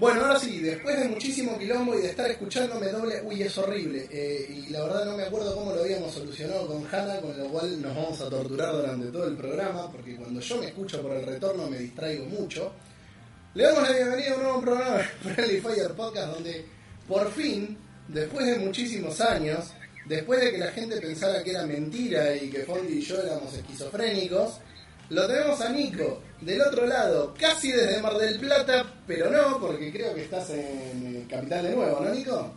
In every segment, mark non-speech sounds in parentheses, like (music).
Bueno, ahora sí, después de muchísimo quilombo y de estar escuchándome doble, uy, es horrible. eh, y la verdad no me acuerdo cómo lo habíamos solucionado con Hanna, con lo cual nos vamos a torturar durante todo el programa, porque cuando yo me escucho por el retorno me distraigo mucho. Le damos la bienvenida a un nuevo programa (laughs) Friendly Fire Podcast, donde por fin, después de muchísimos años, después de que la gente pensara que era mentira y que Fondi y yo éramos esquizofrénicos, lo tenemos a Nico, del otro lado, casi desde Mar del Plata, pero no, porque creo que estás en eh, Capital de nuevo, ¿no, Nico?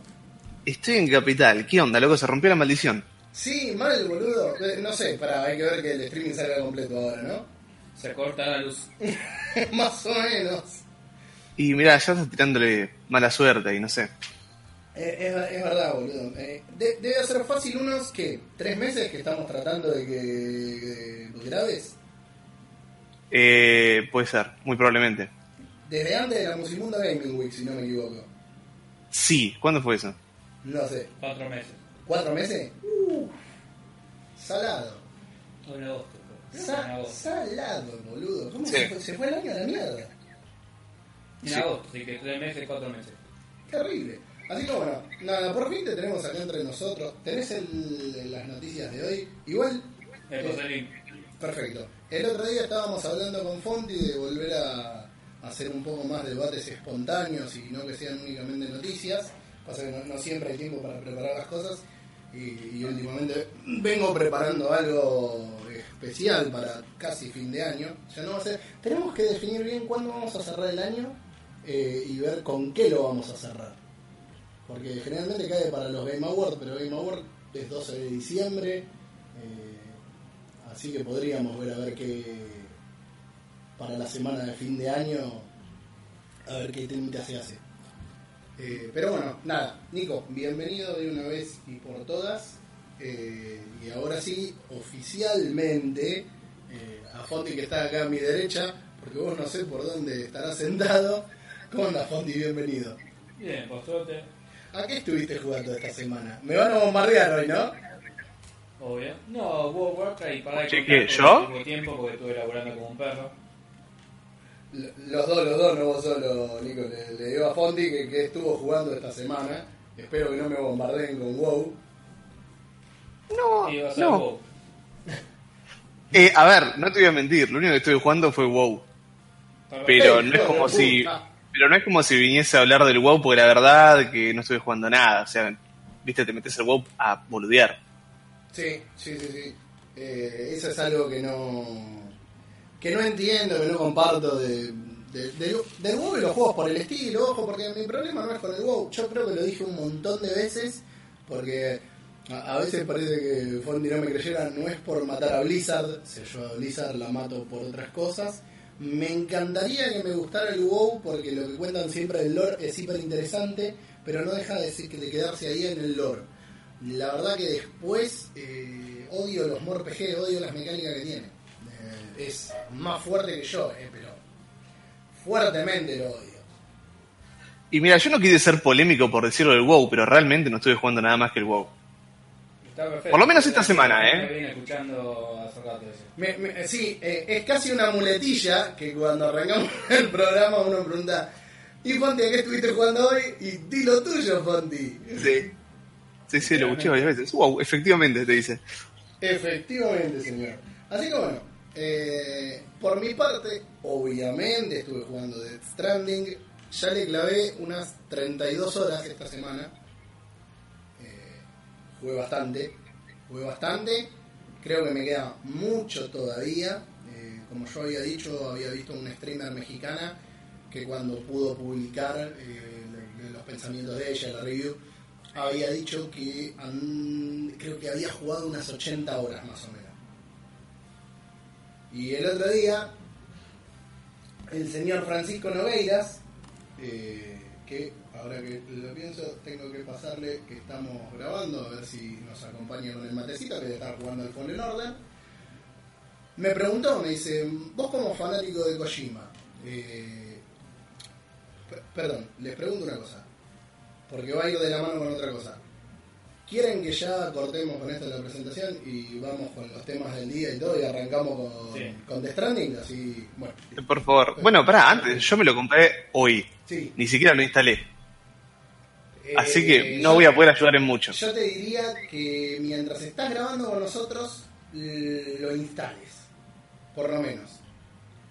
Estoy en Capital. ¿Qué onda, loco? Se rompió la maldición. Sí, mal, boludo. Eh, No sé, para, hay que ver que el streaming salga completo ahora, ¿no? Se corta la luz. (laughs) Más o menos. Y mirá, ya estás tirándole mala suerte y no sé. Eh, es, es verdad, boludo. Eh, de- debe ser fácil unos, que ¿Tres meses que estamos tratando de que, que lo grabes? Eh, puede ser, muy probablemente. Desde antes de la Musimundo Gaming Week, si no me equivoco. Sí, ¿cuándo fue eso? No sé. Cuatro meses. ¿Cuatro meses? Uh, salado. O en agosto. creo. En Sa- agosto. salado, boludo. ¿Cómo Sí. se, fue, se fue el año a la mierda? En Sí. agosto, así que tres meses, cuatro meses. Terrible. Así que bueno, nada, por fin te tenemos acá entre nosotros. ¿Tenés el- las noticias de hoy? Igual, El Eh, perfecto. El otro día estábamos hablando con Fonti de volver a hacer un poco más debates espontáneos y no que sean únicamente noticias. Pasa que no, siempre hay tiempo para preparar las cosas. Y, y últimamente vengo preparando algo especial para casi fin de año. Ya no va a ser. Tenemos que definir bien cuándo vamos a cerrar el año eh, y ver con qué lo vamos a cerrar. Porque generalmente cae para los Game Awards, pero Game Awards es 12 de diciembre. Así que podríamos ver a ver qué. Para la semana de fin de año, a ver qué temita se hace. Eh, pero bueno, nada, Nico, bienvenido de una vez y por todas. Eh, y ahora sí, oficialmente, eh, a Fonti que está acá a mi derecha, porque vos no sé por dónde estarás sentado. ¿Cómo anda Fonti? Bienvenido. Bien, postrote. ¿A qué estuviste jugando esta semana? Me van a bombardear hoy, ¿no? Obvio. No, World of Warcraft y para contar ¿qué, yo? tiempo porque estuve laburando como un perro. Los dos, los dos, no vos solo, Nico. Le, le digo a Fonti que, que estuvo jugando esta semana. Espero que no me bombardeen con WoW. No, Y a no. WoW. (laughs) Eh, a ver, no te voy a mentir, lo único que estuve jugando fue WoW. Pero no es como si. puta. Pero no es como si viniese a hablar del WoW, porque la verdad que no estuve jugando nada. O sea, viste, te metes al WoW a boludear. Sí, sí, sí, sí. Eh, eso es algo que no que no entiendo, que no comparto de, de- de- del WoW y los juegos por el estilo, ojo, porque mi problema no es con el WoW. Yo creo que lo dije un montón de veces, porque a, veces parece que Fondi no me creyera, no es por matar a Blizzard, si yo a Blizzard la mato por otras cosas. Me encantaría que me gustara el WoW porque lo que cuentan siempre del lore es hiper interesante, pero no deja de, de quedarse ahí en el lore. La verdad que después eh, odio los MORPG, odio las mecánicas que tiene. Eh, es más fuerte que yo, eh, pero fuertemente lo odio. Y mira, yo no quise ser polémico por decirlo del WoW, pero realmente no estuve jugando nada más que el WoW. Está perfecto. Por lo menos esta semana, ¿eh? Me escuchando hace rato eso. Me- me- sí, eh, es casi una muletilla que cuando arrancamos (laughs) el programa uno pregunta, ¿y Fonti a qué estuviste jugando hoy? Y di lo tuyo, Fonti. Sí. Sí, sí, lo escuché varias veces. WoW, efectivamente, te dice. Efectivamente, señor. Así que bueno, eh, por mi parte, obviamente estuve jugando Death Stranding. Ya le clavé unas 32 horas esta semana. Eh, jugué bastante. Jugué bastante. Creo que me queda mucho todavía. Eh, como yo había dicho, había visto una streamer mexicana que cuando pudo publicar eh, lo- los pensamientos de ella, la review, había dicho que creo que había jugado unas 80 horas más o menos. Y el otro día, el señor Francisco Nogueiras, eh, que ahora que lo pienso, tengo que pasarle que estamos grabando, a ver si nos acompaña con el matecito, que estar jugando al Fallen Order. Me preguntó, me dice, vos como fanático de Kojima, eh, per- perdón, les pregunto una cosa, porque va a ir de la mano con otra cosa. ¿Quieren que ya cortemos con esto la presentación y vamos con los temas del día y todo y arrancamos con, Sí. con The Stranding? Así, bueno, Por favor. Bueno, pará, antes, yo me lo compré hoy. sí. Ni siquiera lo instalé. Así Eh, que no yo- voy a poder ayudar en mucho. Yo te diría que mientras estás grabando con nosotros, lo instales. Por lo menos.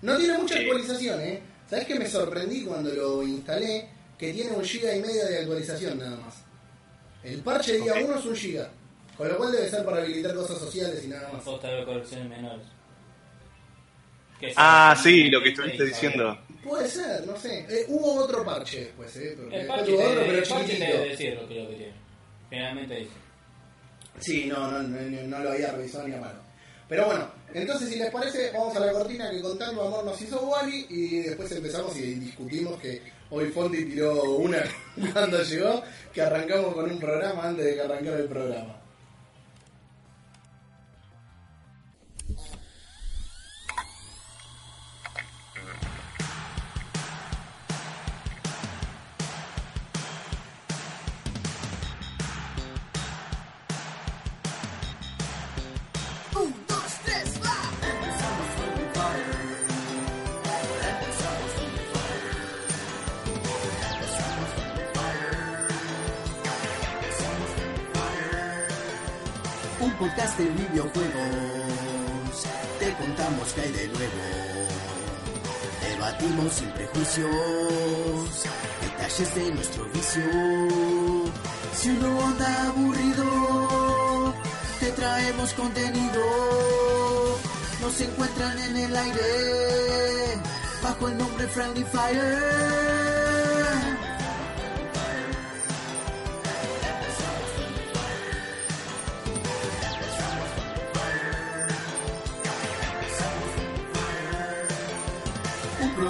No tiene mucha Sí. actualización, ¿eh? ¿Sabes que me sorprendí cuando lo instalé? Que tiene un giga y medio de actualización nada más. El parche día Ok. 1 es un giga. Con lo cual debe ser para habilitar cosas sociales y nada más. De colecciones menores. Ah, sí, lo que estuviste diciendo. Puede ser, no sé. Eh, hubo otro parche después, ¿eh? Porque El parche, te, otro, pero el parche te debe decir lo que, lo que tiene. Generalmente dice. Sí, no, no, no, no- no lo había revisado ni a mano. Pero bueno, entonces si les parece, vamos a la cortina que con tanto amor nos hizo Wally y después empezamos y discutimos que hoy Fonti tiró una (laughs) cuando llegó, que arrancamos con un programa antes de que arrancara el programa. Podcast de videojuegos. Te contamos que hay de nuevo. Debatimos sin prejuicios. Detalles de nuestro vicio. Si uno anda aburrido, te traemos contenido. Nos encuentran en el aire. Bajo el nombre Friendly Fire.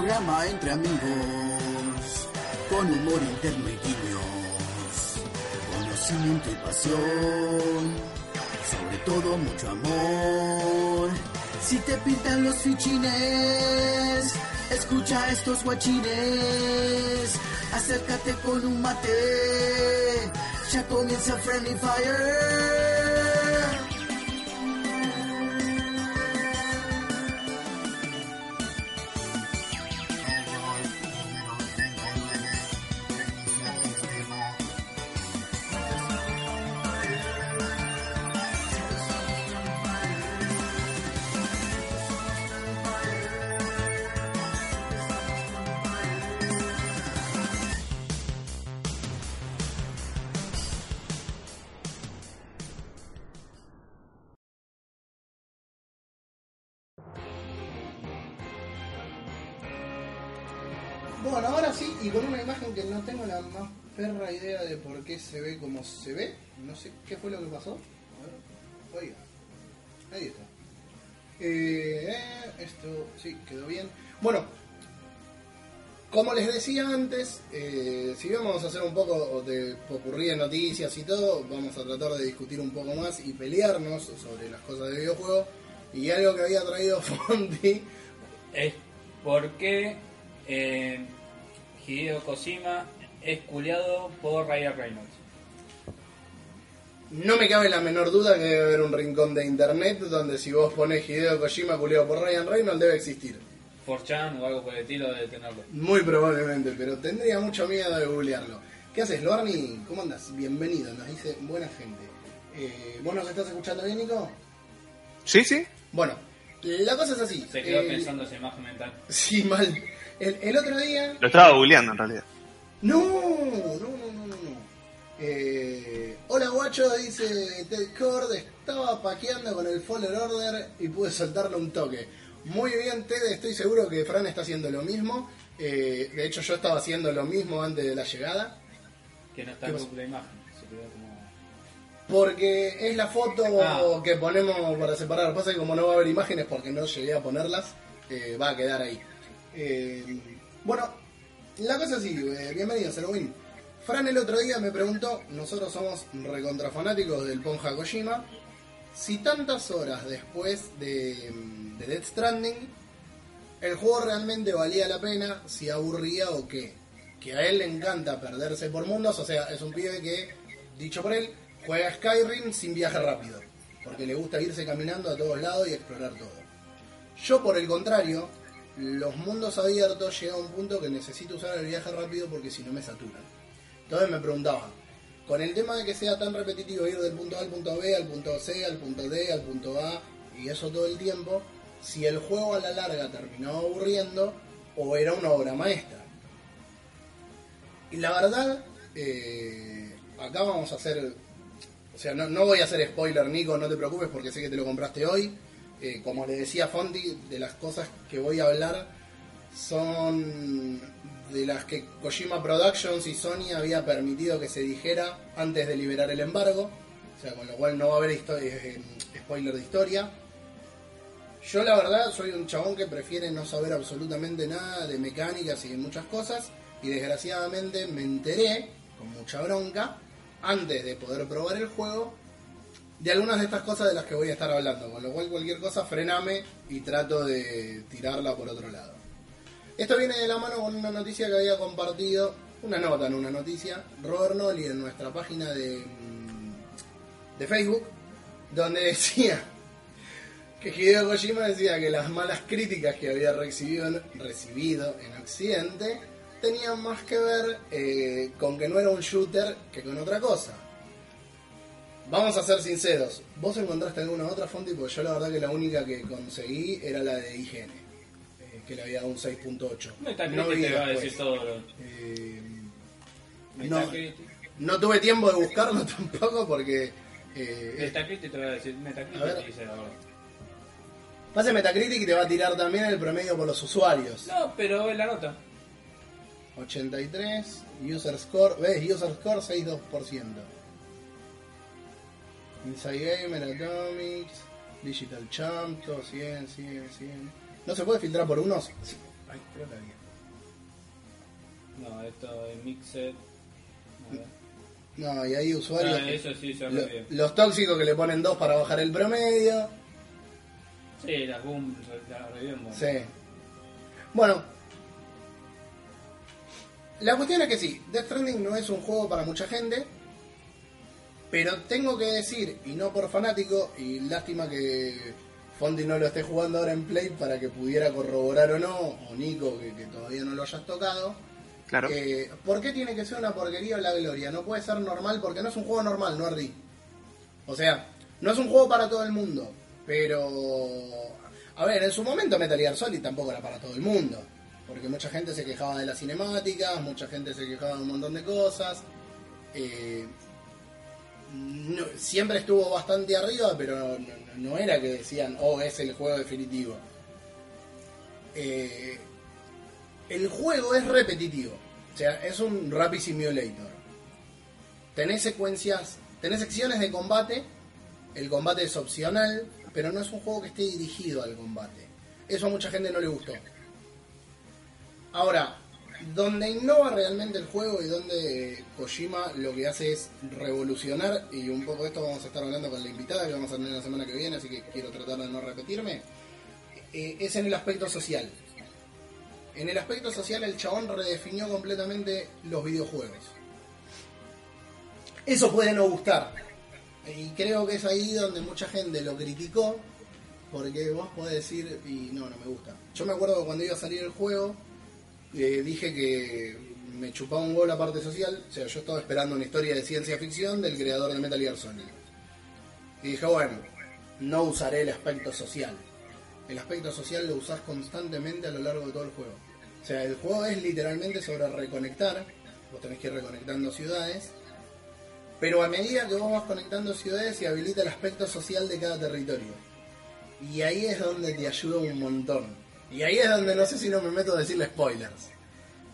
Programa entre amigos, con humor interno y guiños, conocimiento y pasión, sobre todo mucho amor. Si te pintan los fichines, escucha estos guachines, acércate con un mate, ya comienza Friendly Fire. Perra idea de por qué se ve como se ve. No sé qué fue lo que pasó. Oiga. Ahí está. Eh, esto sí, quedó bien. Bueno, como les decía antes, eh, si vamos a hacer un poco de popurrí de noticias y todo, vamos a tratar de discutir un poco más y pelearnos sobre las cosas de videojuegos. Y algo que había traído (laughs) Fonti Es porque eh, Hideo Kojima es culiado por Ryan Reynolds. No me cabe la menor duda que debe haber un rincón de internet donde si vos pones Hideo Kojima culiado por Ryan Reynolds debe existir. 4chan o algo por el estilo de tenerlo. Muy probablemente, pero tendría mucho miedo de googlearlo. ¿Qué haces, Lorni? ¿Cómo andas? Bienvenido, nos dice buena gente. Eh, ¿Vos nos estás escuchando bien, Nico? ¿Sí, sí? Bueno, la cosa es así. Se quedó Eh, pensando esa imagen mental. Sí, mal. El, el otro día... Lo estaba googleando en realidad. No, no, no, no, no. no. Eh, hola guacho, dice Ted Cord, estaba paqueando con el Fallen Order y pude soltarle un toque. Muy bien, Ted, estoy seguro que Fran está haciendo lo mismo. Eh, de hecho, yo estaba haciendo lo mismo antes de la llegada. Que no está ¿Qué en? Google Imagen. Se quedó como. Porque es la foto Ah. que ponemos para separar. Pasa que como no va a haber imágenes porque no llegué a ponerlas, eh, va a quedar ahí. Bueno, la cosa es así, eh, bienvenido, Win. Fran el otro día me preguntó, nosotros somos recontrafanáticos del Ponja Kojima, si tantas horas después de, mm, de Death Stranding, el juego realmente valía la pena, si aburría o qué. Que a él le encanta perderse por mundos, o sea, es un pibe que, dicho por él, juega Skyrim sin viaje rápido, porque le gusta irse caminando a todos lados y explorar todo. Yo, por el contrario, los mundos abiertos llega a un punto que necesito usar el viaje rápido porque si no me saturan. Entonces me preguntaba, con el tema de que sea tan repetitivo ir del punto A al punto B, al punto C, al punto D, al punto A, y eso todo el tiempo, si el juego a la larga terminaba aburriendo o era una obra maestra. Y la verdad, eh, acá vamos a hacer, o sea, no voy a hacer spoiler, Nico, no te preocupes porque sé que te lo compraste hoy. Eh, como le decía Fonti, de las cosas que voy a hablar son de las que Kojima Productions y Sony había permitido que se dijera antes de liberar el embargo, o sea, con lo cual no va a haber histo- eh, spoiler de historia. Yo la verdad soy un chabón que prefiere no saber absolutamente nada de mecánicas y de muchas cosas y desgraciadamente me enteré con mucha bronca antes de poder probar el juego de algunas de estas cosas de las que voy a estar hablando, con lo cual cualquier cosa frename y trato de tirarla por otro lado. Esto viene de la mano con una noticia que había compartido, una nota, no una noticia, Robert Nolly en nuestra página de, mm, de Facebook, donde decía que Hideo Kojima decía que las malas críticas que había recibido en, recibido en Occidente tenían más que ver eh, con que no era un shooter que con otra cosa. Vamos a ser sinceros, ¿vos encontraste alguna otra fuente? Porque yo la verdad que la única que conseguí era la de IGN, eh, que le había dado un 6.8. Metacritic vi te va a decir todo lo. Eh, no, Metacritic. no tuve tiempo de buscarlo (laughs) tampoco porque... eh, Metacritic te va a decir. Metacritic A ver. dice. Pase Metacritic y te va a tirar también el promedio por los usuarios. No, pero es la nota. 83, user score, ¿ves? User score 6.2%. Inside Gamer, Atomics, Digital Champ, todo 100, 100, 100. ¿No se puede filtrar por unos? Sí. Ay, creo que había. No, esto es Mixed. A ver. No, y hay usuarios. Ah, eso sí lo- los tóxicos que le ponen 2 para bajar el promedio. Sí, las boom, las reviendo. Sí. Bueno. La cuestión es que sí, Death Stranding no es un juego para mucha gente. Pero tengo que decir, y no por fanático, y lástima que Fondi no lo esté jugando ahora en Play para que pudiera corroborar o no, o Nico que, que todavía no lo hayas tocado. Claro. Eh, ¿Por qué tiene que ser una porquería o la gloria? No puede ser normal porque no es un juego normal, no Ardi. O sea, no es un juego para todo el mundo. Pero. A ver, en su momento Metal Gear Solid tampoco era para todo el mundo. Porque mucha gente se quejaba de las cinemáticas, mucha gente se quejaba de un montón de cosas. Eh, siempre estuvo bastante arriba, pero no, no era que decían, oh, es el juego definitivo. Eh, el juego es repetitivo. O sea, es un Rapid Simulator. Tenés secuencias, tenés secciones de combate. El combate es opcional, pero no es un juego que esté dirigido al combate. Eso a mucha gente no le gustó. Ahora, donde innova realmente el juego y donde Kojima lo que hace es revolucionar, y un poco de esto vamos a estar hablando con la invitada que vamos a tener la semana que viene, así que quiero tratar de no repetirme, eh, es en el aspecto social. En el aspecto social el chabón redefinió completamente los videojuegos. Eso puede no gustar. Y creo que es ahí donde mucha gente lo criticó. Porque vos podés decir, y no, no me gusta. Yo me acuerdo que cuando iba a salir el juego, dije que me chupaba un gol la parte social. O sea, yo estaba esperando una historia de ciencia ficción del creador de Metal Gear Solid. Y dije, bueno, no usaré el aspecto social. El aspecto social lo usás constantemente a lo largo de todo el juego. O sea, el juego es literalmente sobre reconectar. Vos tenés que ir reconectando ciudades. Pero a medida que vos vas conectando ciudades se habilita el aspecto social de cada territorio. Y ahí es donde te ayuda un montón. Y ahí es donde no sé si no me meto a decirle spoilers.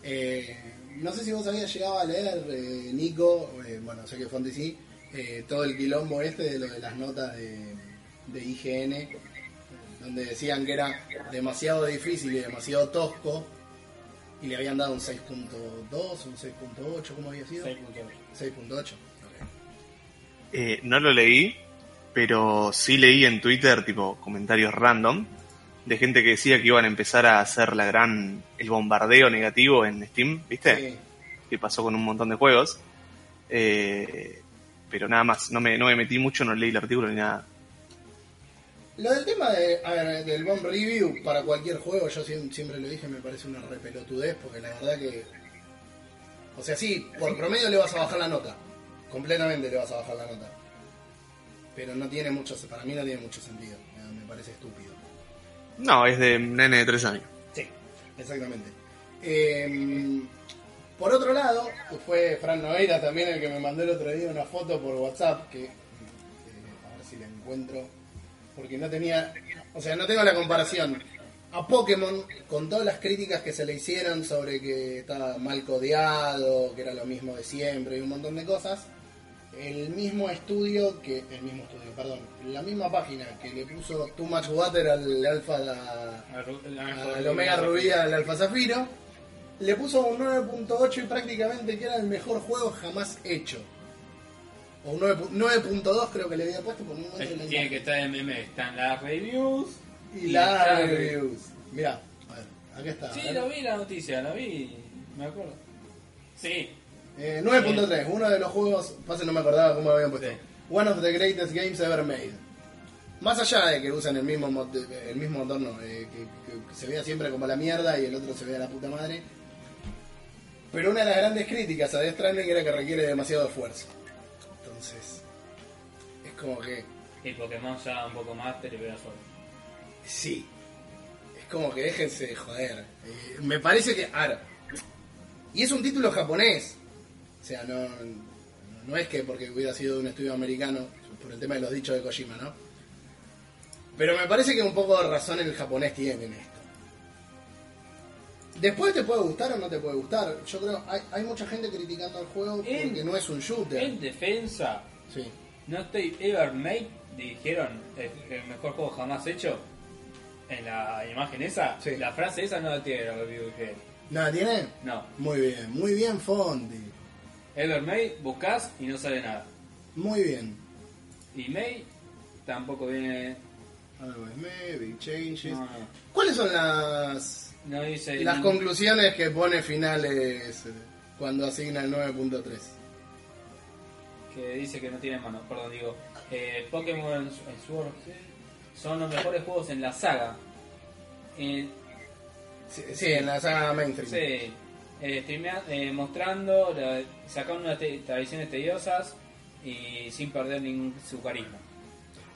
Eh, no sé si vos habías llegado a leer, eh, Nico, eh, bueno, sé que Fonti sí, eh, todo el quilombo este de lo de las notas de, de IGN, donde decían que era demasiado difícil y demasiado tosco, y le habían dado un 6.2, un 6.8, ¿cómo había sido? 6.8. 6.8. Eh, no lo leí, pero sí leí en Twitter tipo comentarios random de gente que decía que iban a empezar a hacer la gran el bombardeo negativo en Steam, ¿viste? Sí. Que pasó con un montón de juegos. Eh, pero nada más, no me, no me metí mucho, no leí el artículo ni nada. Lo del tema de, a ver, del bomb review para cualquier juego, yo siem- siempre lo dije, me parece una repelotudez, porque la verdad que. O sea, sí, por promedio le vas a bajar la nota. Completamente le vas a bajar la nota. Pero no tiene mucho, para mí no tiene mucho sentido. Me parece estúpido. No, es de nene de 3 años. Sí, exactamente. Eh, por otro lado, fue Fran Noveira también el que me mandó el otro día una foto por WhatsApp, que eh, a ver si la encuentro, porque no tenía, o sea, no tengo la comparación a Pokémon con todas las críticas que se le hicieron sobre que estaba mal codeado, que era lo mismo de siempre y un montón de cosas. El mismo estudio que, el mismo estudio, perdón, la misma página que le puso Too Much Water al alfa al Omega Rubí al Alfa Zafiro, le puso un 9.8 y prácticamente que era el mejor juego jamás hecho. O un 9 9.2 creo que le había puesto por un momento en la Tiene que estar en meme, están las reviews. Y la está- reviews. Mirá, a ver, acá está. Sí, lo vi la noticia, lo vi, me acuerdo. Sí, Eh, 9.3, uno de los juegos, pasa no me acordaba cómo lo habían puesto. Sí. One of the greatest games ever made. Más allá de que usan el mismo mod- el mismo motor, no, eh, que, que- que se vea siempre como la mierda y el otro se vea la puta madre. Pero una de las grandes críticas a Death Stranding era que requiere demasiado esfuerzo. Entonces, es como que, y Pokémon ya un poco más, pero veo solo. sí, es como que déjense de joder. Eh, me parece que, ahora, y es un título japonés. O sea, no, no es que porque hubiera sido de un estudio americano, por el tema de los dichos de Kojima, ¿no? Pero me parece que un poco de razón el japonés tiene en esto. Después te puede gustar o no te puede gustar. Yo creo hay, hay mucha gente criticando al juego porque En- no es un shooter. En defensa, Sí. No Estoy Ever Made, dijeron, el, el mejor juego jamás hecho. En la imagen esa, Sí. la frase esa no la tiene ¿Nada tiene? No. Muy bien, muy bien Fondi. Ever Made, buscas y no sale nada. Muy bien. Y May tampoco viene. Always maybe, changes. No, no. ¿Cuáles son las No dice. las ningún- conclusiones que pone finales eh, cuando asigna el 9.3? que dice que no tiene mano, perdón, digo, eh, Pokémon en Sword son los mejores juegos en la saga. Eh, Sí, sí, en la saga mainstream. sí, eh, streamea- eh, mostrando, la- sacando unas te- tradiciones tediosas y sin perder ningún su carisma.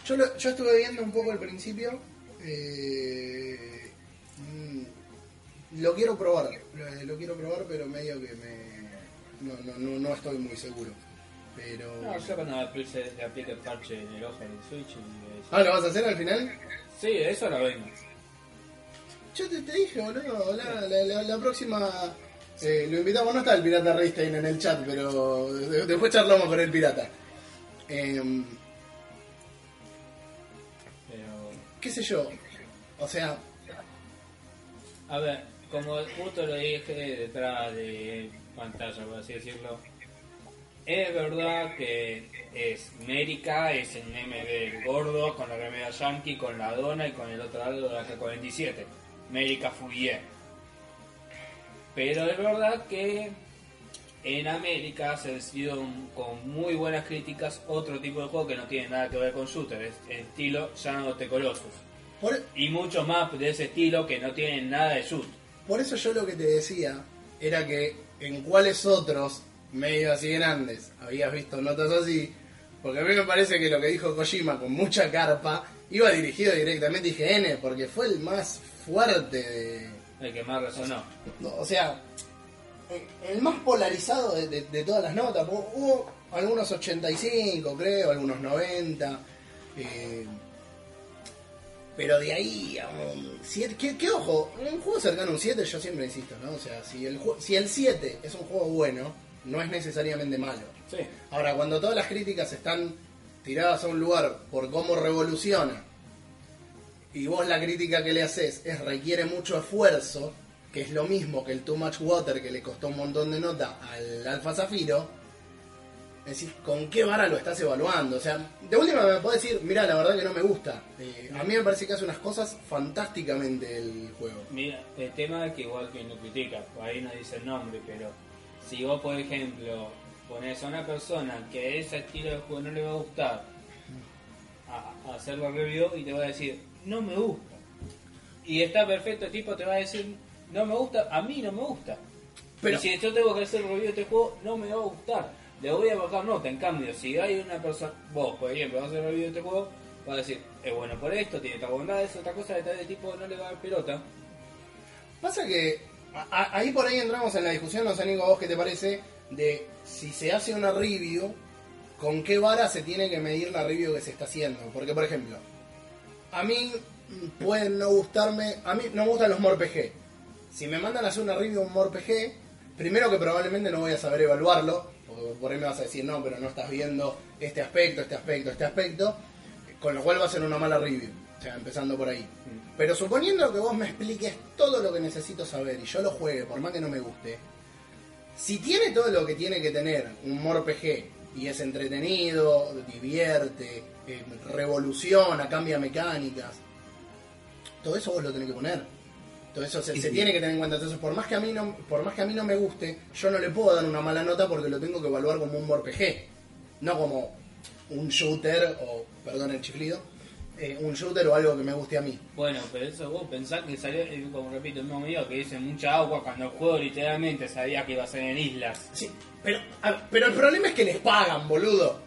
Yo, lo- yo estuve viendo un poco al principio. eh, mm, lo quiero probar. Lo, lo quiero probar, pero medio que me. No, no, no, no estoy muy seguro. Pero. No, yo cuando le aplique el parche en el ojo del Switch y Ah, ¿lo vas a hacer al final? Sí, eso lo vemos. Yo te, te dije, boludo, la, la, la- la próxima eh, lo invitamos, no está el pirata Reinstein en el chat, pero de- después charlamos con el pirata. Em, Pero, ¿Qué sé yo? O sea, a ver, como justo lo dije detrás de pantalla, por así decirlo, es verdad que es América, es el meme del gordo con la remera yankee, con la dona y con el otro lado de la K-47. América Fourier. Pero es verdad que en América se decidió un- con muy buenas críticas otro tipo de juego que no tiene nada que ver con shooter, es el estilo Shadow of the Colossus. por, Y muchos más de ese estilo que no tienen nada de shoot. por eso yo lo que te decía era que en cuáles otros medio así grandes habías visto notas así, porque a mí me parece que lo que dijo Kojima con mucha carpa iba dirigido directamente a IGN, porque fue el más fuerte de... El que más resonó. No, o sea, el- más polarizado de, de- de todas las notas. Hubo- algunos 85, creo, algunos 90. eh, pero de ahí a un 7. Que, que ojo, un juego cercano a un 7, yo siempre insisto, ¿no? O sea, si el, si el 7 es un juego bueno, no es necesariamente malo. Sí. Ahora, cuando todas las críticas están tiradas a un lugar por cómo revoluciona, y vos la crítica que le haces es requiere mucho esfuerzo, que es lo mismo que el Too Much Water que le costó un montón de nota al Alfa Zafiro, decís, ¿con qué vara lo estás evaluando? O sea, de última me podés decir, mira, la verdad que no me gusta. Eh, a mí me parece que hace unas cosas fantásticamente el juego. Mira, el tema es que igual que no critica, ahí no dice el nombre, pero si vos, por ejemplo, pones a una persona que ese estilo de juego no le va a gustar a, a hacer la review y te va a decir, no me gusta. Y está perfecto, el tipo te va a decir, no me gusta, a mí no me gusta. Pero- y si yo tengo que hacer review de este juego, no me va a gustar. Le voy a bajar nota. En cambio, si hay una persona, vos, por ejemplo, vas a hacer review de este juego, vas a decir, es bueno por esto, tiene esta bondad, es otra cosa, de tal tipo no le va a dar pelota. Pasa que a- ahí por ahí entramos en la discusión, no sé Nico, a vos qué te parece, de si se hace una review, con qué vara se tiene que medir la review que se está haciendo. Porque, por ejemplo, a mí mm, pueden no gustarme, a mí no me gustan los MORPG. Si me mandan a hacer una review de un MORPG, primero que probablemente no voy a saber evaluarlo, porque por ahí me vas a decir, no, pero no estás viendo este aspecto, este aspecto, este aspecto, con lo cual va a ser una mala review. O sea, empezando por ahí. Pero suponiendo que vos me expliques todo lo que necesito saber y yo lo juegue, por más que no me guste, si tiene todo lo que tiene que tener un MORPG y es entretenido, divierte, eh, revoluciona, cambia mecánicas, todo eso vos lo tenés que poner. Todo eso se, se tiene que tener en cuenta. Entonces, por más que a mí no, por más que a mí no me guste, yo no le puedo dar una mala nota porque lo tengo que evaluar como un RPG, no como un shooter o, perdón el chiflido, eh, un shooter o algo que me guste a mí. Bueno, pero eso vos pensás que salió, eh, como repito, el mismo video que dice mucha agua cuando el juego literalmente sabía que iba a ser en islas. Sí, pero, a- pero el problema es que les pagan, boludo.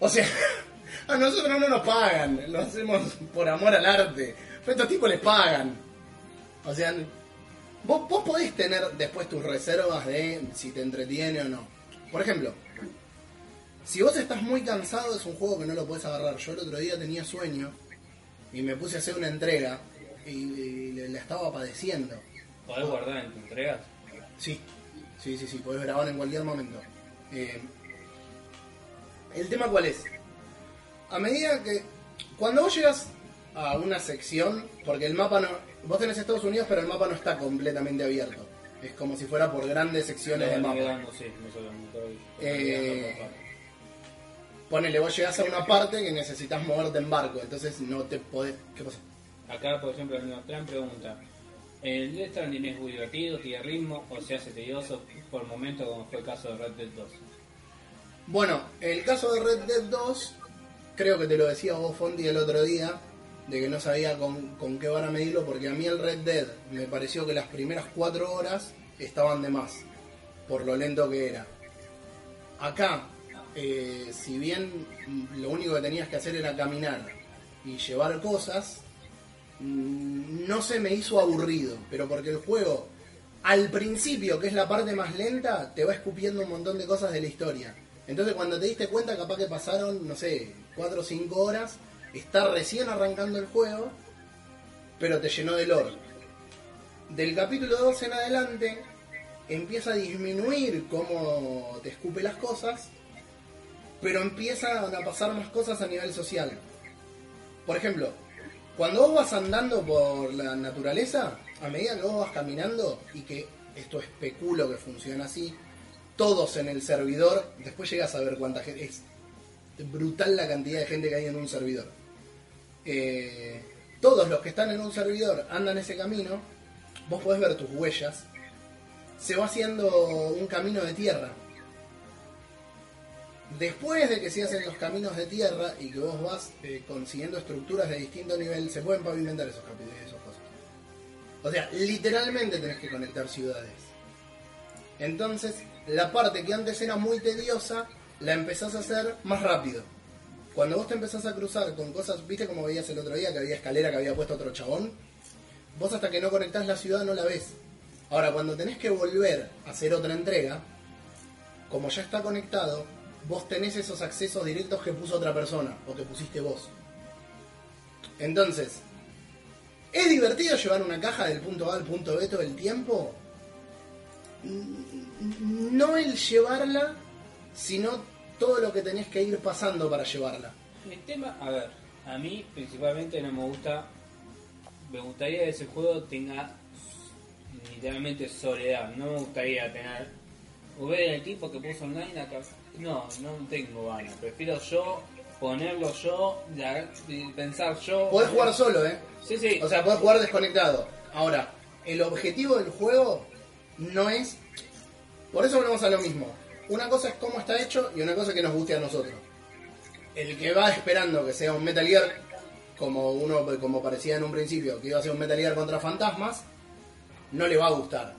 O sea, (laughs) a nosotros no nos pagan, lo hacemos por amor al arte. Pero estos tipos les pagan. O sea, vos, vos podés tener después tus reservas de si te entretiene o no. Por ejemplo, si vos estás muy cansado es un juego que no lo podés agarrar. Yo el otro día tenía sueño y me puse a hacer una entrega y, y la estaba padeciendo. ¿Podés guardar en tu entregas? Sí, sí, sí, sí, podés grabar en cualquier momento. Eh, el tema cuál es? A medida que... Cuando vos llegas a una sección, porque el mapa no... Vos tenés Estados Unidos, pero el mapa no está completamente abierto. Es como si fuera por grandes secciones de mapa. sí, no solo Eh. Ponele, vos llegás a una parte que necesitas moverte en barco, entonces no te podés... ¿Qué pasa? Acá, por ejemplo, el Tran pregunta: ¿El Death Stranding es muy divertido, tiene ritmo o se hace tedioso por momentos, como fue el caso de Red Dead 2? Bueno, el caso de Red Dead 2, creo que te lo decía vos, Fondi, el otro día, de que no sabía con, con qué van a medirlo, porque a mí el Red Dead me pareció que las primeras cuatro horas estaban de más, por lo lento que era. Acá, eh, si bien lo único que tenías que hacer era caminar y llevar cosas, mm, no se me hizo aburrido, pero porque el juego al principio, que es la parte más lenta, te va escupiendo un montón de cosas de la historia. Entonces cuando te diste cuenta, capaz que pasaron, no sé, 4 o 5 horas, está recién arrancando el juego, pero te llenó de lore. Del capítulo 2 en adelante, empieza a disminuir cómo te escupe las cosas, pero empiezan a pasar más cosas a nivel social. Por ejemplo, cuando vos vas andando por la naturaleza, a medida que vos vas caminando, y que esto especulo que funciona así, todos en el servidor, después llegas a ver cuánta gente, es brutal la cantidad de gente que hay en un servidor. Eh, todos los que están en un servidor andan ese camino, vos podés ver tus huellas, se va haciendo un camino de tierra. Después de que se hacen los caminos de tierra y que vos vas eh, consiguiendo estructuras de distinto nivel, se pueden pavimentar esos capítulos, esas cosas. O sea, literalmente tenés que conectar ciudades. Entonces, la parte que antes era muy tediosa, la empezás a hacer más rápido. Cuando vos te empezás a cruzar con cosas, viste como veías el otro día que había escalera que había puesto otro chabón, vos hasta que no conectás la ciudad no la ves. Ahora, cuando tenés que volver a hacer otra entrega, como ya está conectado, vos tenés esos accesos directos que puso otra persona o que pusiste vos. Entonces, ¿es divertido llevar una caja del punto A al punto B todo el tiempo? No el llevarla, sino todo lo que tenés que ir pasando para llevarla. El tema, a ver, a mí principalmente no me gusta, me gustaría que ese juego tenga literalmente soledad, no me gustaría tener, o ver el tipo que puso online acá, no, no tengo ganas, prefiero yo ponerlo yo, la- pensar yo. Podés jugar solo, ¿eh? Sí, sí, O sea, podés jugar desconectado. Ahora, el objetivo del juego no es... Por eso volvemos a lo mismo. una cosa es cómo está hecho y una cosa que nos guste a nosotros. El que va esperando que sea un Metal Gear, como uno como parecía en un principio, que iba a ser un Metal Gear contra fantasmas, no le va a gustar.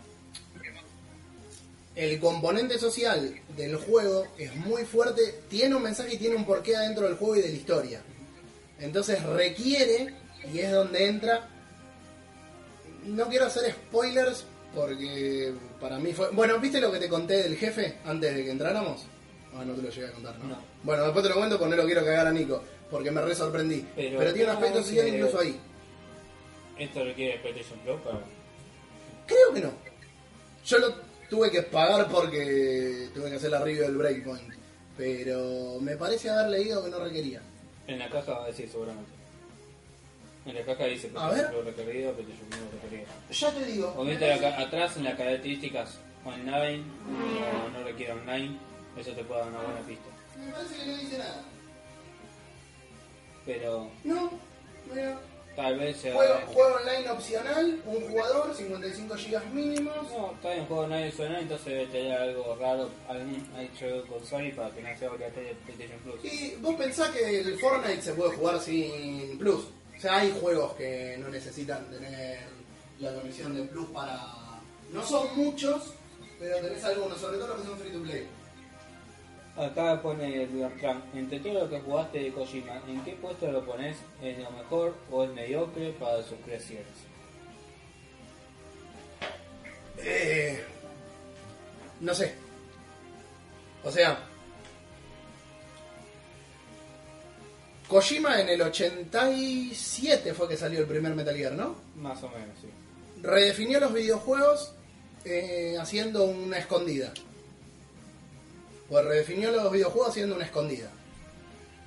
El componente social del juego es muy fuerte, tiene un mensaje y tiene un porqué adentro del juego y de la historia. Entonces requiere, y es donde entra, no quiero hacer spoilers porque para mí fue... Bueno, ¿viste lo que te conté del jefe antes de que entráramos? Ah, no te lo llegué a contar, ¿no? No. Bueno, después te lo cuento porque no lo quiero cagar a Nico, porque me re sorprendí. Pero, Pero tiene un aspecto ¿cómo social incluso ahí. Esto requiere PlayStation Plus para... Creo que no. Yo lo tuve que pagar porque tuve que hacer la review del Breakpoint. Pero me parece haber leído que no requería. En la caja va a decir seguramente. En la caja dice A ver. Requerido, requerido. Ya te digo. O viste acá- atrás en las características online o no requiere online, eso te puede dar una buena pista. Me parece que no dice nada. Pero No, mira. tal vez sea... Juego, juego online opcional, un jugador, 55 GB mínimos. No, está bien, juego online suena, entonces debe tener algo raro, algún hecho con Sony para que no sea obligatorio el PlayStation Plus. Y vos pensás que el Fortnite se puede jugar sin Plus. O sea, hay juegos que no necesitan tener la conexión de Plus para... No son muchos, pero tenés algunos, sobre todo los que son free to play. Acá pone el Bertrand, entre todo lo que jugaste de Kojima, ¿en qué puesto lo pones? ¿Es lo mejor o es mediocre para sus creaciones? Eh, no sé. O sea, Kojima en el 87 fue que salió el primer Metal Gear, ¿no? Más o menos, sí. Redefinió los videojuegos eh, haciendo una escondida. Pues redefinió los videojuegos haciendo una escondida.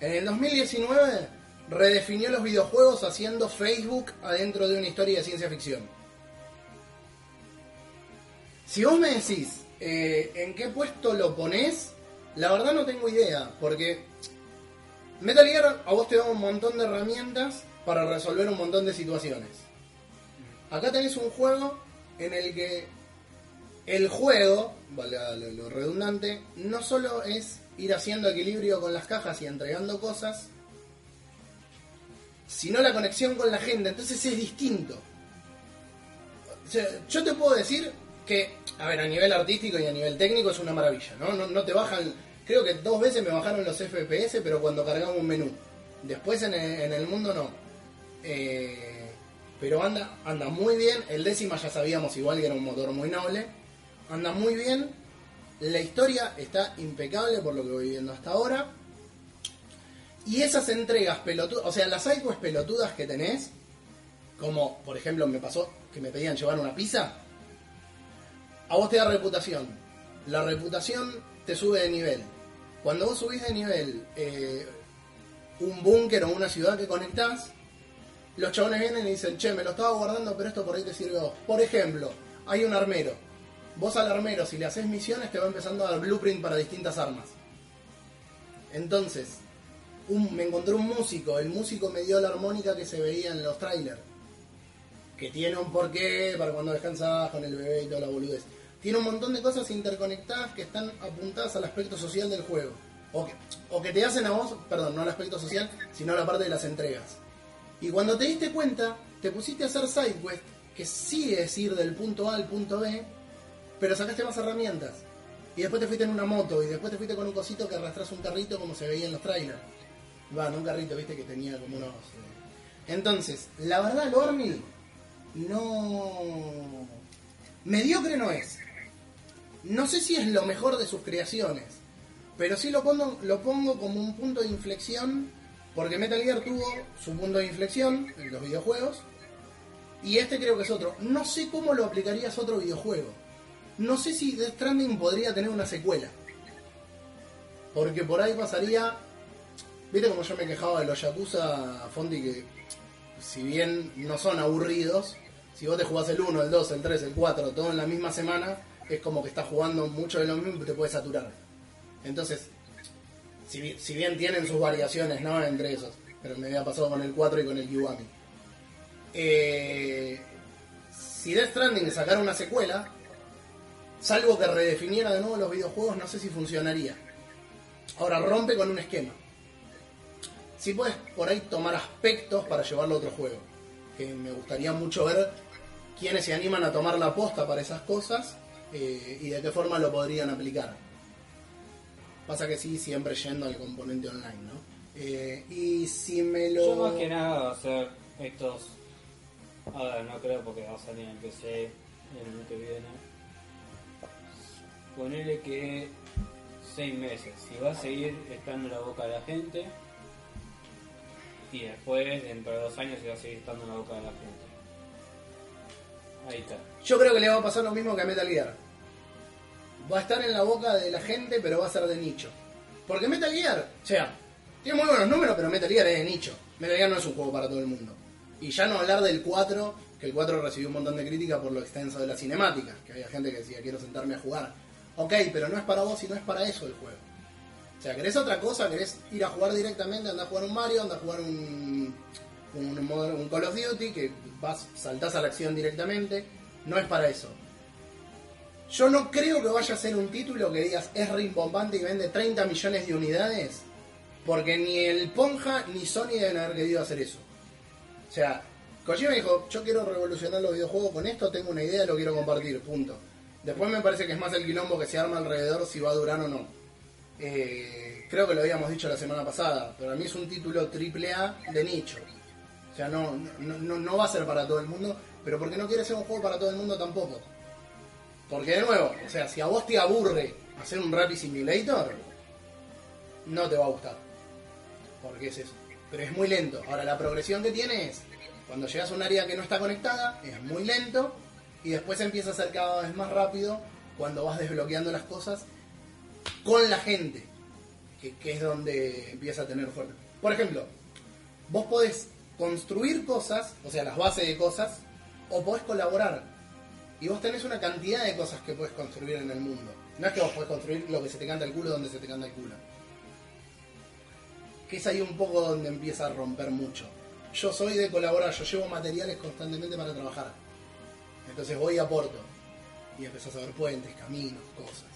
En el 2019 redefinió los videojuegos haciendo Facebook adentro de una historia de ciencia ficción. Si vos me decís eh, en qué puesto lo ponés, la verdad no tengo idea, porque Metal Gear a vos te da un montón de herramientas para resolver un montón de situaciones. Acá tenés un juego en el que el juego, vale lo, redundante, no solo es ir haciendo equilibrio con las cajas y entregando cosas, sino la conexión con la gente, entonces es distinto. Yo te puedo decir que, a ver, a nivel artístico y a nivel técnico es una maravilla. No, no te bajan, creo que dos veces me bajaron los FPS, pero cuando cargaba un menú. Después en el, mundo no. Eh, pero anda, anda muy bien. El décima ya sabíamos igual que era un motor muy noble. Anda muy bien. La historia está impecable por lo que voy viendo hasta ahora. Y esas entregas pelotudas, o sea, las sidequests pelotudas que tenés, como por ejemplo me pasó que me pedían llevar una pizza, a vos te da reputación. La reputación te sube de nivel. Cuando vos subís de nivel eh, un búnker o una ciudad que conectás, los chabones vienen y dicen, che, me lo estaba guardando, pero esto por ahí te sirve a. Por ejemplo, hay un armero. Vos al armero, si le haces misiones, te va empezando a dar blueprint para distintas armas. Entonces, un- me encontré un músico, el músico me dio la armónica que se veía en los trailers. Que tiene un porqué para cuando descansas con el bebé y toda la boludez. Tiene un montón de cosas interconectadas que están apuntadas al aspecto social del juego. O que, o que te hacen a vos, perdón, no al aspecto social, sino a la parte de las entregas. Y cuando te diste cuenta, te pusiste a hacer sidequest, que sí es ir del punto A al punto B, pero sacaste más herramientas. Y después te fuiste en una moto, y después te fuiste con un cosito que arrastras un carrito como se veía en los trailers. Va, no un carrito, viste, que tenía como unos... eh. Entonces, la verdad, Gormy, no... Mediocre no es. No sé si es lo mejor de sus creaciones, pero sí lo pongo, lo pongo como un punto de inflexión, porque Metal Gear tuvo su punto de inflexión en los videojuegos, y este creo que es otro. No sé cómo lo aplicarías a otro videojuego. No sé si Death Stranding podría tener una secuela. Porque por ahí pasaría... ¿Viste como yo me quejaba de los Yakuza, Fondi, que si bien no son aburridos, si vos te jugás el 1, el 2, el 3, el 4, todo en la misma semana, es como que estás jugando mucho de lo mismo y te puedes saturar. Entonces, si, bi- si bien tienen sus variaciones, ¿no? Entre esos, pero me había pasado con el 4 y con el Kiwami. Eh, si Death Stranding sacara una secuela, salvo que redefiniera de nuevo los videojuegos, no sé si funcionaría. Ahora rompe con un esquema. Si puedes por ahí tomar aspectos para llevarlo a otro juego. Que me gustaría mucho ver quiénes se animan a tomar la posta para esas cosas eh, y de qué forma lo podrían aplicar. Pasa que sí, siempre yendo al componente online, ¿no? Eh, y si me lo... Yo más que nada a hacer estos. Ahora no creo porque va a salir en PC el año que viene. Ponele que seis meses. Si va a seguir estando en la boca de la gente. Y después, dentro de dos años, si va a seguir estando en la boca de la gente. Ahí está. Yo creo que le va a pasar lo mismo que a Metal Gear. Va a estar en la boca de la gente, pero va a ser de nicho. Porque Metal Gear, o sea, tiene muy buenos números, pero Metal Gear es de nicho. Metal Gear no es un juego para todo el mundo. Y ya no hablar del 4, que el 4 recibió un montón de crítica por lo extenso de la cinemática, que había gente que decía quiero sentarme a jugar. Ok, pero no es para vos y no es para eso el juego. O sea, querés otra cosa, querés ir a jugar directamente, andar a jugar un Mario, andar a jugar un, un, un Call of Duty, que vas, saltás a la acción directamente. No es para eso. Yo no creo que vaya a ser un título que digas es rimbombante y vende 30 millones de unidades, porque ni el Ponja ni Sony deben haber querido hacer eso. O sea, Kojima dijo, yo quiero revolucionar los videojuegos con esto, tengo una idea, lo quiero compartir, punto. Después me parece que es más el quilombo que se arma alrededor si va a durar o no. Eh, creo que lo habíamos dicho la semana pasada, pero a mí es un título triple A de nicho. Sea, no, no, no, no va a ser para todo el mundo, pero porque no quiere ser un juego para todo el mundo tampoco. Porque de nuevo, o sea, si a vos te aburre hacer un Rapid Simulator, no te va a gustar. Porque es eso. Pero es muy lento. Ahora, la progresión que tiene es, cuando llegas a un área que no está conectada, es muy lento, y después empieza a ser cada vez más rápido cuando vas desbloqueando las cosas con la gente, que, que es donde empieza a tener fuerza. Por ejemplo, vos podés construir cosas, o sea, las bases de cosas, o podés colaborar. Y vos tenés una cantidad de cosas que podés construir en el mundo. No es que vos podés construir lo que se te canta el culo donde se te canta el culo. Que es ahí un poco donde empieza a romper mucho. Yo soy de colaborar, yo llevo materiales constantemente para trabajar. Entonces voy y aporto. Y empezás a ver puentes, caminos, cosas.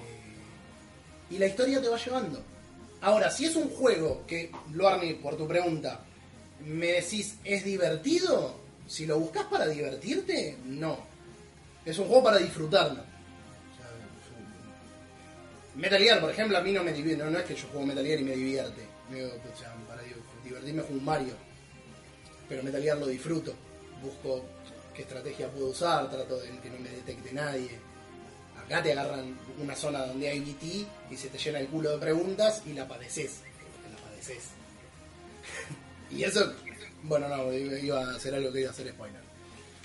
Eh, y la historia te va llevando. Ahora, si es un juego que, Luarni, por tu pregunta, me decís, ¿es divertido? Si lo buscas para divertirte, no. Es un juego para disfrutarlo. Metal Gear, por ejemplo, a mí no me divierte. No, es que yo juego Metal Gear y me divierte. Digo, o sea, para di- divertirme juego un Mario. Pero Metal Gear lo disfruto. Busco qué estrategia puedo usar, trato de que no me detecte nadie. Acá te agarran una zona donde hay BT y se te llena el culo de preguntas y la padeces. La padeces. Y eso, bueno, no, iba a hacer algo que iba a hacer spoiler.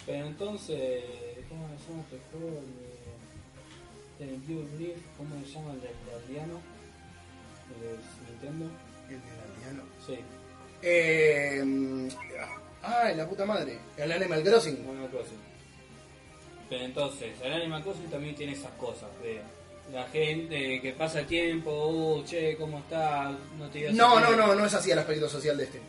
Pero entonces, ¿cómo se llama este juego? El de, Blue Leaf, ¿cómo se llama el del guardiano? El de Nintendo. El del aldeano. Sí, Eh, ah, la puta madre. El Animal Crossing. Animal Crossing. Pero entonces, el Animal Crossing también tiene esas cosas de la gente que pasa el tiempo, uh, che, ¿cómo está? No te No, no, no, no es así el aspecto social de este.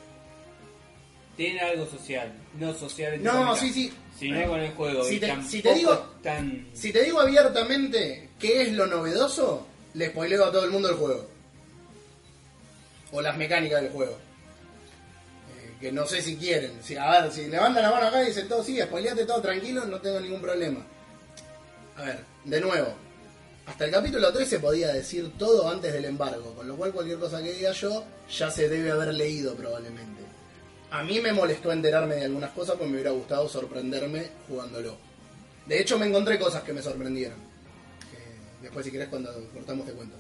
Tiene algo social, no social. No, sí, sí. Sino con el juego. Si y te- si te digo- tan... Si te digo abiertamente qué es lo novedoso, le spoileo a todo el mundo el juego. O las mecánicas del juego. Eh, que no sé si quieren. Si, a ver, si levantan la mano acá y dicen todo, sí, spoileate todo tranquilo, no tengo ningún problema. A ver, de nuevo. Hasta el capítulo 3 se podía decir todo antes del embargo, con lo cual cualquier cosa que diga yo ya se debe haber leído probablemente. A mí me molestó enterarme de algunas cosas porque me hubiera gustado sorprenderme jugándolo. De hecho, me encontré cosas que me sorprendieron. Que después, si querés, cuando cortamos te cuento.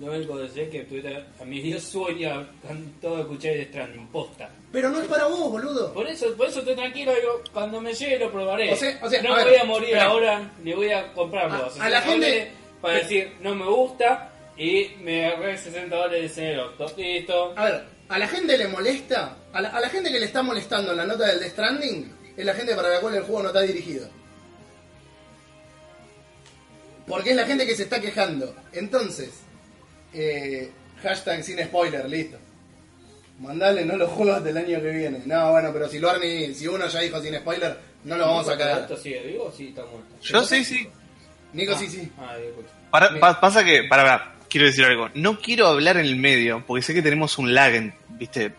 Lo único que sé es que Twitter a mí dio sueño con todo escuchar de Stranding, posta. Pero no es para vos, boludo. Por eso, por eso estoy tranquilo, digo, cuando me llegue lo probaré. O sea- o sea, no a ver, voy a morir espera. ahora, ni voy a comprarlo. A- a 60 la gente- Para decir, no me gusta, y me agarré 60 dólares de cero. Listo. A ver, a la gente le molesta, a la, a la gente que le está molestando en la nota del Death Stranding, es la gente para la cual el juego no está dirigido. Porque es la gente que se está quejando. Entonces, eh, hashtag sin spoiler, listo. Mandale, no lo juegas del año que viene. No, bueno, pero si lo Arni, si uno ya dijo sin spoiler, no lo vamos a cagar. ¿Esto sigue vivo o sí está muerto? Yo sí, sí. Nico, Ah, sí, sí. Ah. Para- pa- pasa que, para, para, quiero decir algo. No quiero hablar en el medio, porque sé que tenemos un lag, en- viste,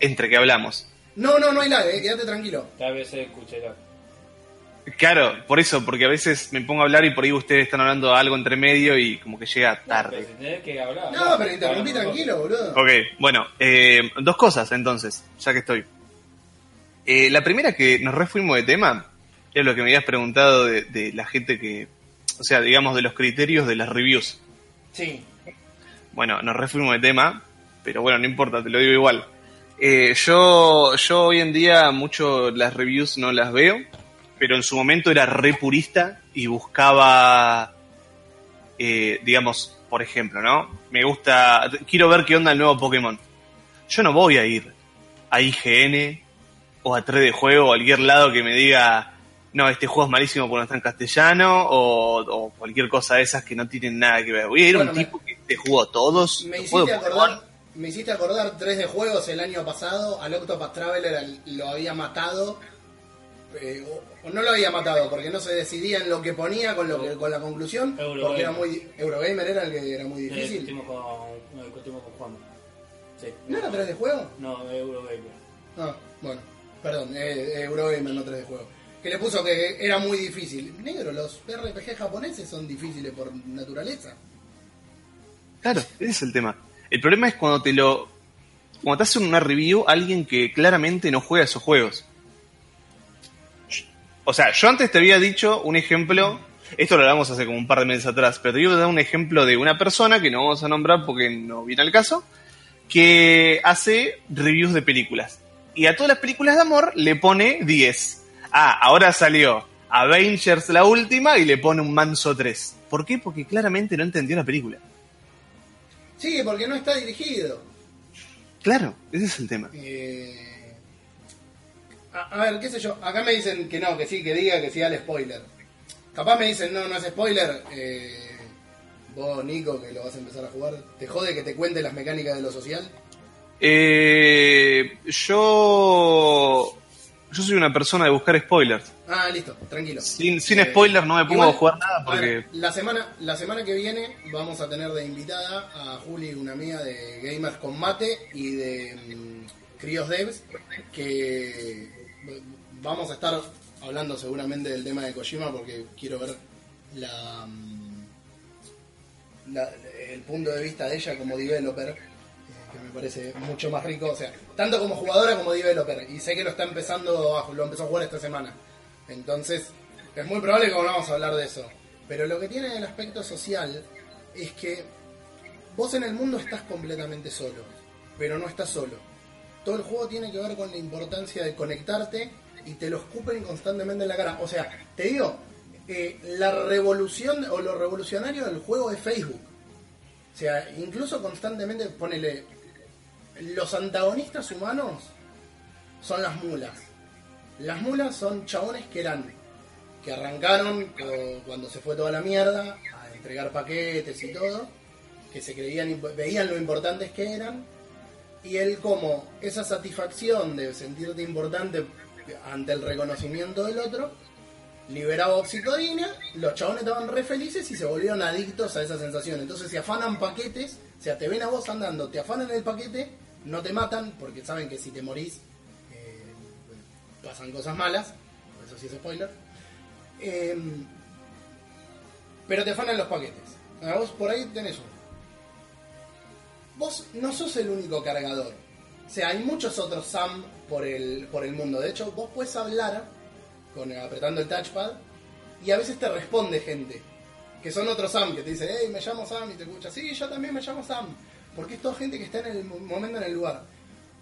entre que hablamos. No, no, no hay lag, eh, quédate tranquilo. Tal vez se escuche la. Claro, por eso, porque a veces me pongo a hablar y por ahí ustedes están hablando algo entre medio y como que llega Pero tarde. si tenés que hablar. No, pero interrumpí tranquilo, boludo. Ok, bueno, eh, dos cosas entonces, ya que estoy. Eh, la primera que nos refuimos de tema es lo que me habías preguntado de, de la gente que, o sea, digamos de los criterios de las reviews. Sí. Bueno, nos refuimos de tema, pero bueno, no importa, te lo digo igual. Eh, yo, yo hoy en día mucho las reviews no las veo, pero en su momento era re purista y buscaba, eh, digamos, por ejemplo, ¿no? Me gusta, quiero ver qué onda el nuevo Pokémon. Yo no voy a ir a IGN o a 3D Juego o a cualquier lado que me diga, no, este juego es malísimo porque no está en castellano o, o cualquier cosa de esas que no tienen nada que ver. Voy a ir a un me- tipo que te jugó todos. Me hiciste acordar, me hiciste acordar 3 de juegos el año pasado, al Octopath Traveler lo había matado, eh, o, o no lo había matado, porque no se decidía en lo que ponía con lo que, con la conclusión, Eurogamer. porque era muy Eurogamer era el que era muy Eh, difícil. con, no, discutimos con Juan. Sí. ¿No era 3 de juego? No, Eurogamer. Ah, bueno, perdón, eh, Eurogamer no 3 de juego. Que le puso que era muy difícil. Negro, los RPG japoneses son difíciles por naturaleza. Claro, ese es el tema. El problema es cuando te lo. Cuando te hacen una review alguien que claramente no juega esos juegos. O sea, yo antes te había dicho un ejemplo. Esto lo hablamos hace como un par de meses atrás, pero te iba a un ejemplo de una persona que no vamos a nombrar porque no viene al caso. Que hace reviews de películas. Y a todas las películas de amor le pone 10. Ah, ahora salió Avengers la última y le pone un manso 3. ¿Por qué? Porque claramente no entendió la película. Sí, porque no está dirigido. Claro, ese es el tema. Eh, a, a ver, qué sé yo. Acá me dicen que no, que sí, que diga que sí al spoiler. Capaz me dicen, no, no es spoiler. Eh, vos, Nico, que lo vas a empezar a jugar, ¿te jode que te cuente las mecánicas de lo social? Eh, yo. Yo soy una persona de buscar spoilers. Ah, listo, tranquilo. Sin, sin Eh, spoilers no me pongo igual, a jugar nada porque. ver, la semana la semana que viene vamos a tener de invitada a Juli, una amiga de Gamers con Mate y de mm, Crios Devs, que vamos a estar hablando seguramente del tema de Kojima porque quiero ver la, mm, la- el punto de vista de ella como developer que me parece mucho más rico, o sea, tanto como jugadora como developer, y sé que lo está empezando, a, lo empezó a jugar esta semana. Entonces, es muy probable que volvamos a hablar de eso. Pero lo que tiene el aspecto social es que vos en el mundo estás completamente solo, pero no estás solo. Todo el juego tiene que ver con la importancia de conectarte y te lo escupen constantemente en la cara. O sea, te digo, eh, la revolución o lo revolucionario del juego es Facebook. O sea, incluso constantemente ponele. Los antagonistas humanos son las mulas. Las mulas son chabones que eran. que arrancaron cuando se fue toda la mierda a entregar paquetes y todo. Que se creían, veían lo importantes que eran. Y él, como esa satisfacción de sentirte importante ante el reconocimiento del otro, liberaba oxitodina, los chabones estaban re felices y se volvieron adictos a esa sensación. Entonces se afanan paquetes, o sea, te ven a vos andando, te afanan el paquete, no te matan, porque saben que si te morís eh, pasan cosas malas, eso sí es spoiler. Eh, pero te afanan los paquetes. Vos por ahí tenés uno. Vos no sos el único cargador. O sea, hay muchos otros SAM por el, por el mundo. De hecho, vos puedes hablar con, apretando el touchpad y a veces te responde gente. Que son otros Sam que te dice, hey, me llamo Sam y te escucha, sí, yo también me llamo Sam. Porque es toda gente que está en el mo- momento, en el lugar.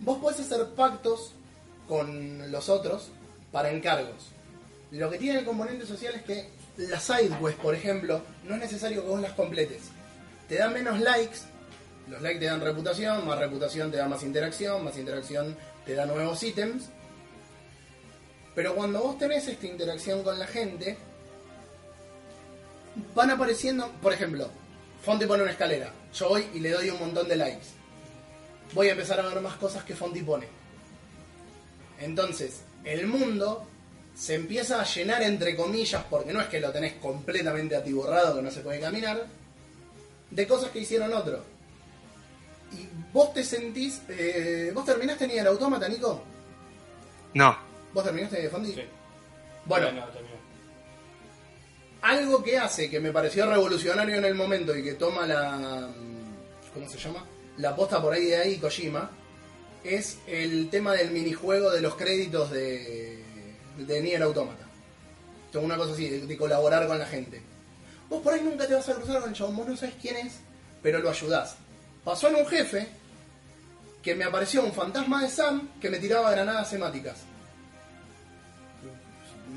Vos podés hacer pactos con los otros para encargos. Lo que tiene el componente social es que las sidequests, por ejemplo, no es necesario que vos las completes. Te dan menos likes, los likes te dan reputación, más reputación te da más interacción, más interacción te da nuevos ítems. Pero cuando vos tenés esta interacción con la gente, van apareciendo, por ejemplo, Fonti pone una escalera, yo voy y le doy un montón de likes. Voy a empezar a ver más cosas que Fonti pone. Entonces, el mundo se empieza a llenar entre comillas, porque no es que lo tenés completamente atiborrado, que no se puede caminar, de cosas que hicieron otros. Y vos te sentís... eh, ¿Vos terminaste ni el autómata, Nico? No. ¿Vos terminaste de Fondi? Sí. Bueno, no. Algo que hace que me pareció revolucionario en el momento y que toma la. ¿Cómo se llama? La posta por ahí de ahí, Kojima, es el tema del minijuego de los créditos de, de Nier Automata. Sea, una cosa así, de, de colaborar con la gente. Vos por ahí nunca te vas a cruzar con el chabón, vos no sabes quién es, pero lo ayudás. Pasó en un jefe que me apareció un fantasma de Sam que me tiraba granadas semáticas.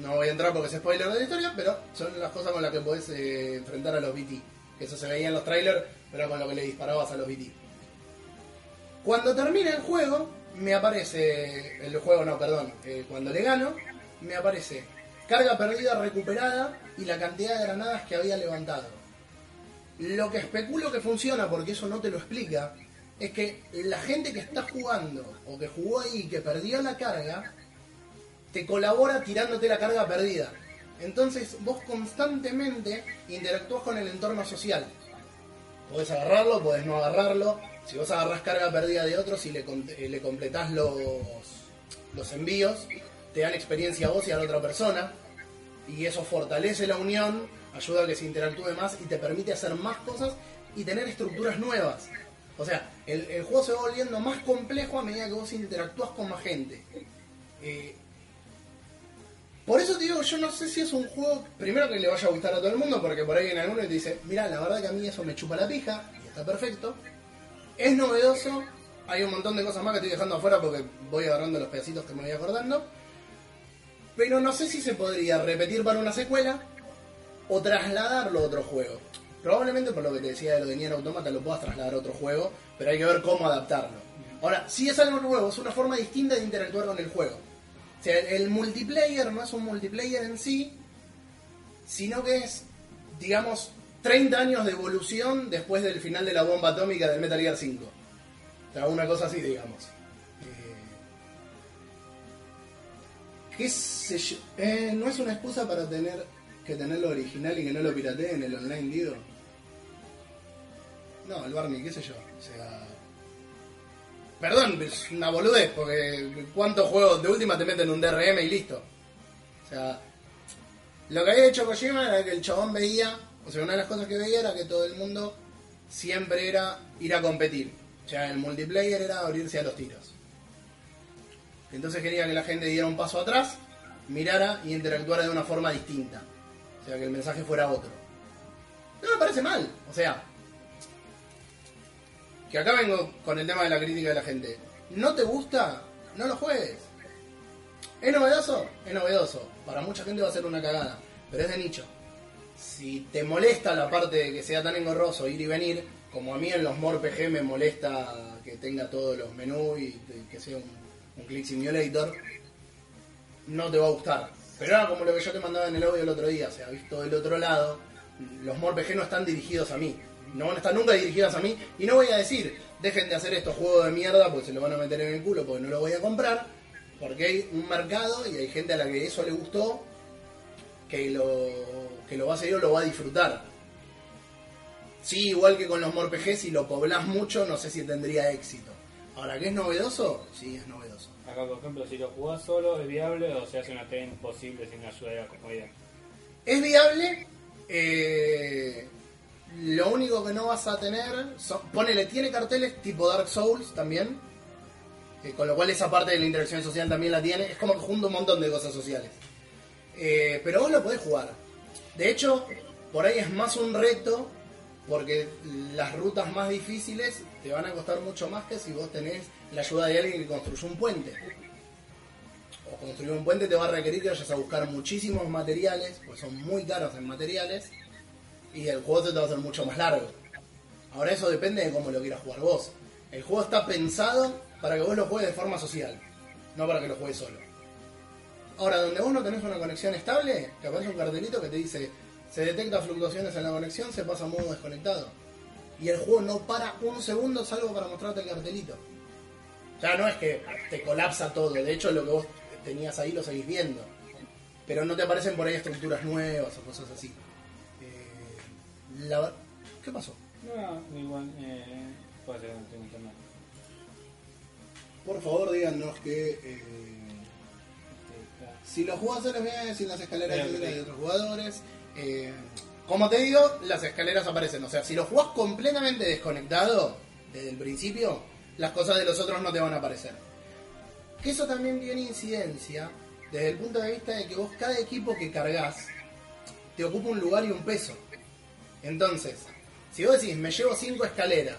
No voy a entrar porque es spoiler de la historia, pero son las cosas con las que podés eh, enfrentar a los BT. Que eso se veía en los trailers, pero con lo que le disparabas a los BT. Cuando termina el juego, me aparece. El juego, no, perdón. eh, cuando le gano, me aparece carga perdida recuperada y la cantidad de granadas que había levantado. Lo que especulo que funciona, porque eso no te lo explica, es que la gente que está jugando o que jugó ahí y que perdió la carga, te colabora tirándote la carga perdida. Entonces vos constantemente interactúas con el entorno social. Podés agarrarlo, podés no agarrarlo. Si vos agarrás carga perdida de otros y le, eh, le completás los, los envíos, te dan experiencia a vos y a la otra persona. Y eso fortalece la unión, ayuda a que se interactúe más y te permite hacer más cosas y tener estructuras nuevas. O sea, el, el juego se va volviendo más complejo a medida que vos interactúas con más gente. Eh, por eso digo, yo no sé si es un juego, primero que le vaya a gustar a todo el mundo, porque por ahí en alguno te dice, mira, la verdad que a mí eso me chupa la pija, y está perfecto. Es novedoso, hay un montón de cosas más que estoy dejando afuera porque voy agarrando los pedacitos que me voy acordando. Pero no sé si se podría repetir para una secuela o trasladarlo a otro juego. Probablemente por lo que te decía de lo de Nier Automata lo puedas trasladar a otro juego, pero hay que ver cómo adaptarlo. Ahora, si es algo nuevo, es una forma distinta de interactuar con el juego. Sea, el multiplayer no es un multiplayer en sí, sino que es, digamos, 30 años de evolución después del final de la bomba atómica del Metal Gear 5. O sea, una cosa así, digamos. Eh, ¿Qué sé yo? Eh, ¿No es una excusa para tener que tener lo original y que no lo pirateen en el online, Dido? No, el Barney, qué sé yo. O sea... Perdón, es una boludez, porque ¿cuántos juegos de última te meten un DRM y listo? O sea, lo que había hecho Kojima era que el chabón veía, o sea, una de las cosas que veía era que todo el mundo siempre era ir a competir. O sea, el multiplayer era abrirse a los tiros. Entonces quería que la gente diera un paso atrás, mirara y interactuara de una forma distinta. O sea, que el mensaje fuera otro. No me parece mal. O sea, que acá vengo con el tema de la crítica de la gente. ¿No te gusta? No lo juegues. ¿Es novedoso? Es novedoso. Para mucha gente va a ser una cagada, pero es de nicho. Si te molesta la parte de que sea tan engorroso ir y venir, como a mí en los MorPG me molesta que tenga todos los menús y que sea un, un Click Simulator, no te va a gustar. Pero era como lo que yo te mandaba en el audio el otro día, o sea, visto del otro lado, los MorPG no están dirigidos a mí. No van a estar nunca dirigidos a mí. Y no voy a decir, dejen de hacer estos juegos de mierda porque se lo van a meter en el culo porque no lo voy a comprar. Porque hay un mercado y hay gente a la que eso le gustó que lo, que lo va a seguir o lo va a disfrutar. Sí, igual que con los MorPG, si lo poblás mucho, no sé si tendría éxito. Ahora, ¿que es novedoso? Sí, es novedoso. Acá, por ejemplo, si lo jugás solo, ¿es viable o se hace una tarea imposible sin la ayuda de la comunidad? Es viable. eh, lo único que no vas a tener. ponele, tiene carteles tipo Dark Souls también. eh, con lo cual esa parte de la interacción social también la tiene. Es como que junta un montón de cosas sociales. Eh, pero vos lo podés jugar. De hecho, por ahí es más un reto. Porque las rutas más difíciles te van a costar mucho más que si vos tenés la ayuda de alguien que construyó un puente o construir un puente te va a requerir que vayas a buscar muchísimos materiales, pues son muy caros en materiales, y el juego se te va a hacer mucho más largo. Ahora eso depende de cómo lo quieras jugar vos. El juego está pensado para que vos lo juegues de forma social, no para que lo juegues solo. Ahora, donde vos no tenés una conexión estable, te aparece un cartelito que te dice, se detecta fluctuaciones en la conexión, se pasa a modo desconectado. Y el juego no para un segundo salvo para mostrarte el cartelito. Ya no es que te colapsa todo, de hecho lo que vos tenías ahí lo seguís viendo. pero no te aparecen por ahí estructuras nuevas o cosas así. La- ¿Qué pasó? No, igual, eh, puede ser que no tengo tema. Por favor, díganos que eh, Este, está- si los jugás solos bien, sin las escaleras de otros jugadores. eh, como te digo, las escaleras aparecen. O sea, si lo jugás completamente desconectado desde el principio, las cosas de los otros no te van a aparecer. Que eso también tiene incidencia desde el punto de vista de que vos cada equipo que cargas te ocupa un lugar y un peso. Entonces, si vos decís, me llevo cinco escaleras,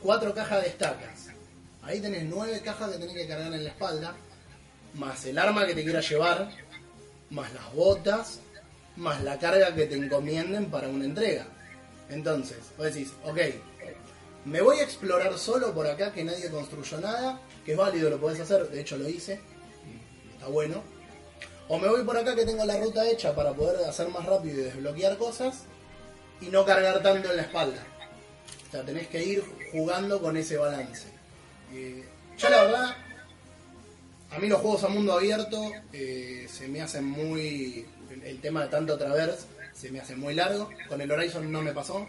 cuatro cajas de estacas, ahí tenés nueve cajas que tenés que cargar en la espalda, más el arma que te quieras llevar, más las botas, más la carga que te encomienden para una entrega. Entonces, vos decís, ok, me voy a explorar solo por acá que nadie construyó nada, que es válido, lo podés hacer, de hecho lo hice, está bueno. O me voy por acá que tengo la ruta hecha para poder hacer más rápido y desbloquear cosas y no cargar tanto en la espalda. O sea, tenés que ir jugando con ese balance. Eh, yo la verdad, a mí los juegos a mundo abierto eh, se me hacen muy... El, tema de tanto traverse se me hace muy largo. Con el Horizon no me pasó.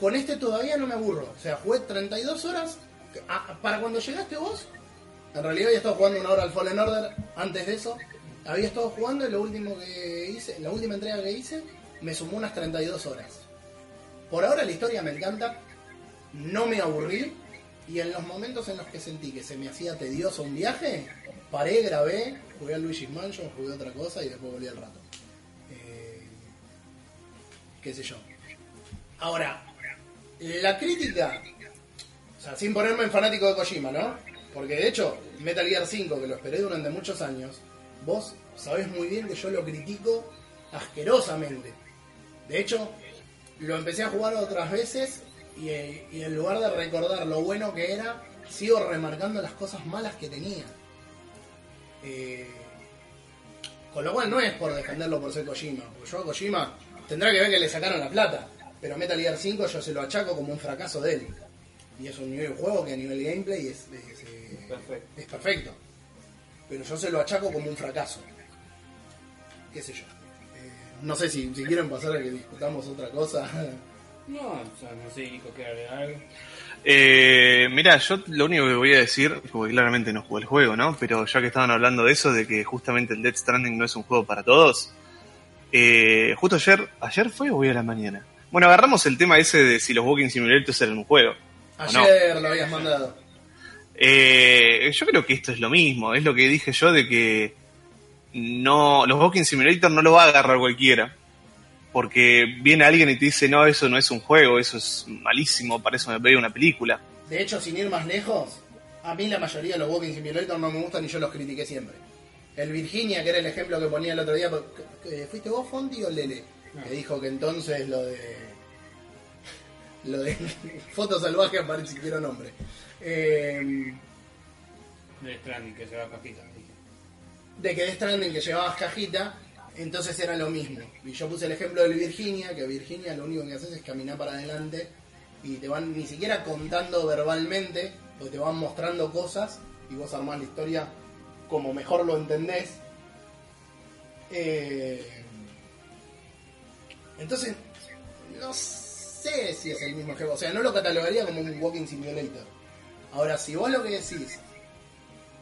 Con este todavía no me aburro. O sea, jugué 32 horas. Ah, para cuando llegaste vos, en realidad había estado jugando una hora al Fallen Order. Antes de eso, había estado jugando y lo último que hice, la última entrega que hice, me sumó unas 32 horas. Por ahora la historia me encanta. No me aburrí. Y en los momentos en los que sentí que se me hacía tedioso un viaje, paré, grabé, jugué a Luigi's Mansion, jugué a otra cosa y después volví al rato. Eh, qué sé yo. Ahora, la crítica, o sea, sin ponerme en fanático de Kojima, ¿no? Porque de hecho, Metal Gear 5, que lo esperé durante muchos años, vos sabés muy bien que yo lo critico asquerosamente. De hecho, lo empecé a jugar otras veces y, y en lugar de recordar lo bueno que era, sigo remarcando las cosas malas que tenía. Eh, con lo cual no es por defenderlo por ser Kojima, porque yo a Kojima tendrá que ver que le sacaron la plata, pero a Metal Gear 5 yo se lo achaco como un fracaso de él. Y es un nivel de juego que a nivel gameplay es, es, eh, Perfecto. es perfecto. Pero yo se lo achaco como un fracaso. ¿Qué sé yo? No sé si, si quieren pasar a que discutamos otra cosa. (laughs) No, o sea, no sé, Nico, quiere agregar algo. Eh, mira, yo lo único que voy a decir, porque claramente no jugué el juego, ¿no? Pero ya que estaban hablando de eso, de que justamente el Dead Stranding no es un juego para todos, eh, justo ayer, ¿ayer fue o hoy a la mañana? Bueno, agarramos el tema ese de si los Walking Simulators eran un juego. Ayer lo habías mandado. Eh, yo creo que esto es lo mismo, es lo que dije yo de que no los Walking Simulator no lo va a agarrar cualquiera. Porque viene alguien y te dice, no, eso no es un juego, eso es malísimo, para eso me veo una película. De hecho, sin ir más lejos, a mí la mayoría de los Walking Simulator no me gustan y yo los critiqué siempre. El Virginia, que era el ejemplo que ponía el otro día, ¿que- ¿fuiste vos, Fonti o Lele? Que dijo que entonces lo de. (laughs) Lo de (laughs) foto salvaje aparece siquiera nombre. Eh, De Stranding, que se va a cajita. De que Death Stranding que llevabas cajita, entonces era lo mismo. Y yo puse el ejemplo del Virginia, que Virginia lo único que haces es caminar para adelante y te van ni siquiera contando verbalmente, o te van mostrando cosas y vos armás la historia como mejor lo entendés. Eh, entonces, no sé si es el mismo juego, o sea, no lo catalogaría como un walking simulator. Ahora, si vos lo que decís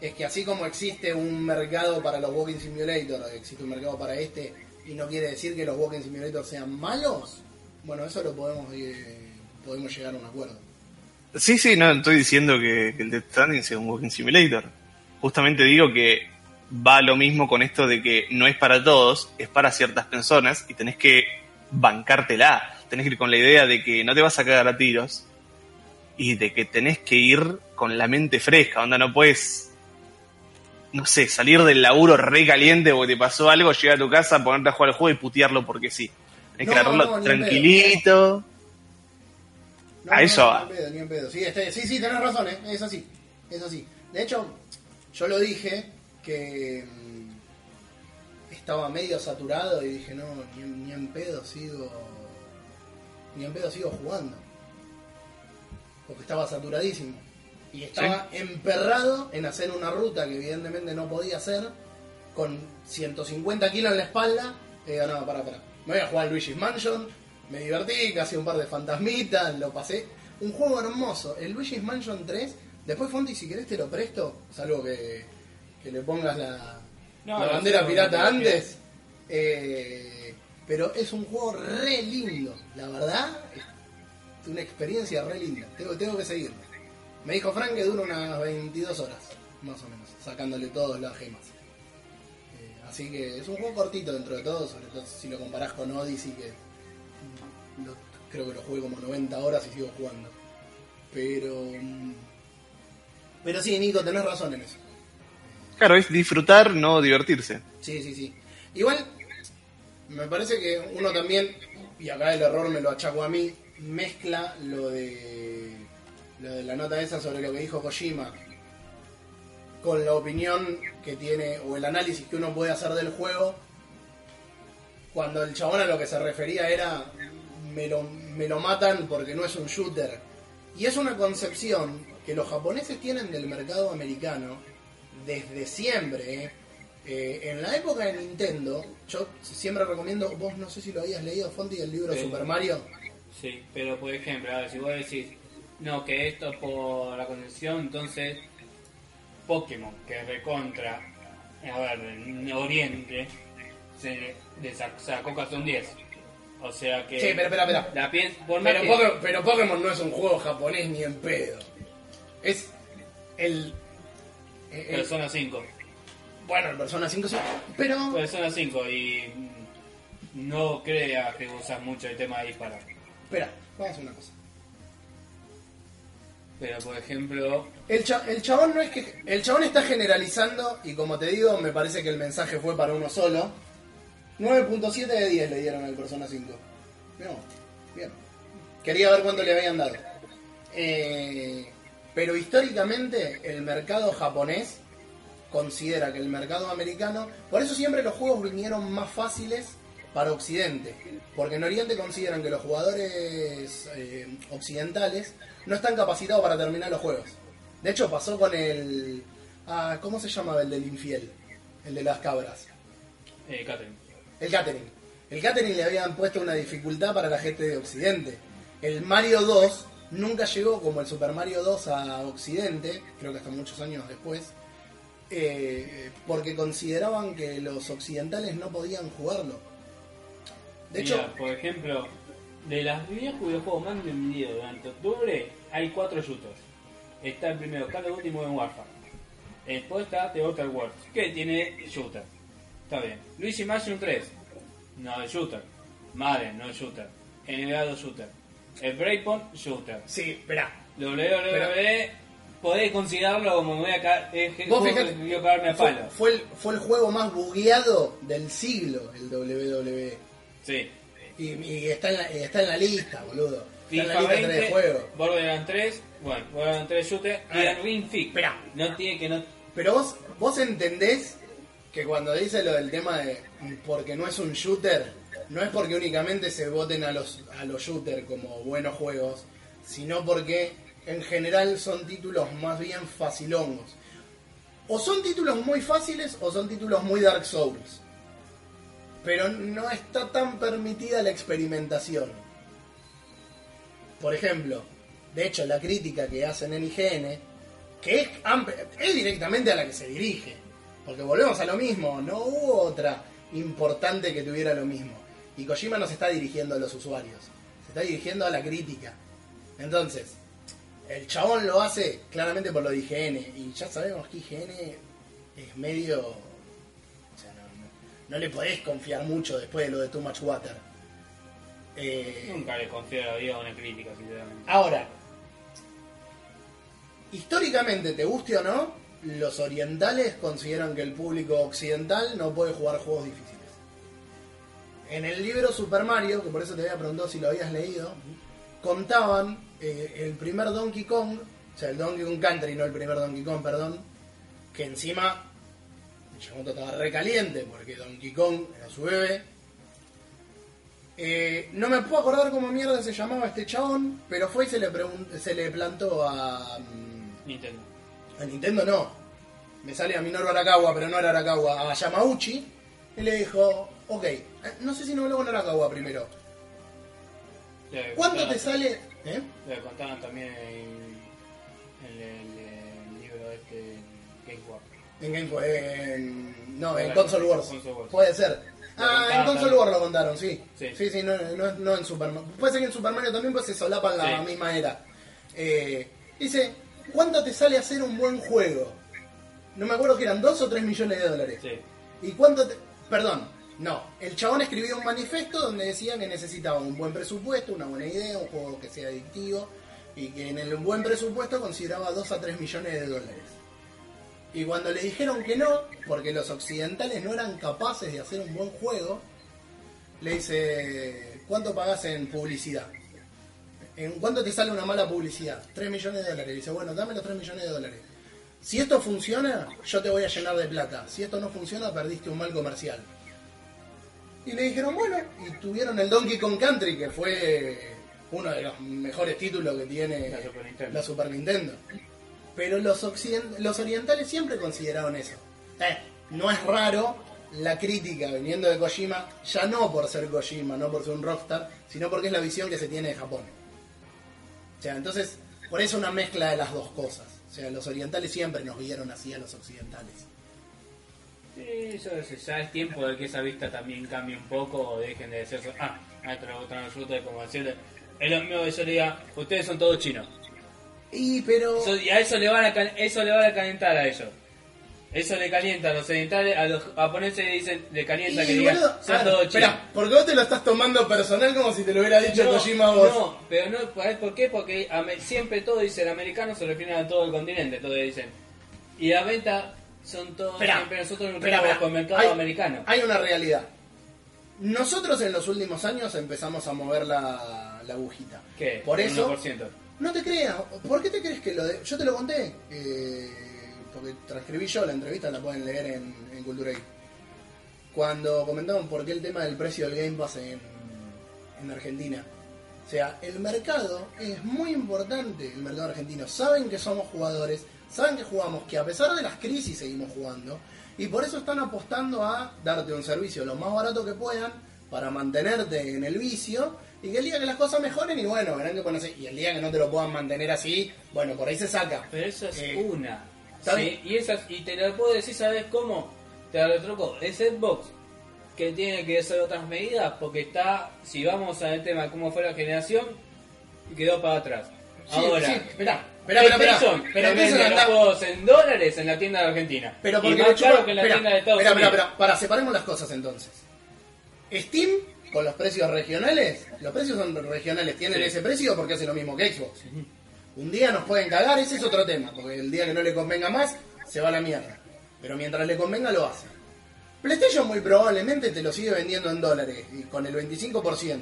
es que así como existe un mercado para los Walking Simulator, existe un mercado para este, y no quiere decir que los Walking Simulator sean malos, bueno, eso lo podemos eh, podemos llegar a un acuerdo. Sí, sí, no estoy diciendo que, que el Death Stranding sea un Walking Simulator. Justamente digo que va lo mismo con esto de que no es para todos, es para ciertas personas y tenés que bancártela. Tenés que ir con la idea de que no te vas a cagar a tiros y de que tenés que ir con la mente fresca. Onda, no puedes, no sé, salir del laburo re caliente porque te pasó algo, llegar a tu casa, ponerte a jugar al juego y putearlo porque sí. Tenés que agarrarlo no, tranquilito. No, A eso va. Ni en pedo, ni en pedo. Sí, este- sí, sí, tenés razón, ¿eh? es así, es así. De hecho, yo lo dije que mm, estaba medio saturado y dije, no, ni ni en pedo sigo, ni en pedo sigo jugando. Porque estaba saturadísimo. Y estaba emperrado en hacer una ruta que evidentemente no podía hacer con 150 kilos en la espalda, y digo, no, para, para. Me voy a jugar Luigi's Mansion, me divertí, casi un par de fantasmitas, lo pasé. Un juego hermoso, el Luigi's Mansion 3. Después, Fonti, si querés te lo presto, salvo que, que le pongas la, No, la bandera pirata no, antes. Eh, pero es un juego re lindo, la verdad, es una experiencia re linda. Tengo, tengo que seguirlo. Me dijo Frank que dura unas 22 horas, más o menos, sacándole todas las gemas. Eh, así que es un juego cortito dentro de todo, sobre todo si lo comparás con Odyssey, que lo- creo que lo jugué como 90 horas y sigo jugando. Pero. mm, Pero sí, Nico, tenés razón en eso. Claro, es disfrutar, no divertirse. Sí, sí, sí. Igual, me parece que uno también, y acá el error me lo achaco a mí, mezcla lo de, lo de la nota esa sobre lo que dijo Kojima con la opinión que tiene, o el análisis que uno puede hacer del juego, cuando el chabón a lo que se refería era, me lo, me lo matan porque no es un shooter. Y es una concepción que los japoneses tienen del mercado americano desde siempre. ¿eh? Eh, en la época de Nintendo, yo siempre recomiendo, vos no sé si lo habías leído, Fonti, el libro. Super Mario. Sí, pero por ejemplo, a ver, si vos decís, no, que esto es por la conexión, entonces Pokémon, que recontra, a ver, en Oriente, se le sac- sacó casi un 10. O sea que... Sí, pero espera, espera. La piens- por Pero, que- Pokémon, pero Pokémon no es un juego japonés ni en pedo. Es el... Persona 5. bueno, el Persona 5 sí, pero... Persona 5 y no creas que usas mucho el tema de disparar. Espera, vamos a hacer una cosa. Pero por ejemplo, El, cha- el chabón no es que. El chabón está generalizando y como te digo, me parece que el mensaje fue para uno solo. 9.7 de 10 le dieron al Persona 5. No, bien. Quería ver cuánto le habían dado. Eh, pero históricamente el mercado japonés considera que el mercado americano. Por eso siempre los juegos vinieron más fáciles para Occidente. Porque en Oriente consideran que los jugadores eh, occidentales no están capacitados para terminar los juegos. De hecho, pasó con el. Ah, ¿Cómo se llamaba el del infiel? El de las cabras. eh, Catherine. El catering. El catering le habían puesto una dificultad para la gente de Occidente. El Mario 2 nunca llegó como el Super Mario 2 a Occidente, creo que hasta muchos años después, eh, porque consideraban que los occidentales no podían jugarlo. De hecho, Mira, por ejemplo, de las 10 videojuegos más vendidos durante octubre, hay 4 shooters. Está el primero, Call of Duty Modern Warfare. Después está The Outer Worlds, que tiene shooter. Está bien. Luigi Mansion 3, no es shooter. Madden, no es shooter. NBA 2 shooter. El Breakpoint, shooter. sí, espera. WWE, podés considerarlo como me voy a caer, es que Vos fijate, que caerme a fue, palo. fue el, fue el juego más bugueado del siglo, el WWE. Sí. Y, y está, en la, está en la lista, boludo. Está en la FIFA lista 3 de 20, juegos. Borderlands 3, bueno, Borderlands 3 shooter y el Ring Fit. espera. No tiene que no. Pero vos, vos entendés que cuando dice lo del tema de porque no es un shooter, no es porque únicamente se voten a los, a los shooters como buenos juegos, sino porque en general son títulos más bien facilongos. O son títulos muy fáciles o son títulos muy Dark Souls. Pero no está tan permitida la experimentación. Por ejemplo, de hecho la crítica que hacen en IGN, que es, es directamente a la que se dirige. Porque volvemos a lo mismo, no hubo otra importante que tuviera lo mismo. Y Kojima no se está dirigiendo a los usuarios, se está dirigiendo a la crítica. Entonces, el chabón lo hace claramente por lo de IGN. Y ya sabemos que IGN es medio... No le podés confiar mucho después de lo de Too Much Water. Eh, Nunca le confío la vida a una crítica, sinceramente. Ahora, históricamente, te guste o no, los orientales consideran que el público occidental no puede jugar juegos difíciles. En el libro Super Mario, que por eso te había preguntado si lo habías leído, contaban eh, el primer Donkey Kong, o sea, el Donkey Kong Country, no el primer Donkey Kong, perdón, que encima Miyamoto estaba recaliente porque Donkey Kong era su bebé. Eh, no me puedo acordar cómo mierda se llamaba este chabón, pero fue y se le, se le plantó a, mm, Nintendo. a Nintendo, no. me sale a Minoru Arakawa, pero no era Arakawa, a Yamauchi, y le dijo, ok, eh, no sé si no habló con Arakawa primero. Le ¿Cuánto contaban- te sale? ¿Eh? Le contaban también en, en En Game en, No, en Console Wars. Console Wars. Puede ser. Ah, en Console. Wars lo contaron, sí. Sí. Sí, sí, no, no, no en Super Mario. Puede ser que en Super Mario también pues se solapan la Sí. misma era. Eh, dice, ¿cuánto te sale hacer un buen juego? No me acuerdo que eran 2 o 3 millones de dólares. Sí. ¿Y cuánto te... Perdón, no. El chabón escribió un manifiesto donde decía que necesitaba un buen presupuesto, una buena idea, un juego que sea adictivo y que en el buen presupuesto consideraba 2 a 3 millones de dólares. Y cuando le dijeron que no, porque los occidentales no eran capaces de hacer un buen juego, le dice, ¿cuánto pagás en publicidad? ¿En cuánto te sale una mala publicidad? 3 millones de dólares. Dice, bueno, dame los 3 millones de dólares. Si esto funciona, yo te voy a llenar de plata. Si esto no funciona, perdiste un mal comercial. Y le dijeron, bueno, y tuvieron el Donkey Kong Country, que fue uno de los mejores títulos que tiene La Super Nintendo. la Super Nintendo. Pero los, occident- los orientales siempre consideraron eso. Eh, no es raro la crítica viniendo de Kojima, ya no por ser Kojima, no por ser un rockstar, sino porque es la visión que se tiene de Japón. O sea, entonces, por eso una mezcla de las dos cosas. O sea, los orientales siempre nos vieron así a los occidentales. Sí, eso es, ya es tiempo de que esa vista también cambie un poco o dejen de decir, ah, esto le gustan los frutos, como decirle, es lo mismo que ustedes son todos chinos. Y pero... Eso- y a eso le van a eso le van a calentar a ellos. Eso le calienta a los orientales, a los japoneses le dicen, le calienta que Y, digan, son todos chinos. espera, porque vos te lo estás tomando personal como si te lo hubiera dicho Kojima a vos. no, pero no, ¿sabés por qué? Porque siempre todo dicen americano se refieren a todo el continente, todos dicen. Y la venta son todos, Espera, siempre nosotros espera. con el mercado Hay- americano. Hay una realidad. Nosotros en los últimos años empezamos a mover la, la agujita. ¿Qué? Por eso, 1%. No te creas. ¿Por qué te crees que lo de.? Yo te lo conté. eh, porque transcribí yo la entrevista, la pueden leer en, en. Cuando comentaban por qué el tema del precio del Game Pass en, en Argentina. O sea, el mercado es muy importante, el mercado argentino. Saben que somos jugadores, saben que jugamos, que a pesar de las crisis seguimos jugando. Y por eso están apostando a darte un servicio lo más barato que puedan para mantenerte en el vicio y que el día que las cosas mejoren y bueno, verán que ponerse y el día que no te lo puedan mantener así, bueno, por ahí se saca. Pero eso es Eh, una. ¿está Sí, y, esas, y te lo puedo decir, ¿sabes cómo? Te la retroco. Es Xbox que tiene que hacer otras medidas porque está, si vamos al tema de cómo fue la generación, quedó para atrás. Sí, Ahora, sí, esperá, esperá, esperá, esperá. PlayStation Pero los juegos en dólares en la tienda de Argentina. Pero y porque más le chupa- caro que en la espera, tienda de Estados espera, Unidos. espera, espera, para, separemos las cosas entonces. Steam, con los precios regionales, los precios son regionales, tienen ese precio porque hace lo mismo que Xbox. Un día nos pueden cagar, ese es otro tema, porque el día que no le convenga más, se va a la mierda. Pero mientras le convenga, lo hace. PlayStation muy probablemente te lo sigue vendiendo en dólares, y con el 25%.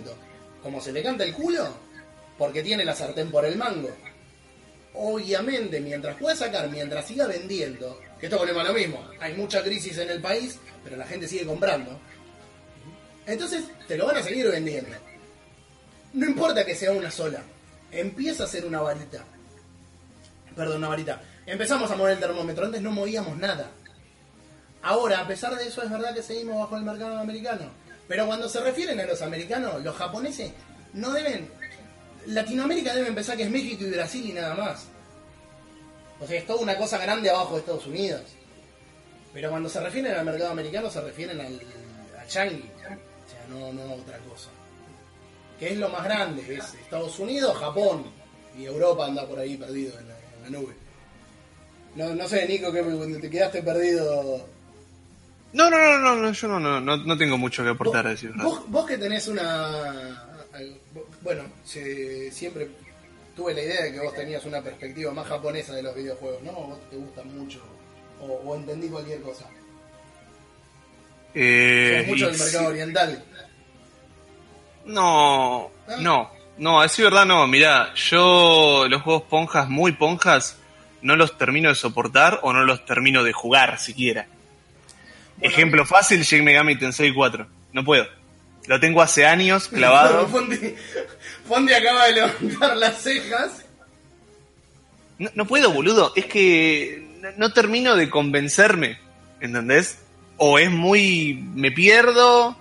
Como se le canta el culo, porque tiene la sartén por el mango obviamente, mientras pueda sacar, mientras siga vendiendo, que esto volvemos a lo mismo, hay mucha crisis en el país, pero la gente sigue comprando. Entonces, te lo van a seguir vendiendo. No importa que sea una sola, empieza a ser una varita. Perdón, una varita. Empezamos a mover el termómetro, antes no movíamos nada. Ahora, a pesar de eso, es verdad que seguimos bajo el mercado americano. Pero cuando se refieren a los americanos, los japoneses no deben Latinoamérica debe empezar que es México y Brasil y nada más. O sea, es toda una cosa grande abajo de Estados Unidos. Pero cuando se refieren al mercado americano se refieren al, al Changi. O sea, no, otra cosa. Que es lo más grande, es Estados Unidos, Japón. Y Europa anda por ahí perdido en la, en la nube. No, no sé, Nico, que cuando te quedaste perdido. No, no, no, no, no, yo no, no, no, no tengo mucho que aportar a decir. Vos, vos, que tenés una... Bueno, se- siempre tuve la idea de que vos tenías una perspectiva más japonesa de los videojuegos, ¿no? ¿O vos te gustan mucho o, o entendí cualquier cosa. Eh, mucho del mercado sí- oriental. No, ¿Ah? no, no, a decir verdad no. Mirá, yo los juegos ponjas, muy ponjas, no los termino de soportar o no los termino de jugar siquiera. Bueno, Ejemplo fácil, Shin Megami Tensei 4. No puedo. Lo tengo hace años (laughs) clavado. Fondi, Fondi acaba de levantar las cejas. No, no puedo, boludo. Es que no, no termino de convencerme, ¿entendés? O es muy... me pierdo,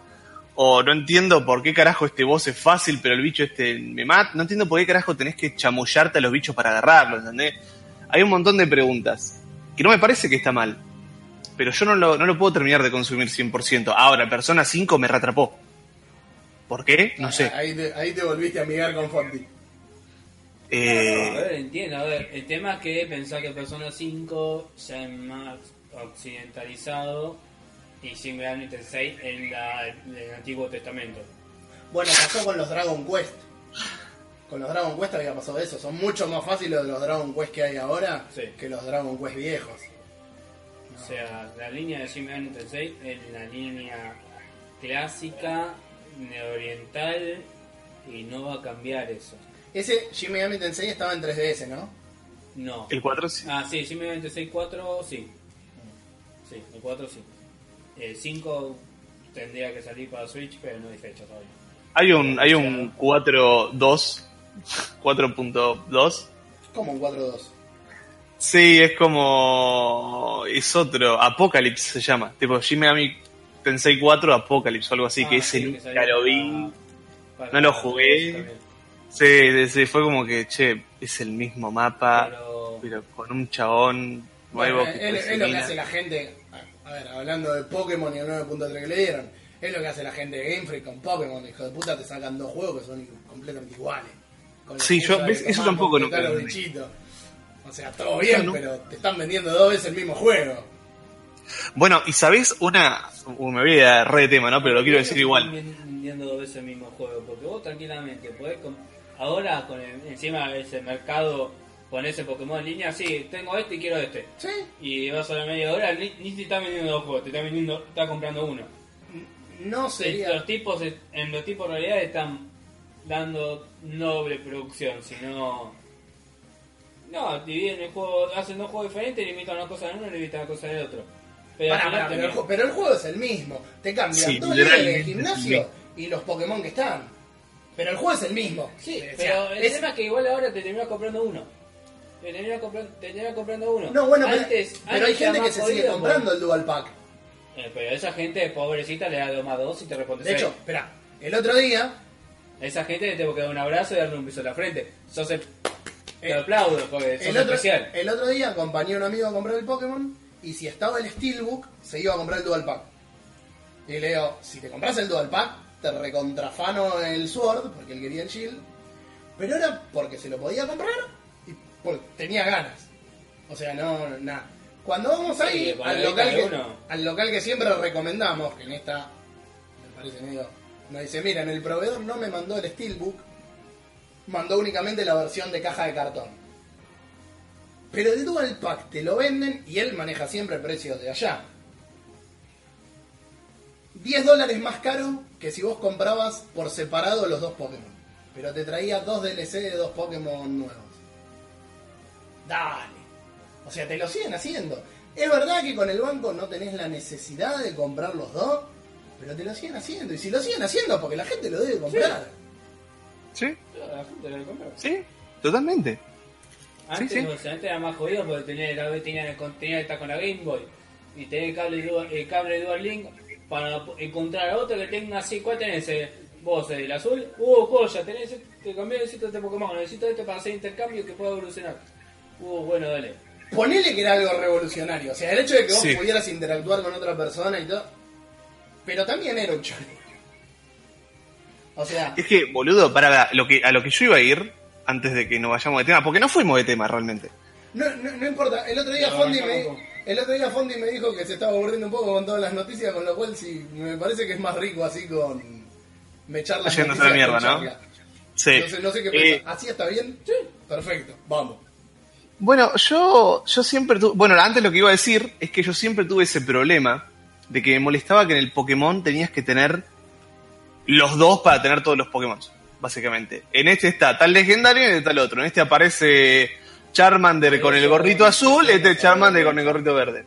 o no entiendo por qué carajo este boss es fácil, pero el bicho este me mata. No entiendo por qué carajo tenés que chamullarte a los bichos para agarrarlos, ¿entendés? Hay un montón de preguntas, que no me parece que está mal, pero yo no lo, no lo puedo terminar de consumir 100%. Ahora, Persona 5 me reatrapó. ¿Por qué? No sé. Ahí te, ahí te volviste a amigar con Fonti. Eh, a ver, entiendo. A ver, el tema es que pensar que Persona 5 sea más occidentalizado y Shin Megami Tensei en, la, en el Antiguo Testamento. Bueno, pasó con los Dragon Quest. Con los Dragon Quest había pasado eso. Son mucho más fáciles los Dragon Quest que hay ahora Sí. que los Dragon Quest viejos. O sea, la línea de Shin Megami Tensei es la línea clásica, neoriental y no va a cambiar eso. Ese Shin Megami Tensei estaba en 3DS, ¿no? No. el 4 sí. Ah, sí, Shin Megami Tensei 4, sí. Sí, el 4 sí. El 5 tendría que salir para Switch, pero no hay fecha todavía. Hay un, hay un 4.2, 4.2. Como un 4-2. Sí, es como. Es otro. Apocalypse se llama. Tipo Shin Megami Tensei 4 Apocalypse o algo así. que Ah, ese sí, que nunca salió lo vi. para- No lo jugué. Sí, sí, sí, fue como que, che, es el mismo mapa, Pero- pero con un chabón nuevo Bueno, que es, es lo que hace la gente. A ver, hablando de Pokémon y el 9.3 que le dieron. Es lo que hace la gente de Game Freak con Pokémon. Hijo de puta, te sacan dos juegos que son completamente iguales. Con Sí, yo- ves, que eso tampoco entendí. bichitos. O sea, todo bien, No, no. pero te están vendiendo dos veces el mismo juego. Bueno, y sabés una. uh, me voy a re de tema, ¿no? Pero lo quiero decir Están igual. vendiendo dos veces el mismo juego, porque vos tranquilamente podés. Ahora, con el- encima ese mercado, con ese Pokémon en línea, sí, tengo este y quiero este. Sí. Y vas a la media hora, ni, ni te están vendiendo dos juegos, te están vendiendo, está comprando uno. No sería. Los tipos, en los tipos en realidad están dando noble producción, sino. No, dividen el juego, hacen dos juegos diferentes, limitan una cosa en uno y limitan una cosa en el otro. Pero al Pará, final pará, pero, el, ju- pero el juego es el mismo. Te cambian Sí, dos niveles de literalmente gimnasio y los Pokémon que están. Pero el juego es el mismo. Sí, O sea, pero el es- tema es que igual ahora te terminas comprando uno. Te terminas comprando, comprando uno. No, bueno, pero- Antes- pero, antes hay gente que se sigue jodido, comprando el Dual Pack. Eh, pero esa gente pobrecita le da dos más dos y te responde De seis. hecho, espera, el otro día, Esa gente le tengo que dar un abrazo y darle un beso en la frente. Sos el... Te Eh, aplaudo porque sos el otro, especial. el otro día acompañé a un amigo a comprar el Pokémon y si estaba el Steelbook, se iba a comprar el Dual Pack. Y le digo, si te compras el Dual Pack, te recontrafano el Sword, porque él quería el Shield, pero era porque se lo podía comprar porque tenía ganas. O sea, no, nada. Cuando vamos ahí al local, que, uno. al local que siempre recomendamos, que en esta, me parece medio, nos dice, miren, el proveedor no me mandó el Steelbook, mandó únicamente la versión de caja de cartón. Pero el Dual Pack te lo venden y él maneja siempre precios de allá. 10 dólares más caro que si vos comprabas por separado los dos Pokémon. Pero te traía dos DLC de dos Pokémon nuevos. Dale. O sea, te lo siguen haciendo. Es verdad que con el banco no tenés la necesidad de comprar los dos, pero te lo siguen haciendo. Y si lo siguen haciendo, porque la gente lo debe comprar. ¿Sí? La gente lo compra. ¿Sí? Totalmente. Antes, Sí, sí. no antes era más jodido porque tenía, la, tenía, el- tenía que estar con la Game Boy y tenía el cable, dual, el cable Dual Link para encontrar a otro que tenga así. ¿Cuál tenés? eh? Vos, el azul. Uh, joya, tenés este, te cambié, necesito este Pokémon, necesito este para hacer intercambio que pueda evolucionar. Uh, bueno, dale. Ponele que era algo revolucionario. O sea, el hecho de que vos Sí. pudieras interactuar con otra persona y todo. Pero también era un choreo. O sea, Es que, boludo, para lo que, a lo que yo iba a ir, antes de que nos vayamos de tema, porque no fuimos de tema realmente. no, no, no importa. El otro día Pero Fondi me, el otro día Fondi me dijo que se estaba aburriendo un poco con todas las noticias, con lo cual sí, me parece que es más rico así con me echar las Yéndose noticias a la mierda, con ¿no? charla. Sí. Entonces no sé qué Eh, pensás. ¿Así está bien? Sí. Perfecto, vamos. Bueno, yo, yo siempre tuve. Bueno, antes lo que iba a decir es que yo siempre tuve ese problema de que me molestaba que en el Pokémon tenías que tener los dos para tener todos los Pokémon, básicamente. En este está tal legendario y en este tal otro. En este aparece Charmander con el gorrito azul, este Charmander con el gorrito verde.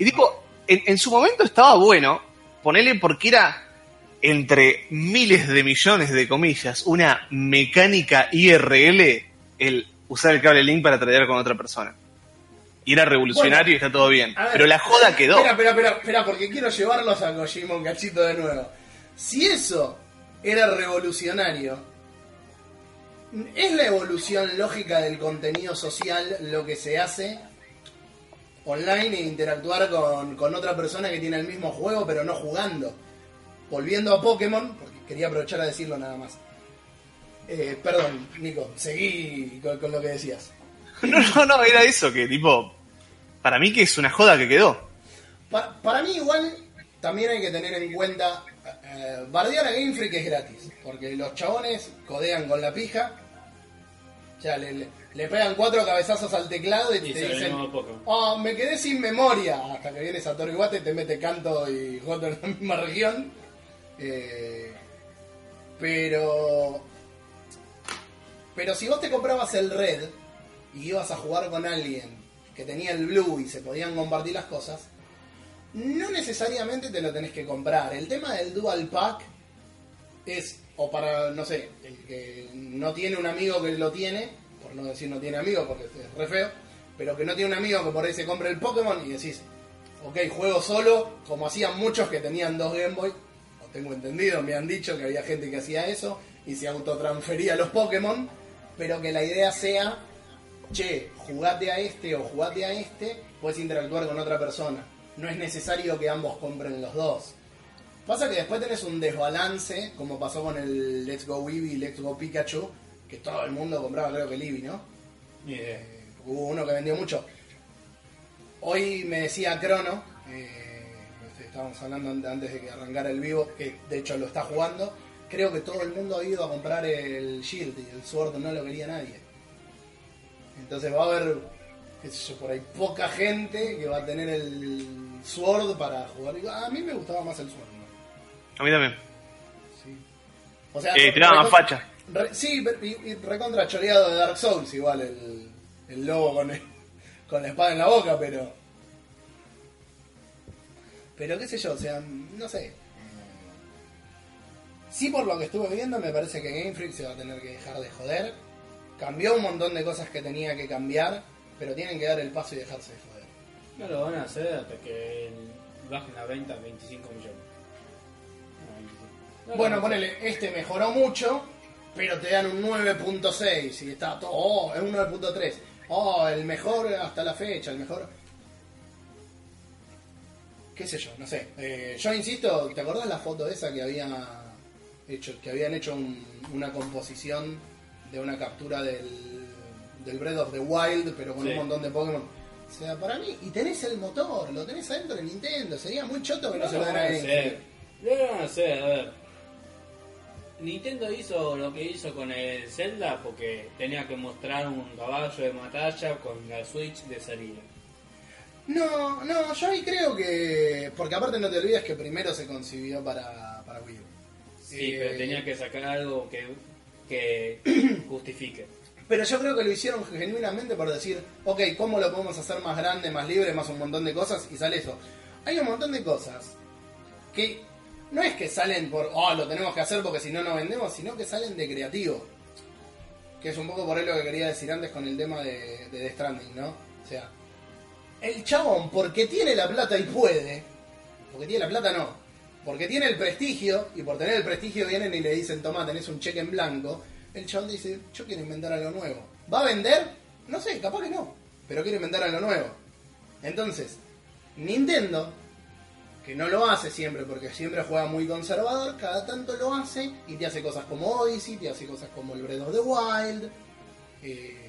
Y tipo, en, en su momento estaba bueno, ponerle porque era entre miles de millones de comillas, una mecánica IRL, el usar el cable link para tradear con otra persona. y era revolucionario Bueno, y está todo bien. Ver, Pero la joda quedó. Espera, espera, espera, espera, porque quiero llevarlos a Kojima un cachito de nuevo. Si eso era revolucionario, ¿es la evolución lógica del contenido social lo que se hace online e interactuar con, con otra persona que tiene el mismo juego pero no jugando? Volviendo a Pokémon, porque quería aprovechar a decirlo nada más. Eh, perdón, Nico, seguí con, con lo que decías. (laughs) No, no, no, era eso, que tipo, para mí que es una joda que quedó. Pa- para mí igual también hay que tener en cuenta eh, bardear a Game Freak es gratis, porque los chabones codean con la pija, o sea, le, le- le pegan cuatro cabezazos al teclado y, Y te dicen, oh, me quedé sin memoria, hasta que viene Satoru Iwata y te mete canto y (laughs) Joto en la misma región. Eh, pero pero si vos te comprabas el red y ibas a jugar con alguien que tenía el blue y se podían compartir las cosas, no necesariamente te lo tenés que comprar. El tema del dual pack es, o para, no sé, el que no tiene un amigo que lo tiene, por no decir no tiene amigo porque es re feo, pero que no tiene un amigo que por ahí se compre el Pokémon y decís, ok, juego solo, como hacían muchos que tenían dos Game Boy, o tengo entendido, me han dicho que había gente que hacía eso y se autotransfería los Pokémon, pero que la idea sea, che, jugate a este o jugate a este, puedes interactuar con otra persona. No es necesario que ambos compren los dos. Pasa que después tenés un desbalance, como pasó con el Let's Go Eevee y Let's Go Pikachu, que todo el mundo compraba, creo que el Eevee, ¿no? Idea. Eh, hubo uno que vendió mucho. Hoy me decía Crono, eh, este, estábamos hablando an- antes de que arrancara el vivo, que de hecho lo está jugando. Creo que todo el mundo ha ido a comprar el Shield y el Sword no lo quería nadie. Entonces va a haber, qué sé yo, por ahí poca gente que va a tener el Sword para jugar. A mí me gustaba más el Sword. ¿no? A mí también. Sí. O sea, Eh, tiraban recon- facha. re- sí, y, y recontra choreado de Dark Souls, igual el, el lobo con, el- con la espada en la boca, pero. Pero qué sé yo, o sea, no sé. Sí, por lo que estuve viendo, me parece que Game Freak se va a tener que dejar de joder. Cambió un montón de cosas que tenía que cambiar, pero tienen que dar el paso y dejarse de joder. No lo van a hacer hasta que bajen la venta a 25 millones. No, 25. No lo Bueno, ponele, este mejoró mucho, pero te dan un 9.6 y está todo, oh, es un 9.3. Oh, el mejor hasta la fecha, el mejor... qué sé yo, no sé. Eh, yo insisto, ¿te acordás la foto esa que había hecho, que habían hecho un- una composición de una captura del, del Breath of the Wild, pero con Sí. un montón de Pokémon? O sea, para mí, y tenés el motor, lo tenés adentro de Nintendo, sería muy choto que no, No se lo den a. Freak. No a hacer, a ver. Nintendo hizo lo que hizo con el Zelda porque tenía que mostrar un caballo de batalla con la Switch de salida. No, no, yo ahí creo que. Porque aparte no te olvides que primero se concibió para, para Wii U. Sí, pero tenía que sacar algo que, que (clears throat) justifique. Pero yo creo que lo hicieron genuinamente por decir, ok, ¿cómo lo podemos hacer más grande, más libre, más un montón de cosas? Y sale eso. Hay un montón de cosas que no es que salen por, oh, lo tenemos que hacer porque si no, no vendemos, sino que salen de creativo. Que es un poco por ahí lo que quería decir antes con el tema de, de The Stranding, ¿no? O sea, el chabón, porque tiene la plata y puede, porque tiene la plata no, porque tiene el prestigio, y por tener el prestigio vienen y le dicen, toma, tenés un cheque en blanco, el chabón dice, yo quiero inventar algo nuevo. ¿Va a vender? No sé, capaz que no, pero quiero inventar algo nuevo. Entonces, Nintendo, que no lo hace siempre porque siempre juega muy conservador, cada tanto lo hace y te hace cosas como Odyssey, te hace cosas como el Breath of the Wild. eh,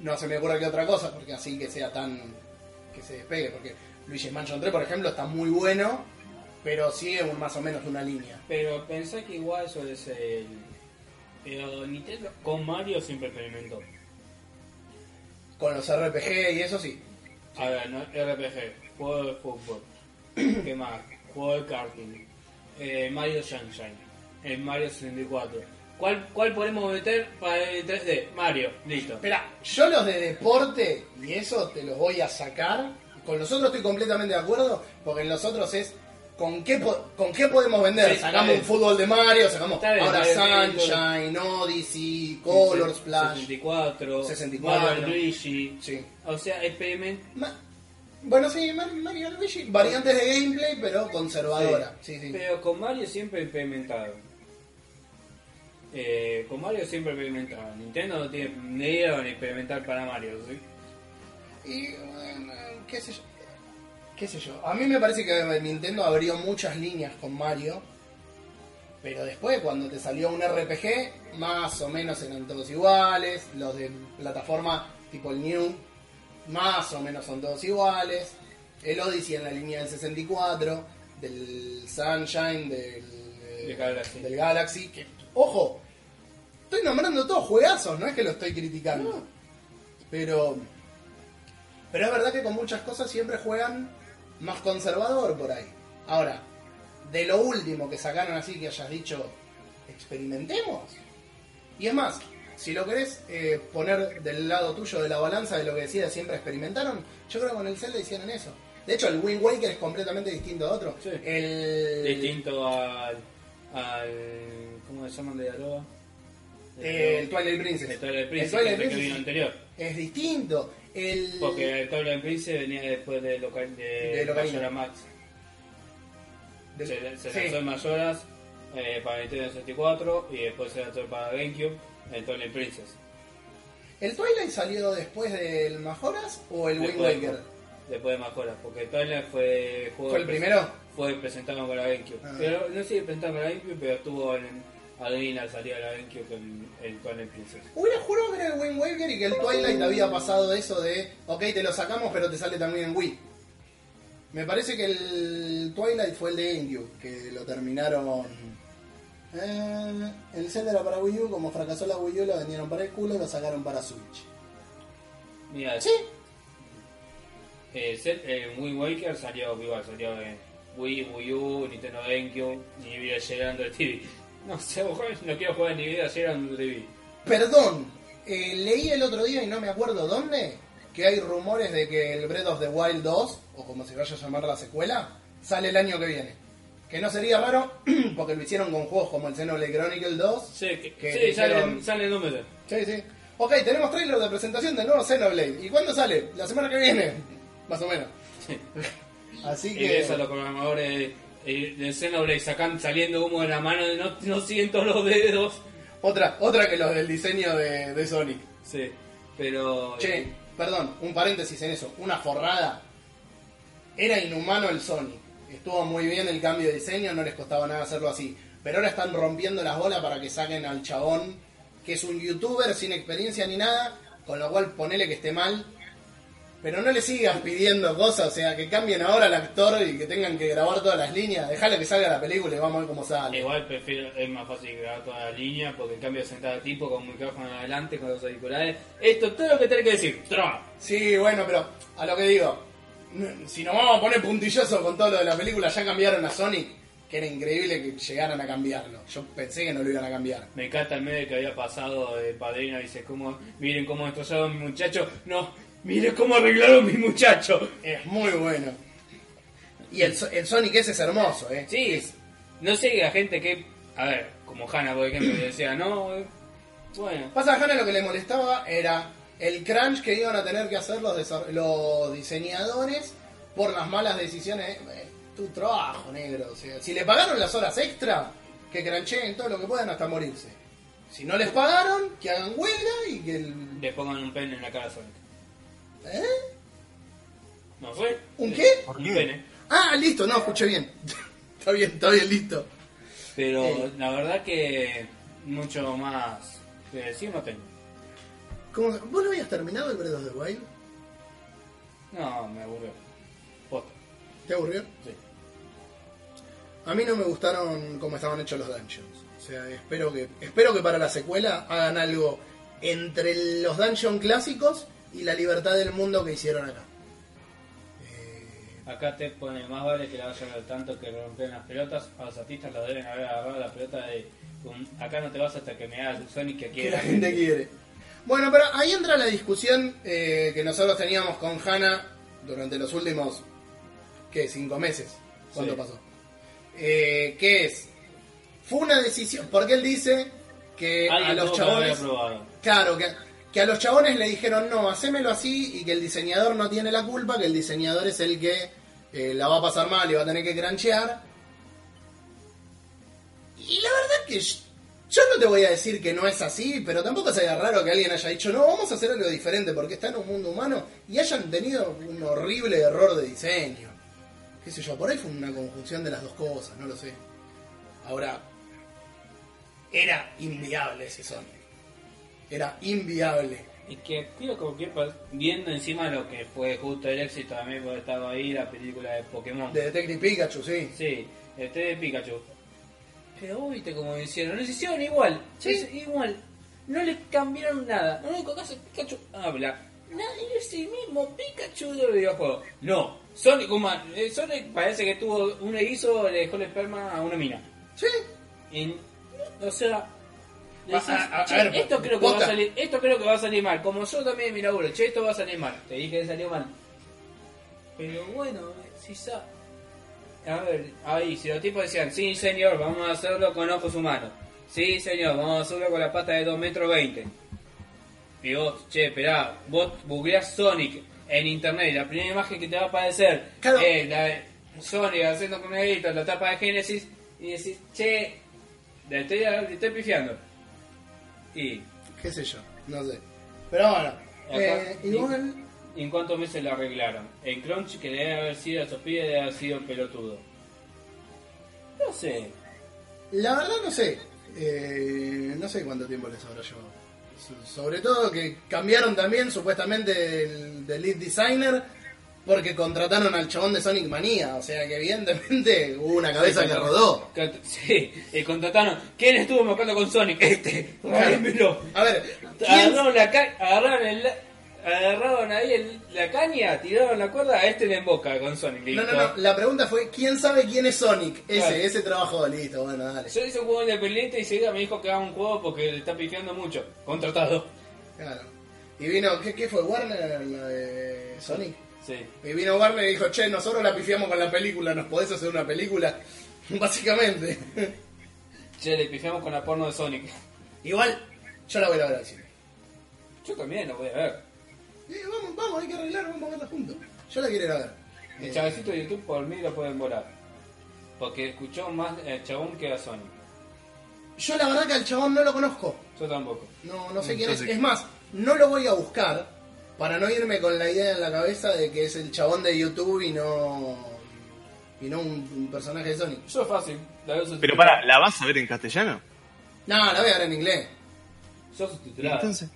no se me ocurre que otra cosa, porque así que sea tan. que se despegue, porque Luigi's Mansion 3, por ejemplo, está muy bueno, pero sigue un- más o menos una línea. Pero pensé que igual suele ser el... Pero Nintendo con Mario siempre experimentó. Con los RPG y eso sí. A ver, no, RPG, juego de fútbol. (clears throat) ¿Qué más? Juego de karting. Eh, Mario Sunshine. El Mario 64. ¿Cuál, ¿Cuál podemos meter para el 3D? Mario, listo. Espera, yo los de deporte, y eso te los voy a sacar. Con los otros estoy completamente de acuerdo, porque en los otros es ¿con qué, po- ¿con qué podemos vender? Sí, sacamos un fútbol de Mario, sacamos bien, ahora Sunshine, Odyssey, Color Splash. 64, 64. Mario Luigi. Sí. O sea, experiment. Ma- bueno, sí, Mar- Mario Luigi, variantes de gameplay, pero conservadora. Sí, sí. Pero con Mario siempre experimentado. Eh, con Mario siempre experimentado. Nintendo no tiene ni idea de experimentar para Mario, ¿sí? Y bueno, qué sé yo. Qué sé yo. A mí me parece que Nintendo abrió muchas líneas con Mario. Pero después, cuando te salió un RPG, más o menos eran todos iguales. Los de plataforma tipo el New, más o menos son todos iguales. El Odyssey en la línea del 64, del Sunshine, del, Galaxy. del Galaxy. Que, ojo, estoy nombrando todos juegazos, no es que lo estoy criticando. Pero pero es verdad que con muchas cosas siempre juegan más conservador por ahí. Ahora, de lo último que sacaron así que hayas dicho, experimentemos. Y es más, si lo querés eh, poner del lado tuyo de la balanza de lo que decía siempre experimentaron, yo creo que con el Zelda hicieron eso. De hecho, el Wind Waker es completamente distinto a otro. Sí. El, Distinto al. al ¿Cómo se llaman de Aroa? Eh, el Twilight Princess. El Twilight El Princess, Twilight que vino anterior. es distinto. El... Porque el Twilight Princess venía después de, local, de, De. Majora Max. Se, se sí. lanzó en Majoras eh, para Nintendo 64 y después se lanzó para GameCube el Twilight Princess. ¿El Twilight salió después del Majoras o el Wind Waker? Después de Majoras, porque el Twilight fue juego ¿Fue el primero? Fue presentado para GameCube. Ah. Pero no sé si presentado para GameCube, pero estuvo en Adrina salía la GameCube en el Twilight Princess. Hubiera jurado que era el Wind Waker y que el Twilight había pasado eso de, ok, te lo sacamos, pero te sale también en Wii. Me parece que el Twilight fue el de GameCube, que lo terminaron. Eh, el Zelda era para Wii U, como fracasó la Wii U, lo vendieron para el culo y lo sacaron para Switch. Mira, Sí, eh, Zed- eh, Wind Waker salió igual, salió en Wii, Wii U, Nintendo GameCube, ni vida llegando el TV. No sé, no quiero jugar ni vida llegando el TV. perdón, eh, leí el otro día y no me acuerdo dónde, que hay rumores de que el Breath of the Wild 2, o como se vaya a llamar la secuela, sale el año que viene. Que no sería raro, (clears throat) porque lo hicieron con juegos como el Xenoblade Chronicle 2. Sí, que, Que sí dijeron- sale, sale número. Sí, sí. Ok, tenemos trailer de presentación del nuevo Xenoblade. ¿Y cuándo sale? La semana que viene. (laughs) Más o menos. Así Y que... los programadores eh, de Xenoblade sacan, saliendo humo de la mano, no, no siento los dedos. Otra, otra que los del diseño de, de Sonic. Sí, pero... Che, perdón, un paréntesis en eso. Una forrada. Era inhumano el Sonic. Estuvo muy bien el cambio de diseño, no les costaba nada hacerlo así. Pero ahora están rompiendo las bolas para que saquen al chabón, que es un youtuber sin experiencia ni nada, con lo cual ponele que esté mal. Pero no le sigas pidiendo cosas, o sea, que cambien ahora al actor y que tengan que grabar todas las líneas. Dejale que salga la película y vamos a ver cómo sale. Igual prefiero, es más fácil grabar toda la línea porque en cambio sentar tipo con un micrófono adelante, con los auriculares. Esto es todo lo que tenés que decir. Trump. Sí, bueno, pero a lo que digo, si nos vamos a poner puntilloso con todo lo de la película, ya cambiaron a Sonic, que era increíble que llegaran a cambiarlo. Yo pensé que no lo iban a cambiar. Me encanta el medio que había pasado de padrino. Dice, cómo, miren cómo destrozaron mi muchacho. No, miren cómo arreglaron a mi muchacho. Es muy bueno. Y el, el Sonic ese es hermoso, ¿eh? Sí, Es- no sé la gente que... A ver, como Hanna, por ejemplo, que decía, no, eh, bueno. Pasa a Hannah lo que le molestaba era el crunch que iban a tener que hacer los, los diseñadores por las malas decisiones. Eh, tu trabajo, negro. O sea, si le pagaron las horas extra, que crancheen todo lo que puedan hasta morirse. Si no les pagaron, que hagan huelga y que el... Le pongan un pene en la cara a Sonic. ¿Eh? ¿No fue? ¿Un qué? Un pene. Ah, listo, no, escuché bien. (laughs) está bien, está bien, listo. Pero Eh. la verdad que mucho más que decir no tengo. ¿Cómo ¿Vos lo habías terminado el Breath of the Wild? No, me aburrió. Posta. ¿Te aburrió? Sí. A mí no me gustaron cómo estaban hechos los dungeons. O sea, espero que espero que para la secuela hagan algo entre los dungeons clásicos y la libertad del mundo que hicieron acá. Eh, Acá te pone más vale que la vayan al tanto que rompen las pelotas. A los artistas lo deben haber agarrado la pelota de. un- acá no te vas hasta que me hagas el Sonic que que quiere. la gente quiere. Bueno, pero ahí entra la discusión eh, que nosotros teníamos con Hanna durante los últimos, ¿qué? ¿Cinco meses? ¿Cuánto Sí. pasó? Eh, ¿Qué es? Fue una decisión, porque él dice que a los que chabones, claro, que, que a los chabones le dijeron no, hacémelo así y que el diseñador no tiene la culpa, que el diseñador es el que eh, la va a pasar mal y va a tener que cranchear. Y la verdad que yo, yo no te voy a decir que no es así, pero tampoco sería raro que alguien haya dicho, no, vamos a hacer algo diferente porque está en un mundo humano y hayan tenido un horrible error de diseño. Qué sé yo, por ahí fue una conjunción de las dos cosas, no lo sé. Ahora, era inviable ese Sonic. Era inviable. Y que creo como que pa- viendo encima lo que fue justo el éxito también porque estaba ahí la película de Pokémon. De Detective Pikachu, sí. Sí, este de Pikachu. Pero viste cómo hicieron, lo hicieron igual, Sí. es igual. No le cambiaron nada. Lo único que hace Pikachu habla. Nada, es el mismo Pikachu del videojuego. No, Sonic, como, eh, Sonic parece que tuvo un erizo, le dejó el esperma a una mina. Sí. Y, o sea, decís, A- a- a "Che, ver, esto creo que va a salir, esto creo que va a salir mal. Como yo también mi laburo, che, esto va a salir mal. Te dije que salió mal. Pero bueno, si sa a ver, ahí, si los tipos decían, sí señor, vamos a hacerlo con ojos humanos. Sí señor, vamos a hacerlo con la pata de 2 metros 20. Y vos, che, esperá, vos googleás Sonic en internet y la primera imagen que te va a aparecer Claro. es la de Sonic haciendo con negrito la tapa de Genesis y decís, che, le estoy, le estoy pifiando. Y Qué sé yo, no sé. Pero bueno, eh, igual... ¿Y en cuántos meses lo arreglaron? El crunch que debe haber sido a Sofía debe haber sido pelotudo. No sé. La verdad no sé. Eh, no sé cuánto tiempo les habrá llevado. So- Sobre todo que cambiaron también supuestamente el del lead designer porque contrataron al chabón de Sonic Manía. O sea que evidentemente (laughs) hubo una cabeza Sí, que rodó. Sí, y contrataron. ¿Quién estuvo marcando con Sonic? Este. (laughs) Tráemelo. A ver, ¿quién, Agarraron, la ca- agarraron, el- agarraron ahí el- la caña, tiraron la cuerda, a este le emboca con Sonic. no, listo. no, no, la pregunta fue ¿quién sabe quién es Sonic? Ese, Claro. ese trabajo, listo, bueno, dale. Yo hice un juego independiente y seguida me dijo que haga un juego porque le está pifiando mucho. Contratado. Claro. Y vino, ¿qué, qué fue? ¿Warner la de Sonic? Sí. Y vino Warner y dijo, che, nosotros la pifiamos con la película, ¿nos podés hacer una película? (laughs) Básicamente. Che, le pifiamos con la porno de Sonic. Igual, yo la voy a ver al cine. Yo también lo voy a ver. Eh, vamos, vamos, hay que arreglar, vamos a verla juntos. Yo la quiero ir a ver. El Eh, chavecito de YouTube por mí lo pueden volar. Porque escuchó más el chabón que a Sonic. yo la verdad que al chabón no lo conozco. Yo tampoco. No, no sé quién es. Es más, no lo voy a buscar para no irme con la idea en la cabeza de que es el chabón de YouTube y no... Y no un, un personaje de Sonic. Yo es fácil. La veo Pero para, ¿la vas a ver en castellano? No, la voy a ver en inglés. Yo ¿Y subtitulada. entonces?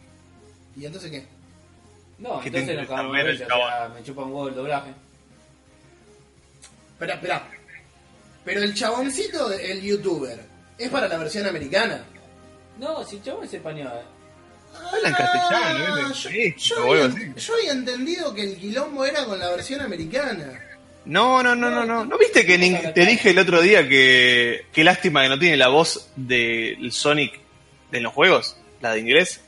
¿Y entonces qué? No, ¿Qué entonces te no interesa cagamos ver de el risa, o sea, me chupa un huevo el doblaje. Espera, espera. Pero el chaboncito, el youtuber, es para la versión americana. No, si el chabón es español. Habla en castellano, Ah, ¿eh? yo, yo o algo había, así. yo había entendido que el quilombo era con la versión americana. No, no, no, no, no. ¿No viste que te dije el otro día que qué lástima que no tiene la voz del Sonic de los juegos? La de inglés.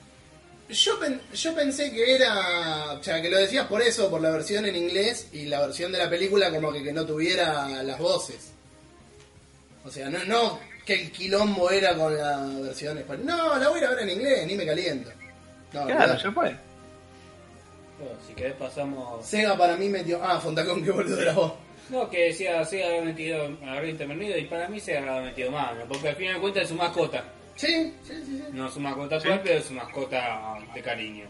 Yo, pen- yo pensé que era. O sea, que lo decías por eso, por la versión en inglés y la versión de la película como que, que no tuviera las voces. O sea, no, no que el quilombo era con la versión española. No, la voy a ir a ver en inglés, ni me caliento. No, Claro, ya fue. Bueno, si querés pasamos... Sega para mí metió. Ah, Fontacón, qué boludo era vos. No, que decía, se había metido, había intervenido y para mí se había metido mano, porque al final de cuentas es su mascota. Sí, sí, sí. sí. No es su mascota Sí. actual, pero es su mascota de cariño.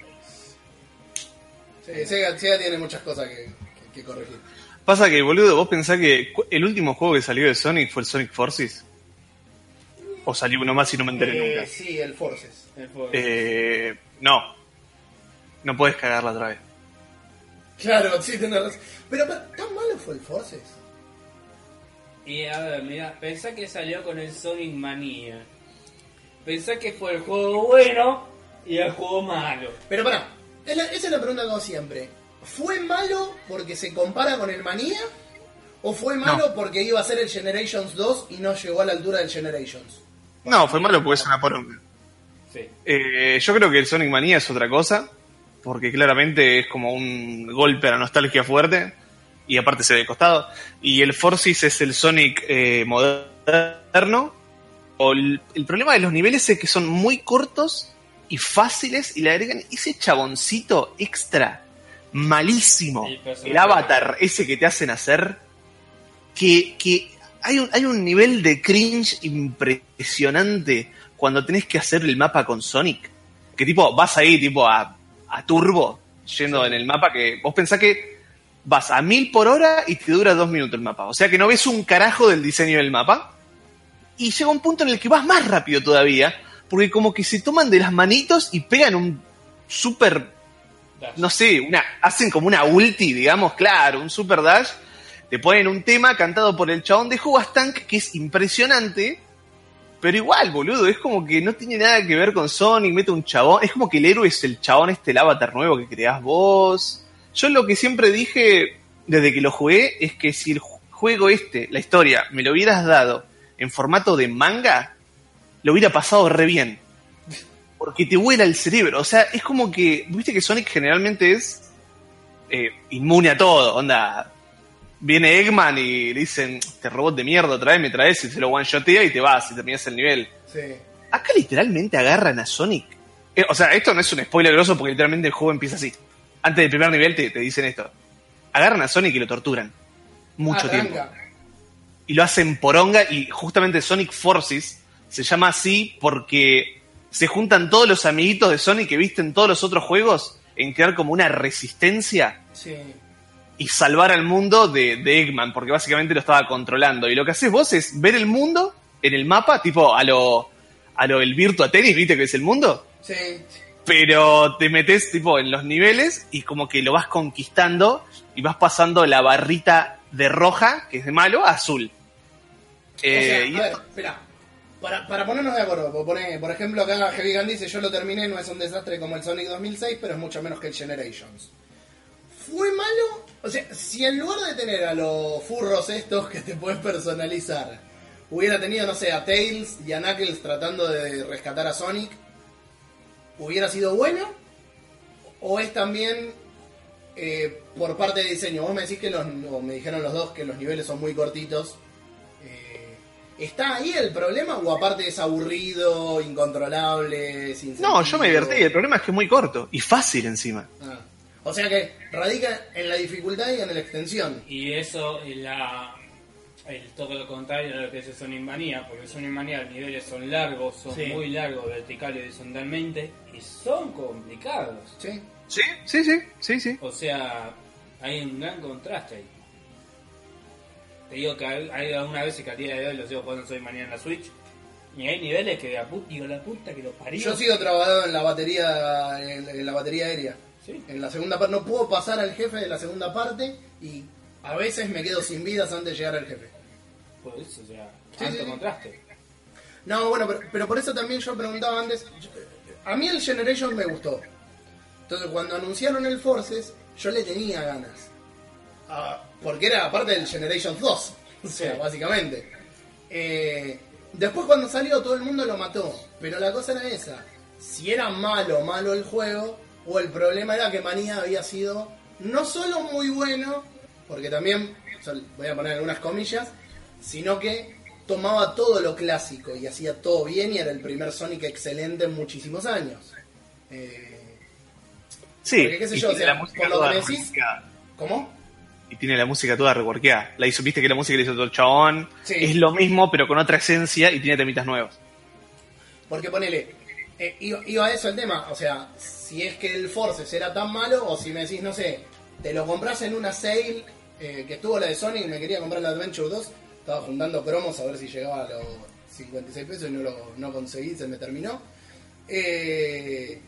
Sí, Sega, Sega tiene muchas cosas que, que- que corregir. Pasa que, boludo, vos pensás que el último juego que salió de Sonic fue el Sonic Forces. O salió uno más y no me enteré Eh, nunca. sí, el Forces. El pobre. Eh, no. No puedes cagarla otra vez. Claro, sí, tenés razón. Pero, ¿tan malo fue el Forces? Y a ver, mira, pensá que salió con el Sonic Manía. Pensá que fue el juego bueno y el juego malo. Pero pará, esa es la pregunta que hago siempre. ¿Fue malo porque se compara con el Manía? ¿O fue malo porque iba a ser el Generations 2 y no llegó a la altura del Generations? No, fue malo porque es una poronga. Sí. Eh, yo creo que el Sonic Mania es otra cosa, porque claramente es como un golpe a la nostalgia fuerte. y aparte se ve de costado. Y el Forces es el Sonic eh, moderno. O el, el problema de los niveles es que son muy cortos y fáciles y le agregan ese chaboncito extra malísimo. El avatar ese que te hacen hacer. Que, que hay, un, hay un nivel de cringe impresionante cuando tenés que hacer el mapa con Sonic. Que tipo, vas ahí tipo a, a turbo, yendo en el mapa que vos pensás que vas a mil por hora y te dura dos minutos el mapa. O sea que no ves un carajo del diseño del mapa. Y llega un punto en el que vas más rápido todavía, porque como que se toman de las manitos y pegan un super, no sé, una, hacen como una ulti, digamos, claro, un super dash. Te ponen un tema cantado por el chabón de Tank que es impresionante. Pero igual, boludo, es como que no tiene nada que ver con Sonic, mete un chabón. Es como que el héroe es el chabón este, el avatar nuevo que creás vos. Yo lo que siempre dije desde que lo jugué es que si el ju- juego este, la historia, me lo hubieras dado en formato de manga, lo hubiera pasado re bien. Porque te vuela el cerebro. O sea, es como que, viste que Sonic generalmente es eh, inmune a todo. Onda, viene Eggman y le dicen, este robot de mierda, otra vez me traes y se lo one-shotea y te vas y terminas el nivel. Sí. Acá literalmente agarran a Sonic. Eh, o sea, esto no es un spoiler grosso porque literalmente el juego empieza así. Antes del primer nivel te, te dicen esto. Agarran a Sonic y lo torturan. Mucho tiempo. Arranca. Y lo hacen poronga y justamente Sonic Forces se llama así porque se juntan todos los amiguitos de Sonic que viste en todos los otros juegos en crear como una resistencia Sí. Y salvar al mundo de, de Eggman, porque básicamente lo estaba controlando. Y lo que haces vos es ver el mundo en el mapa, tipo a lo, a lo el Virtua Tennis, ¿viste que es el mundo? Sí. Pero te metes tipo en los niveles y como que lo vas conquistando y vas pasando la barrita de roja, que es de malo, a azul. Eh, o sea, y a ver, espera. Para, para ponernos de acuerdo, por ejemplo, acá Heavy Gun dice: Yo lo terminé, no es un desastre como el Sonic 2006, pero es mucho menos que el Generations. ¿Fue malo? O sea, si en lugar de tener a los furros estos que te puedes personalizar, hubiera tenido, no sé, a Tails y a Knuckles tratando de rescatar a Sonic, ¿hubiera sido bueno? ¿O es también eh, por parte de diseño? Vos me decís que los, o me dijeron los dos que los niveles son muy cortitos. Eh, ¿Está ahí el problema o aparte es aburrido, incontrolable, sin no, yo me divertí. El problema es que es muy corto y fácil encima. Ah. O sea que radica en la dificultad y en la extensión. Y eso es la, el todo lo contrario de lo que es el Sonic Manía, porque el Sonic Manía los niveles son largos, son Sí. muy largos, vertical y horizontalmente, y son complicados. ¿Sí? Sí, sí, sí, sí, sí. O sea, hay un gran contraste ahí. Te digo que hay, hay algunas veces que a día de hoy lo sigo jugando Sonic Manía en la Switch, y hay niveles que la puta, digo, la puta que lo parió. Yo sigo trabajando en la batería en, en la batería aérea. Sí. En la segunda parte no puedo pasar al jefe de la segunda parte y a veces me quedo sin vidas antes de llegar al jefe. Por eso, o sea, Sí, alto sí, sí. contraste. No, bueno, pero, pero por eso también yo preguntaba antes. yo- a mí el Generation me gustó. Entonces, cuando anunciaron el Forces, yo le tenía ganas. Ah, porque era parte del Generation 2. O sea, Sí. básicamente. Eh, después, cuando salió, todo el mundo lo mató. Pero la cosa era esa: si era malo malo el juego, o el problema era que Manía había sido no solo muy bueno, porque también, voy a poner algunas comillas, sino que tomaba todo lo clásico y hacía todo bien y era el primer Sonic excelente en muchísimos años. Eh, Sí, Porque, qué sé y yo, o tiene sea, la música toda que decís- reworkeada. ¿Cómo? Y tiene la música toda reworkeada. La hizo, viste que la música le hizo todo el chabón. Sí. Es lo mismo, pero con otra esencia y tiene temitas nuevos. Porque ponele, eh, iba, iba a eso el tema, o sea, si es que el Forces era tan malo, o si me decís, no sé, te lo compras en una sale eh, que estuvo la de Sonic, me quería comprar la Adventure 2, estaba juntando cromos a ver si llegaba a los 56 pesos y no lo no conseguí, se me terminó. Eh,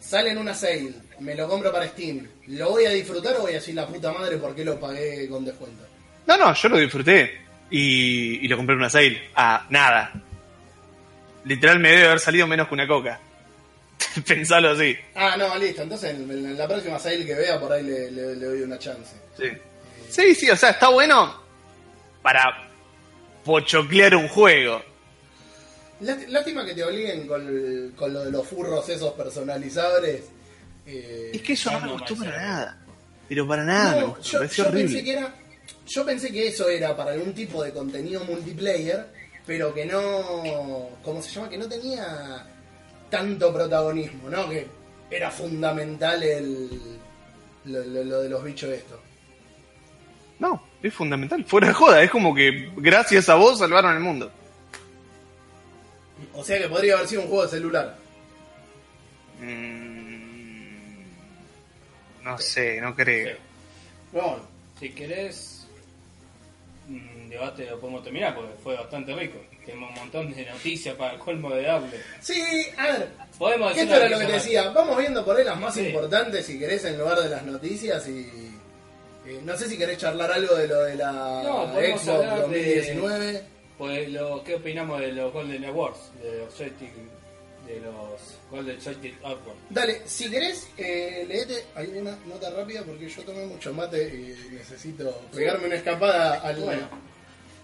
sale en una sale, me lo compro para Steam, ¿lo voy a disfrutar o voy a decir la puta madre por qué lo pagué con descuento? No, no, yo lo disfruté. Y, y lo compré en una sale. A nada. Literal me debe haber salido menos que una coca. (laughs) Pensalo así. Ah, no, listo, entonces en, en la próxima sale que vea por ahí le- le- le doy una chance. Sí. Sí, sí, o sea, está bueno para pochoclear un juego. Lástima que te obliguen con, con lo de los furros esos personalizables. Eh, Es que eso no me gustó para nada. Pero para nada, me No, gustó, me yo, pareció yo horrible. pensé que era. Yo pensé que eso era para algún tipo de contenido multiplayer, pero que no. ¿Cómo se llama? Que no tenía tanto protagonismo, ¿no? Que era fundamental el. Lo, lo- lo de los bichos estos. No, es fundamental. Fuera de joda, es como que gracias a vos salvaron el mundo. O sea que podría haber sido un juego de celular. Mm, no sé, no creo. Sí. Bueno, Si querés, debate lo podemos terminar porque fue bastante rico. Tenemos un montón de noticias para el colmo de darle. Sí, a ver. Podemos esto una era lo que te decía. Vamos viendo por ahí las más Sí. importantes si querés en lugar de las noticias y. eh, no sé si querés charlar algo de lo de la No, de- 2019. más. Pues lo, ¿qué opinamos de los Golden Awards? De los Joystick, de los Golden Joystick Awards. Dale, si querés, eh, leete alguna nota rápida porque yo tomé mucho mate y necesito pegarme una escapada al. Bueno,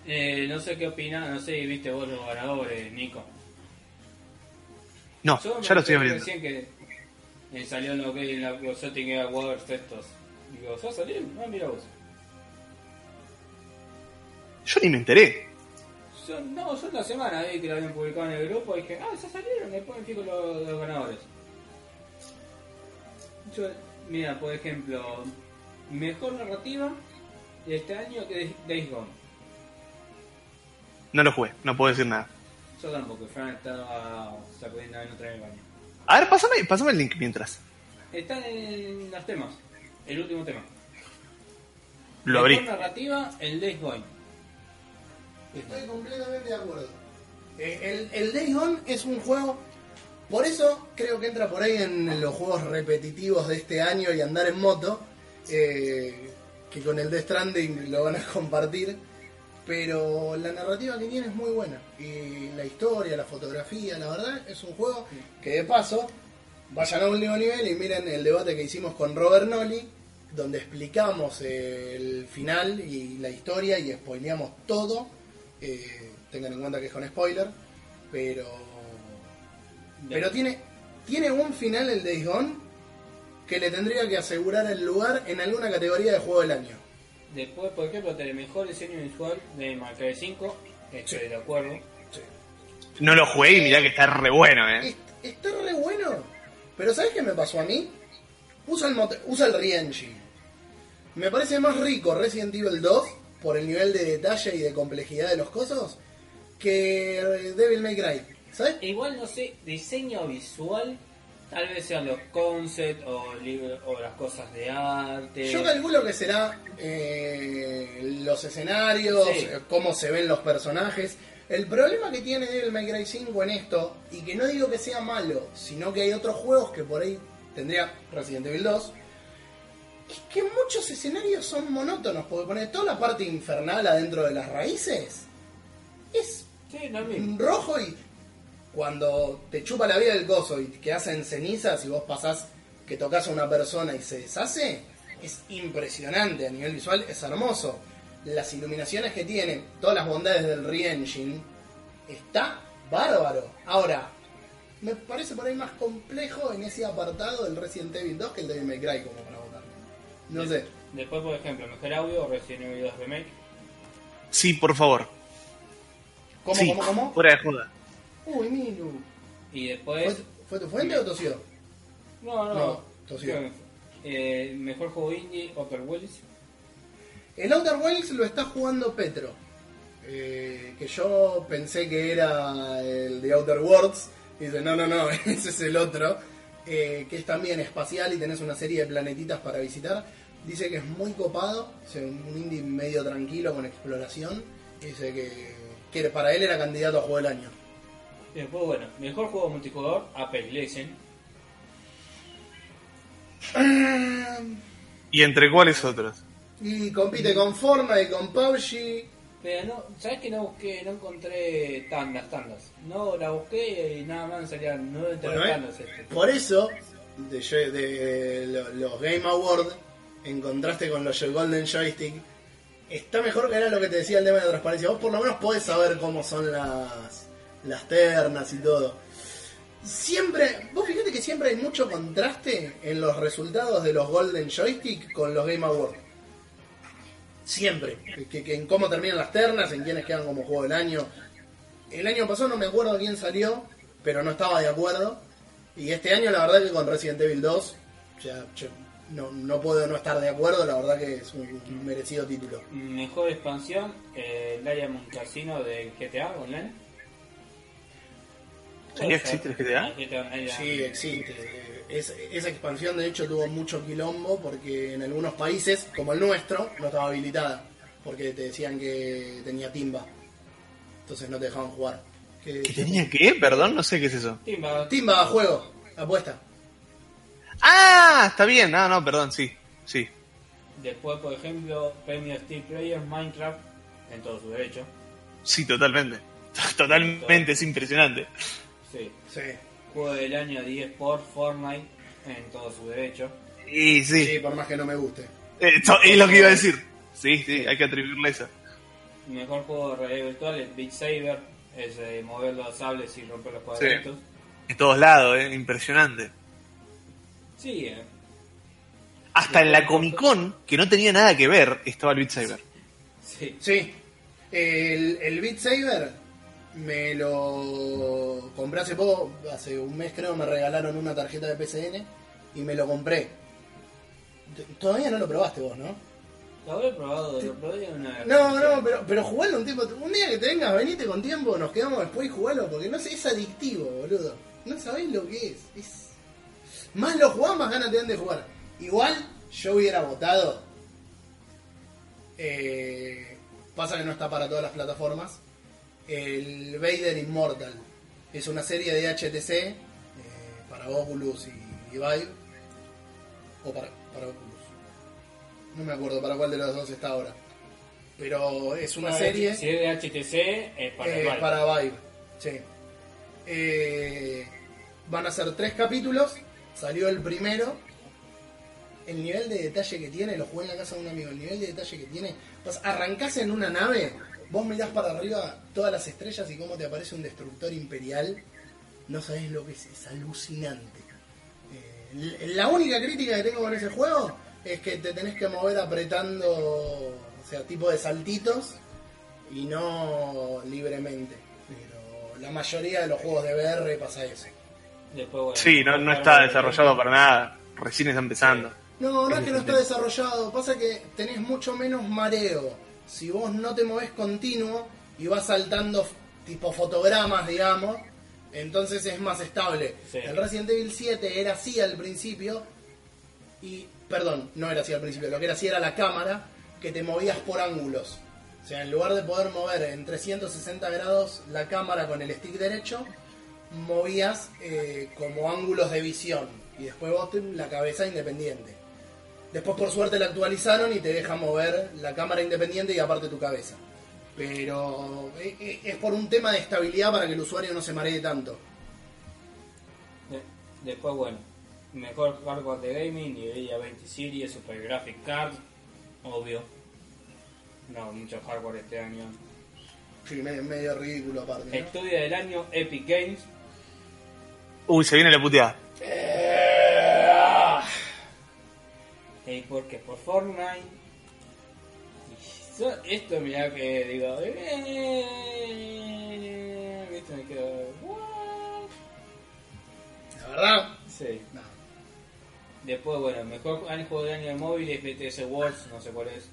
eh, no sé qué opinas, no sé si viste vos los ganadores, Nico. No, Yo ya lo estoy abriendo. Recién que eh, salió en lo que en la los Joystick Awards estos. Digo, ¿ya salieron? Ah, mira vos. Yo ni me enteré. Yo, no, yo una semana vi que lo habían publicado en el grupo y dije, ah, ya salieron, después me fijo los, los ganadores. Yo, mira, por ejemplo, mejor narrativa de este año que Days Gone. No lo jugué, no puedo decir nada. Yo tampoco, Fran estaba sacudiendo en otra baño. A ver, pásame, pásame el link mientras. Están en los temas, el último tema. Lo abrí. Mejor narrativa, el Days Gone. Estoy completamente de acuerdo. Eh, el, el Days Gone es un juego. Por eso creo que entra por ahí en los juegos repetitivos de este año y andar en moto. eh, que con el Death Stranding lo van a (laughs) compartir. Pero la narrativa que tiene es muy buena. Y la historia, la fotografía, la verdad, es un juego que de paso vayan a último nivel y miren el debate que hicimos con Robert Nolly, donde explicamos el final y la historia y spoileamos todo. Eh, tengan en cuenta que es con spoiler, pero pero tiene tiene un final el Days Gone que le tendría que asegurar el lugar en alguna categoría de juego del año. Después, por ejemplo, tenés mejor diseño visual de Mac 5, estoy de acuerdo. No lo jugué y mirá que está re bueno, eh. Es- Está re bueno. Pero ¿sabes qué me pasó a mí? Usa el, mote- usa el Re-Engine. Me parece más rico Resident Evil 2 por el nivel de detalle y de complejidad de los cosos que Devil May Cry. ¿Sabes? Igual no sé, diseño visual, tal vez sean los concepts o, o las cosas de arte. Yo calculo que será eh, los escenarios, Sí. eh, cómo se ven los personajes. El problema que tiene Devil May Cry 5 en esto, y que no digo que sea malo, sino que hay otros juegos que por ahí tendría Resident Evil 2, es que muchos escenarios son monótonos, porque poner toda la parte infernal adentro de las raíces es Sí, no rojo y cuando te chupa la vida del coso y que hacen cenizas y vos pasás que tocas a una persona y se deshace, es impresionante a nivel visual, es hermoso. Las iluminaciones que tiene, todas las bondades del Re-Engine, está bárbaro. Ahora, me parece por ahí más complejo en ese apartado del Resident Evil 2 que el Devil May Cry como para votar. No sé. Después, por ejemplo, mejor audio, Resident Evil 2 Remake. Sí, por favor. ¿Cómo, sí, cómo, cómo? fuera de joda. Uy, Milu. Y ¿Fue, después. fue tu fuente o tosió? No, no. No, tosió. Eh, mejor juego indie, Outer Willis. El Outer Wilds lo está jugando Petro. eh, que yo pensé que era el de Outer Worlds. Y dice, no, no, no, (laughs) ese es el otro. eh, que es también espacial y tenés una serie de planetitas para visitar. Dice que es muy copado. sea, un indie medio tranquilo con exploración. Dice que, que para él era candidato a juego del año. Y después, bueno, mejor juego multijugador, Apex Legends. (clears throat) ¿Y entre cuáles otros? Y compite con Fortnite y con PUBG. Pero no, ¿sabes que no busqué, no encontré tandas, tandas? No, la busqué y nada más salían nueve Bueno, ¿eh? tandas. Este. Por eso, de, de- de lo- los Game Awards, en contraste con los Golden Joystick, está mejor que era lo que te decía el tema de transparencia. Vos por lo menos podés saber cómo son las, las ternas y todo. Siempre, vos fíjate que siempre hay mucho contraste en los resultados de los Golden Joystick con los Game Awards. Siempre. Que, que en cómo terminan las ternas, en quiénes quedan como juego del año. El año pasado no me acuerdo quién salió, pero no estaba de acuerdo. Y este año la verdad que con Resident Evil 2, ya, no, no puedo no estar de acuerdo, la verdad que es un merecido título. Mejor expansión, eh, Diamond Casino de GTA Online. ¿Todavía existe el GTA? Sí, existe. Es- esa expansión de hecho tuvo mucho quilombo porque en algunos países, como el nuestro, no estaba habilitada. Porque te decían que tenía timba. Entonces no te dejaban jugar. Que- ¿Que tenía qué? Perdón, no sé qué es eso. Timba, Timba, juego, apuesta. Ah, está bien. Ah, no, perdón, sí. Sí. Después, por ejemplo, premio Steel Player Minecraft en todo su derecho. Sí, totalmente. (laughs) Totalmente, es impresionante. Sí. Sí. Juego del año 10 por Fortnite en todo su derecho. Y sí, Sí, por más que no me guste. Eh, to- es lo que iba a decir. Sí, sí, hay que atribuirle eso. Mejor juego de realidad virtual, el Beat Saber, es de mover los sables y romper los cuadraditos. De todos lados, eh, impresionante. Sí, eh. Hasta en la Comic Con, que no tenía nada que ver, estaba el Beat Saber. sí. Sí. El, el Beat Saber me lo compré hace poco, hace un mes creo, me regalaron una tarjeta de PCN y me lo compré. Todavía no lo probaste vos, ¿no? Lo habré probado, lo probé una... No, no, pero, pero jugalo un tiempo. Un día que te vengas, venite con tiempo, nos quedamos después y jugalo, porque no sé, es adictivo, boludo. No sabés lo que es. es... Más lo jugás, más ganas te dan de jugar. Igual, yo hubiera votado. eh, pasa que no está para todas las plataformas. El Vader Immortal. Es una serie de HTC eh, para Oculus y, y Vive. O para, para Oculus. No me acuerdo para cuál de los dos está ahora. Pero es una serie Si es de HTC, es para eh, para Vive. Sí. Eh, van a ser tres capítulos. Salió el primero. El nivel de detalle que tiene, lo jugué en la casa de un amigo. El nivel de detalle que tiene. Pues arrancás en una nave, vos mirás para arriba todas las estrellas y cómo te aparece un destructor imperial. No sabés lo que es, es alucinante. Eh, la única crítica que tengo con ese juego es que te tenés que mover apretando, o sea, tipo de saltitos y no libremente. Pero la mayoría de los juegos de VR pasa eso. Después, bueno, Sí, no, no está desarrollado para nada. Recién está empezando. No, no es que no está desarrollado, pasa que tenés mucho menos mareo. Si vos no te movés continuo y vas saltando tipo fotogramas, digamos, entonces es más estable. Sí. El Resident Evil 7 era así al principio y, perdón, no era así al principio, lo que era así era la cámara que te movías por ángulos. O sea, en lugar de poder mover en 360 grados la cámara con el stick derecho, movías eh, como ángulos de visión y después vos la cabeza independiente. Después por suerte la actualizaron y te deja mover la cámara independiente y aparte tu cabeza. Pero eh, eh, es por un tema de estabilidad para que el usuario no se maree tanto. De- después, bueno, mejor hardware de gaming, Nvidia 20 Series, Super Graphic Card, obvio. No, mucho hardware este año. Sí, me- medio ridículo aparte. ¿no? Estudio del año, Epic Games. Uy, se viene la puteada. ¿Y por qué? Por Fortnite. Y yo- esto, mirá que digo. Eh, ¿Viste? Me quedo. "What?". La verdad, Sí. no. Después, bueno, mejor juego del año de móviles, BTS Wars, no sé cuál es.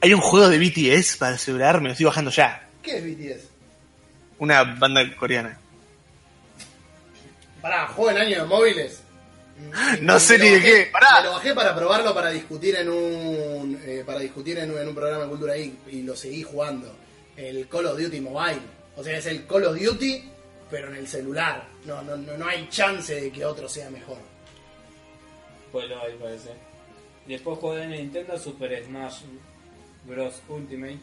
Hay un juego de BTS para celular, me lo estoy bajando ya. ¿Qué es BTS? Una banda coreana. Pará, juego en año de móviles. (laughs) No sé ni de qué, pará. Me lo bajé para probarlo para discutir en un eh, para discutir en, un- en un programa de cultura y, y lo seguí jugando. El Call of Duty Mobile. O sea, es el Call of Duty, pero en el celular. No, no, no, no hay chance de que otro sea mejor. Pues lo hay, parece. Después juego de Nintendo, Super Smash Bros. Ultimate.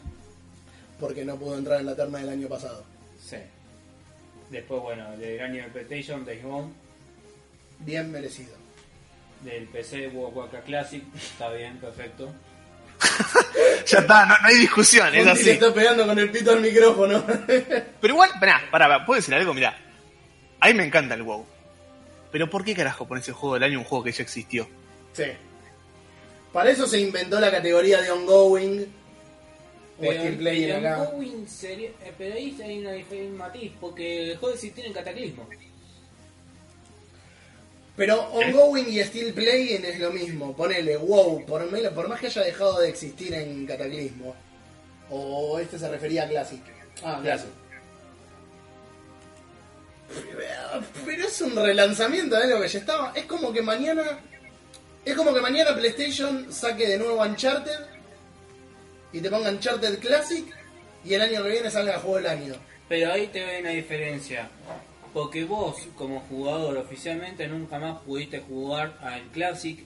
Porque no pudo entrar en la terna del año pasado. Sí. Después, bueno, del año de PlayStation, Days Gone. Bien merecido. Del PC, Warcraft Classic. Está bien, perfecto. (laughs) Ya está, no, no hay discusión, es así. está pegando con el pito al micrófono. (laughs) Pero igual, pará, pará, ¿puedo decir algo? Mirá. A mí me encanta el WoW. Pero ¿por qué carajo pones el juego del año un juego que ya existió? Sí. Para eso se inventó la categoría de ongoing Pero Player acá. ongoing sería- eh, pero ahí hay una diferencia matiz, porque dejó de existir en Cataclismo. Pero ongoing y Steel Playing es lo mismo. Ponele WoW, por, me- por más que haya dejado de existir en Cataclismo. O este se refería a Classic. Ah, Classic. Pero es un relanzamiento de lo que ya estaba. Es como que mañana. Es como que mañana PlayStation saque de nuevo Uncharted. Y te ponga Uncharted Classic. Y el año que viene salga el juego del año. Pero ahí te ve una diferencia. Porque vos, como jugador, oficialmente nunca más pudiste jugar al Classic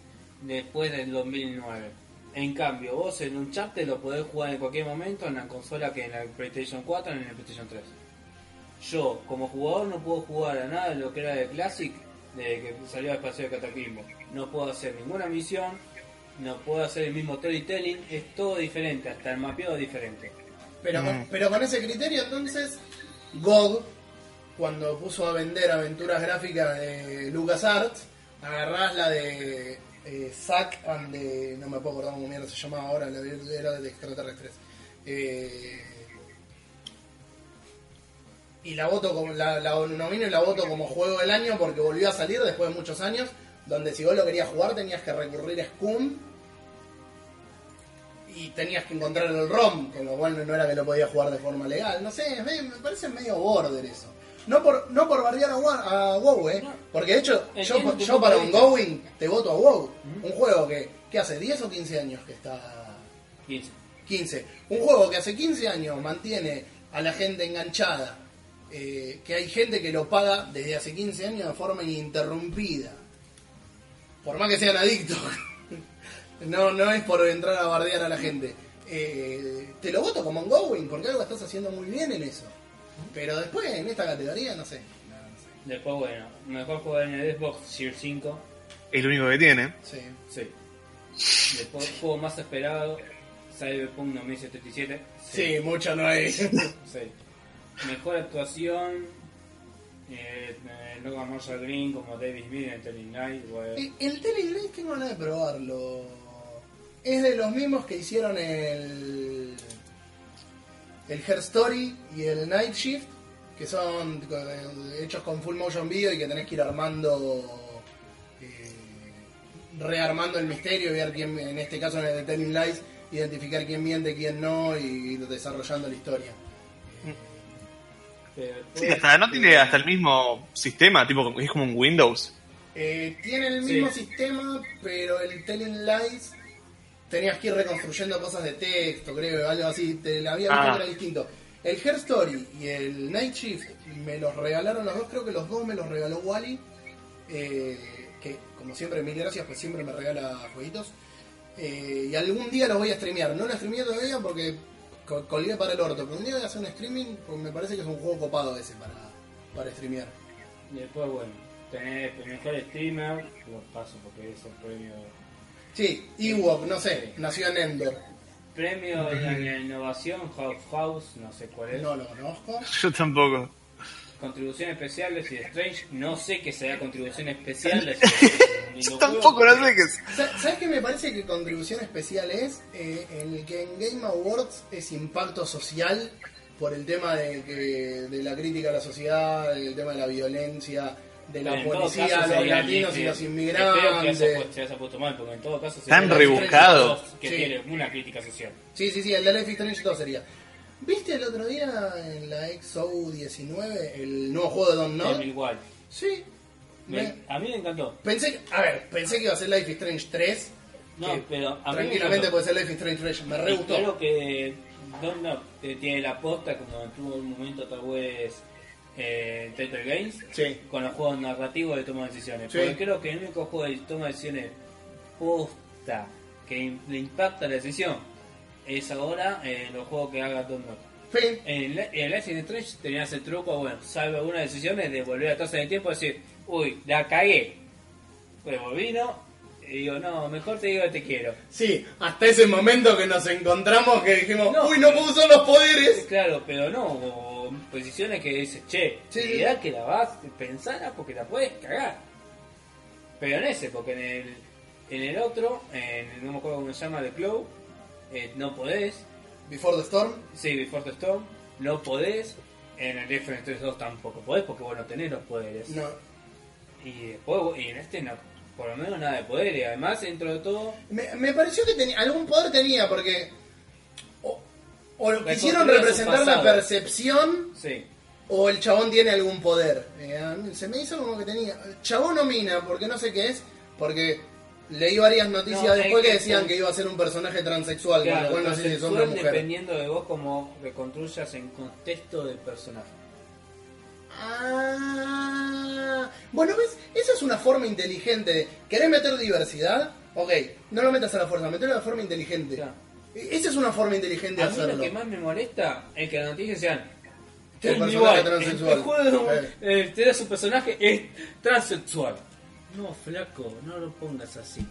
después del 2009. En cambio, vos en un chat te lo podés jugar en cualquier momento en la consola que en la PlayStation 4 o en la PlayStation 3. Yo, como jugador, no puedo jugar a nada de lo que era de Classic desde que salió el espacio de Cataclismo. No puedo hacer ninguna misión, no puedo hacer el mismo storytelling, es todo diferente, hasta el mapeado es diferente. Pero, con, pero con ese criterio, entonces, GOG, cuando puso a vender aventuras gráficas de LucasArts, agarrás la de eh, Zack and de. No me puedo acordar cómo mierda se llamaba ahora, la de, era de extraterrestres. Eh, y la voto como la, la nomino y la voto como juego del año porque volvió a salir después de muchos años, donde si vos lo querías jugar tenías que recurrir a Scum y tenías que encontrar el ROM, con lo cual no era que lo podías jugar de forma legal. No sé, me parece medio border eso. No por, no por bardear a, WoW, eh. No. Porque de hecho, yo, yo para un. Going te voto a WoW. Un juego que, que hace 10 o 15 años que está 15. 15. Un juego que hace 15 años mantiene a la gente enganchada. eh, que hay gente que lo paga desde hace 15 años de forma ininterrumpida. Por más que sean adictos. (laughs) no, no es por entrar a bardear a la gente. Eh, te lo voto como ongoing porque algo estás haciendo muy bien en eso. Pero después en esta categoría no sé. No, no sé. Después, bueno, mejor jugar en el Xbox Gear 5. Es lo único que tiene. Sí. Sí. Después, juego más esperado, Cyberpunk 2077. Sí, mucho no es. Sí. Mejor actuación, eh, eh, Logan Marshall Green como David Smith en Telling Night. bueno. El, el Telling Night tengo ganas de probarlo. Es de los mismos que hicieron el. El Her Story y el Night Shift, que son eh, hechos con full motion video y que tenés que ir armando. eh, rearmando el misterio y ver quién, en este caso en el de Telling Lies, identificar quién miente, quién no y ir desarrollando la historia. Pero Sí, hasta no tiene hasta el mismo sistema, tipo es como un Windows. Eh, tiene el mismo Sí. sistema, pero el Telling Lies tenías que ir reconstruyendo cosas de texto, creo, algo así. Te la había visto Ah. que era distinto. El Her Story y el Night Shift me los regalaron los dos, creo que los dos me los regaló Wally. eh, que como siempre, mil gracias, pues siempre me regala jueguitos. Eh, y algún día los voy a streamear. No lo streameé todavía porque col- colgué para el orto. Pero un día voy a hacer un streaming porque me parece que es un juego copado ese para, para streamear. después, bueno, tenés el mejor streamer, lo paso porque es el premio. Sí, Ewok, no sé, nació en Endor. Premio de la innovación, House House, no sé cuál es. No lo conozco. (laughs) Yo tampoco. Contribución especial de Sid Strange, no sé qué será contribución especial (laughs) de Yo tampoco no sé qué es. Sa- ¿Sabes qué me parece que contribución especial es? Eh, en el que en Game Awards es impacto social por el tema de, que, de la crítica a la sociedad, el tema de la violencia, de la policía, caso los latinos y los Espero que inmigrantes. se haya- puesto mal, porque en todo caso Tan rebuscado. que Sí. tiene una crítica social. Sí, sí, sí, el de Life is Strange 2 sería. ¿Viste el otro día en la XO19 el nuevo juego de Don Nod? igual. Sí. Me- Me- a mí me encantó. pensé, que- a ver, pensé que iba a ser Life is Strange 3. No, pero a mí me tranquilamente encantó. puede ser Life is Strange 3. Me re gustó. Creo que Don't Knock eh, tiene la posta como tuvo un momento tal vez eh, Telltale Games Sí. con los juegos narrativos de toma de decisiones. Sí. Porque creo que el único juego de toma de decisiones posta que le impacta la decisión es ahora eh, los juegos que haga Knock. Fin. En, en Life is Strange tenías el truco, bueno, salvo algunas decisiones de volver atrás en el tiempo y decir, uy, la cagué. Pues volví, ¿no? Y digo, no, mejor te digo que te quiero. Sí, hasta ese momento que nos encontramos que dijimos, No. uy, no puedo usar los poderes. Claro, pero no, posiciones que dices, che, Sí, sí. mirá que la vas, pensala porque la puedes cagar. Pero en ese, porque en el, en el otro, en el, no me acuerdo cómo se llama, de Clow, eh, no podés. Before the Storm. Sí, Before the Storm, no podés. En el Reference 3 2 tampoco podés porque vos no tenés los poderes. No. Y después, y en este no, por lo menos nada de poder. Y además, dentro de todo, Me, me pareció que tenía algún poder tenía porque o quisieron representar la percepción sí. o el chabón tiene algún poder. Eh, se me hizo como que tenía chabón o mina porque no sé qué es porque leí varias noticias No, después es que que- decían que iba a ser un personaje transexual, con lo cual no sé si es hombre o mujer. dependiendo de vos como reconstruyas en contexto del personaje. Ah, bueno, ¿ves? Esa es una forma inteligente de... ¿Querés meter diversidad? Ok, no lo metas a la fuerza, metelo de forma inteligente. Claro. Esa es una forma inteligente de A mí lo hacerlo. que más me molesta es que las noticias sean El "Tell me personaje transexual". El juego Eh. te da su personaje es transexual. No, flaco, no lo pongas así.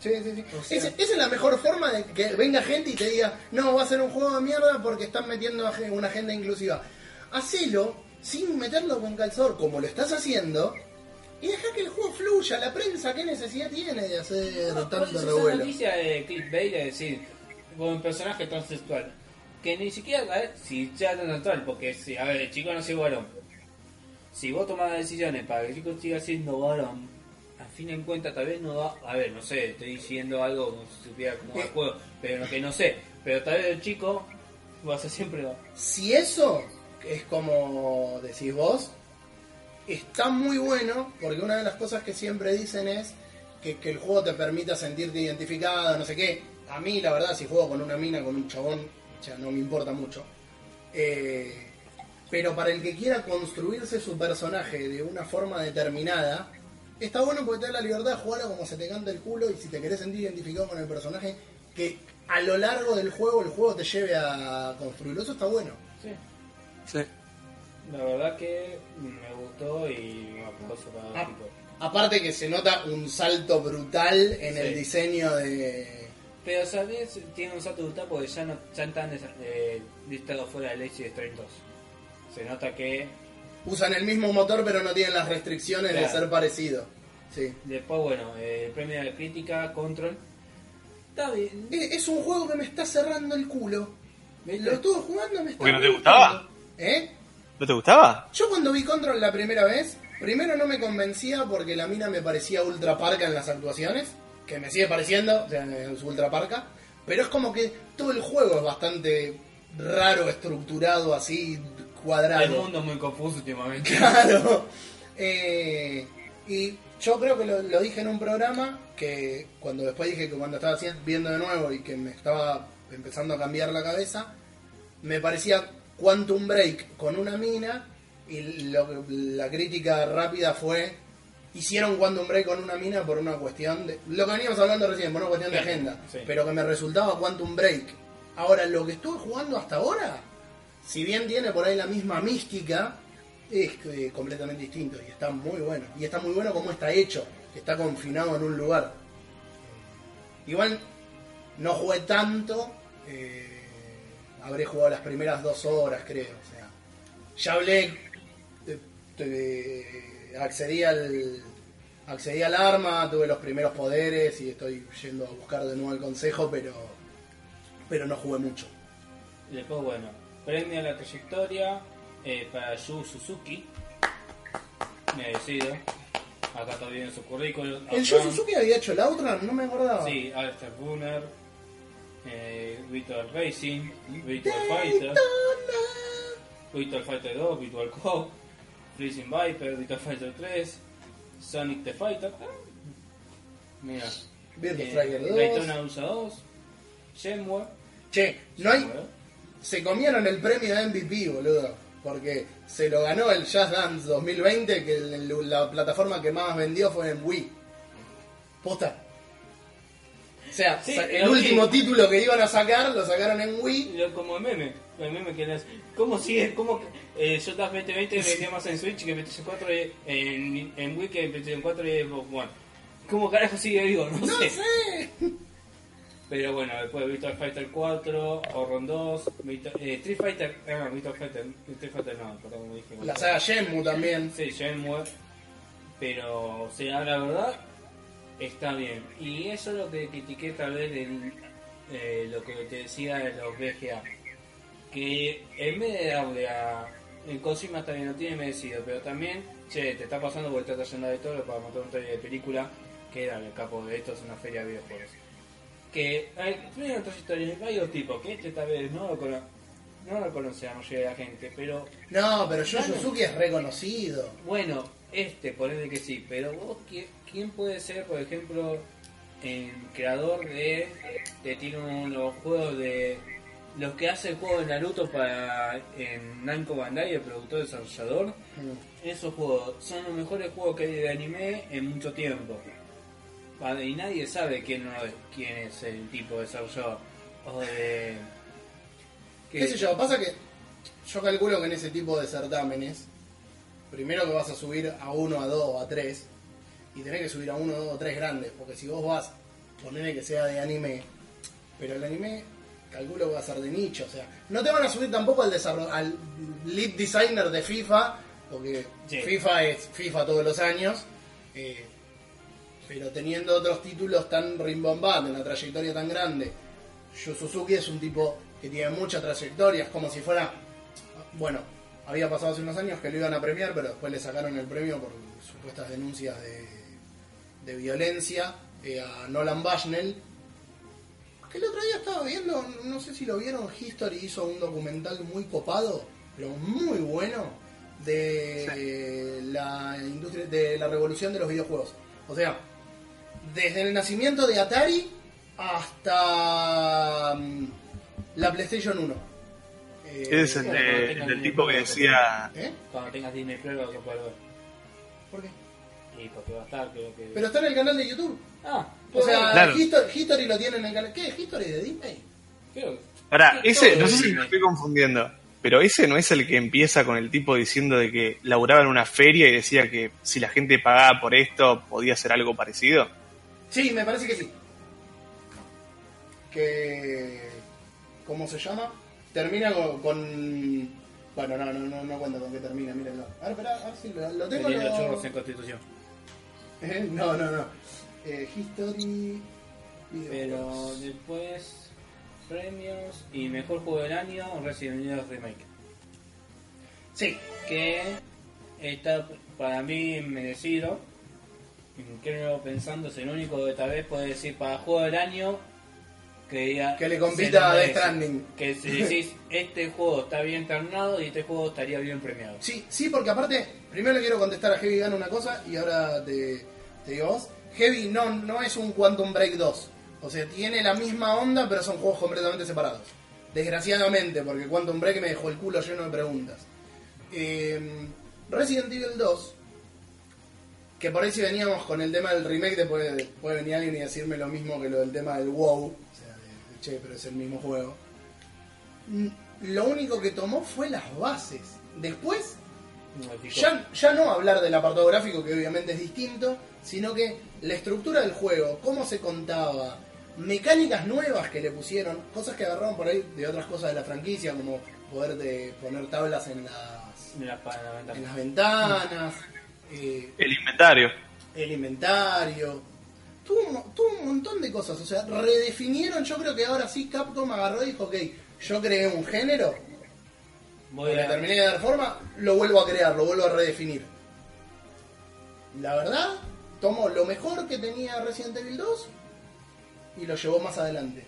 Sí, sí, sí. O sea- esa, esa es la mejor forma de que venga gente y te diga, no, va a ser un juego de mierda porque están metiendo una agenda inclusiva. Hacelo sin meterlo con calzador como lo estás haciendo y deja que el juego fluya. La prensa, ¿qué necesidad tiene de hacer ¿Cuál es tanto esa revuelo? noticia de clickbait de decir con un personaje transexual? Que ni siquiera a ver si sea transexual, porque si, a ver, el chico no es varón. Si vos tomás decisiones para que el chico siga siendo varón, a fin en cuenta tal vez no va, a ver, no sé, estoy diciendo algo como si supiera cómo va el Eh. juego, pero no que no sé, pero tal vez el chico va a ser siempre Si eso es como decís vos, está muy bueno, porque una de las cosas que siempre dicen es que, que el juego te permita sentirte identificado, no sé qué. A mí, la verdad, si juego con una mina, con un chabón, ya no me importa mucho. Eh, pero para el que quiera construirse su personaje de una forma determinada, está bueno porque te da la libertad de jugarlo como se te canta el culo y si te querés sentir identificado con el personaje, que a lo largo del juego el juego te lleve a construirlo. Eso está bueno. Sí. Sí. La verdad que me gustó y para el Ah. tipo. Aparte que se nota un salto brutal en Sí. el diseño de... Pero sabes, tiene un salto brutal porque ya no ya están eh, listados fuera de Leche de Strain 2. Se nota que Usan el mismo motor pero no tienen las restricciones de ser parecido. Sí. después, bueno, eh, el premio de la crítica, Control. Está bien. Es es un juego que me está cerrando el culo. ¿Viste? Lo estuve jugando, me está ¿Porque no te gustaba? ¿Eh? ¿No te gustaba? Yo cuando vi Control la primera vez, primero no me convencía porque la mina me parecía ultra parca en las actuaciones, que me sigue pareciendo, o sea, es ultra parca, pero es como que todo el juego es bastante raro, estructurado, así, cuadrado. El mundo es muy confuso últimamente. (laughs) Claro. Eh, y yo creo que lo, lo dije en un programa que cuando después dije que cuando estaba viendo de nuevo y que me estaba empezando a cambiar la cabeza, me parecía Quantum Break con una mina y lo- la crítica rápida fue hicieron Quantum Break con una mina por una cuestión de lo que veníamos hablando recién, por una cuestión de agenda, sí. pero que me resultaba Quantum Break. Ahora, lo que estuve jugando hasta ahora, si bien tiene por ahí la misma mística, es eh, completamente distinto y está muy bueno. Y está muy bueno como está hecho, que está confinado en un lugar. Igual no jugué tanto, eh, habré jugado las primeras dos horas creo. O sea, ya hablé, eh, accedí al accedí al arma, tuve los primeros poderes y estoy yendo a buscar de nuevo el consejo, pero pero no jugué mucho. Después, bueno, premio a la trayectoria eh, para Yu Suzuki. Merecido. Acá está bien su currículum. ¿El Yu. Suzuki había hecho el Outrun? No me acordaba. Sí, Alistair Brunner, eh, Virtual Racing, Virtual Fighter, Virtual Fighter 2, Virtual Cop, Freezing Viper, Virtual Fighter 3, Sonic the Fighter. Mira. Virtua Eh, Striker 2. Daytona USA 2, Shenmue. Che, no hay, se comieron el premio de MVP, boludo. Porque se lo ganó el Jazz Dance 2020, que el- la plataforma que más vendió fue en Wii. Posta. O sea, Sí, el último título que iban a sacar lo sacaron en Wii. Lo- Como el meme, el meme que es. ¿Cómo sigue? ¿Cómo que eh, Shotas 2020 vendía más en Switch que en PlayStation 4 y en, en Wii que en PlayStation 4 y en Xbox One? ¿Cómo carajo sigue vivo? No, No sé. sé. Pero bueno, después Virtua Fighter 4, Horror 2, Virtua- eh, Street Fighter, eh, no, Virtua Fighter, Street Fighter no, perdón, como dije. La saga Shenmue también. Sí, Shenmue. Pero, o sea, la verdad, está bien. Y eso es lo que critiqué tal vez de eh, lo que te decía de los VGA. Que en vez de darle a. En Cosima también lo tiene merecido, pero también, che, te está pasando porque te está yendo de todo para montar un trailer de película. Que era el capo de esto, es una feria de videojuegos. Que hay, otras historias, hay dos tipos, que este tal vez no lo, cono- no lo conoce la mayoría de la gente, pero No, pero Claro. Suzuki es reconocido. bueno, este, ponele que sí, pero vos, ¿qui- ¿quién puede ser, por ejemplo, el creador de. Te tiro los juegos de. Los que hace el juego de Naruto para. En Namco Bandai, el productor desarrollador. Mm. Esos juegos son los mejores juegos que hay de anime en mucho tiempo. Pa- Y nadie sabe quién, no es, quién es el tipo de desarrollador. O de. ¿Qué sé yo? Pasa que yo calculo que en ese tipo de certámenes, primero que vas a subir a uno, a dos, a tres, y tenés que subir a uno, dos o tres grandes, porque si vos vas, ponele que sea de anime, pero el anime calculo que va a ser de nicho, o sea, no te van a subir tampoco al, al lead designer de FIFA, porque Sí. FIFA es FIFA todos los años, eh, pero teniendo otros títulos tan rimbombantes, una trayectoria tan grande, Yu Suzuki es un tipo que tiene mucha trayectoria, es como si fuera, bueno, había pasado hace unos años que lo iban a premiar, pero después le sacaron el premio por supuestas denuncias de, de violencia eh, a Nolan Bushnell. Que el otro día estaba viendo, no sé si lo vieron, History hizo un documental muy copado, pero muy bueno, de la industria, de la revolución de los videojuegos. O sea, desde el nacimiento de Atari hasta mm, la PlayStation 1. Eh, es el, de- el del tipo que decía. ¿eh? Cuando tengas Disney Plus lo vas a poder ver. ¿Por qué? Y porque va a estar, creo que. Pero está en el canal de YouTube. Ah, O sea, Claro. History, History lo tiene en el canal. ¿Qué? ¿History de Disney? creo. Ahora, ese, no sé si me estoy confundiendo, pero ese no es el que empieza con el tipo diciendo de que laburaba en una feria y decía que si la gente pagaba por esto podía hacer algo parecido. Sí, me parece que sí. Que. ¿Cómo se llama? Termina con. con- Bueno, no, no, no, no cuento con qué termina, mírenlo. A ver, espera, a ver si lo, lo tengo. Churros en Constitución. Eh, (laughs) No, no, no. Eh, History. Pero videojuegos. después. Premios y mejor juego del año Resident Evil Remake. Sí, Que está para mí merecido. Creo pensando, es el único que tal vez puede decir para juego del año que, diga- Que le compita a Death. Stranding. Que si (laughs) decís este juego está bien terminado y este juego estaría bien premiado. Sí, sí, porque aparte, primero le quiero contestar a Heavy Gun una cosa y ahora te, te. Heavy no, no es un Quantum Break 2. O sea, tiene la misma onda, pero son juegos completamente separados. Desgraciadamente, porque Quantum Break me dejó el culo lleno de preguntas. Eh, Resident Evil 2, que por ahí si veníamos con el tema del remake, después puede venir alguien y decirme lo mismo que lo del tema del WoW. O sea, de, che, pero es el mismo juego. Lo único que tomó fue las bases. Después. Ya, ya no hablar del apartado gráfico, que obviamente es distinto, sino que la estructura del juego, cómo se contaba, mecánicas nuevas que le pusieron, cosas que agarraron por ahí de otras cosas de la franquicia, como poder de poner tablas en las, la en las ventanas, eh, El inventario. el inventario. Tuvo, tuvo un montón de cosas, o sea, redefinieron, yo creo que ahora sí Capcom agarró y dijo, ok, yo creé un género, Voy le a, terminé de dar forma, lo vuelvo a crear, lo vuelvo a redefinir. La verdad, tomó lo mejor que tenía Resident Evil 2 y lo llevó más adelante.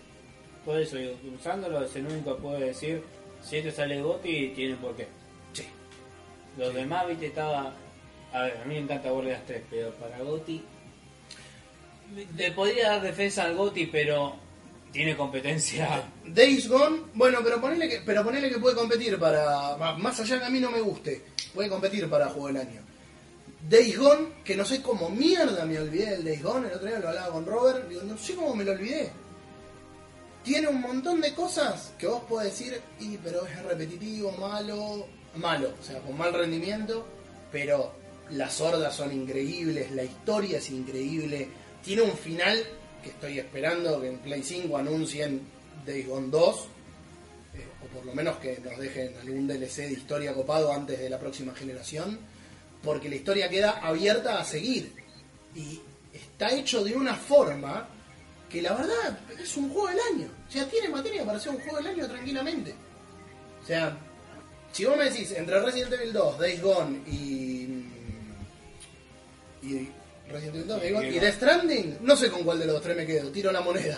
por eso, usándolo es el único que puede decir si este sale Goti tiene por qué. Sí. Los demás, viste, estaba. A ver, a mí me encanta Borderlands 3, pero para Goti. Le podría dar defensa al Goti, pero tiene competencia. (laughs) Days Gone, bueno, pero ponele que, pero ponele que puede competir para. Más allá que a mí no me guste, puede competir para Juego del Año. Days Gone, que no sé cómo mierda me olvidé del Days Gone, el otro día lo hablaba con Robert, digo, no sé cómo me lo olvidé. Tiene un montón de cosas que vos podés decir, y pero es repetitivo, malo, malo, o sea, con mal rendimiento, pero las hordas son increíbles, la historia es increíble, tiene un final estoy esperando que en Play 5 anuncien Days Gone 2, eh, o por lo menos que nos dejen algún DLC de historia copado antes de la próxima generación, porque la historia queda abierta a seguir. Y está hecho de una forma que la verdad es un juego del año. O sea, tiene materia para ser un juego del año tranquilamente. O sea, si vos me decís entre Resident Evil 2, Days Gone y. y Resident Evil 2, Days Gone y Death Stranding, no sé con cuál de los tres me quedo, tiro la moneda.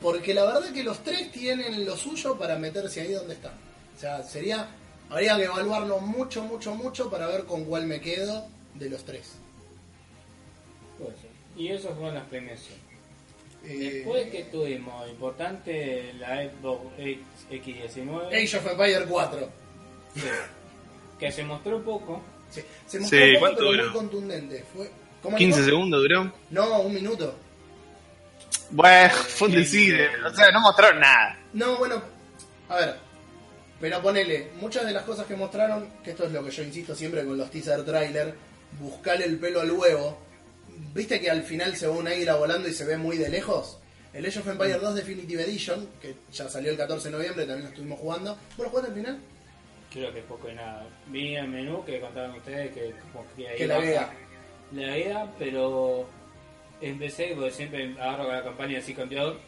Porque la verdad que los tres tienen lo suyo para meterse ahí donde están. O sea, sería. Habría que evaluarlo mucho, mucho, mucho para ver con cuál me quedo de los tres. Puede ser. Y esas fueron las premiaciones. Eh, Después que tuvimos, importante, la Xbox X19, Age of Empire 4. sí, que se mostró poco. Se mostró Sí, poco, ¿cuánto pero duró? muy contundente. Fue, ¿cómo 15 dijo? segundos duró. No, un minuto. Bueno, fue un decir. O sea, no mostraron nada. No, bueno, a ver. Pero ponele, muchas de las cosas que mostraron, que esto es lo que yo insisto siempre con los teaser trailer, buscarle el pelo al huevo. ¿Viste que al final se ve un águila volando y se ve muy de lejos? El Age of Empire 2 Definitive Edition, que ya salió el 14 de noviembre, también lo estuvimos jugando. ¿Vos lo jugaste al final? Creo que poco y nada. Vi el menú que contaban ustedes que como que la vea. La vea, pero empecé, porque siempre agarro la campaña así campeador.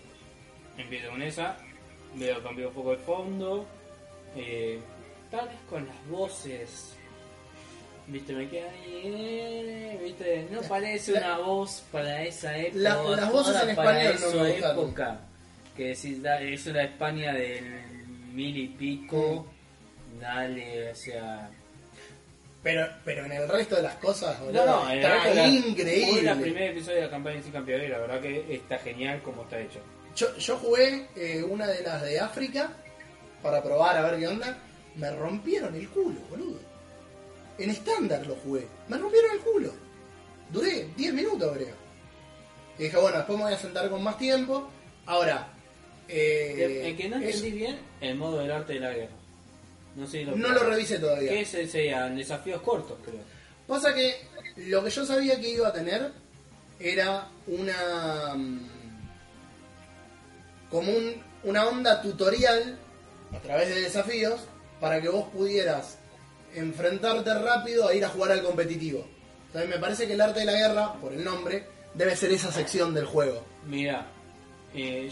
Empiezo con esa, veo cambio un poco el fondo. eh, tal vez con las voces. Viste, me queda ahí, eh, viste, no parece la- una voz para esa época. La- las voces en para español no me época. Que decís, da- es una España del mil y pico. Mm. Dale, o sea. Pero, pero en el resto de las cosas, No, boludo, no, en está realidad la- increíble. Fue el primer episodio de la campaña sin campeón y la verdad que está genial como está hecho. Yo, yo jugué eh, una de las de África para probar a ver qué onda. Me rompieron el culo, boludo. En estándar lo jugué. Me rompieron el culo. Duré 10 minutos, creo. Y dije, bueno, después me voy a sentar con más tiempo. Ahora, eh, el que no es- entendí bien, el modo del arte de la guerra. No sé lo no lo revisé todavía. ¿Qué se serían? Desafíos cortos, creo. Pasa que lo que yo sabía que iba a tener era una. mm, como un- una onda tutorial a través de desafíos para que vos pudieras enfrentarte rápido a ir a jugar al competitivo. Entonces me parece que el arte de la guerra, por el nombre, debe ser esa sección del juego. Mira, eh,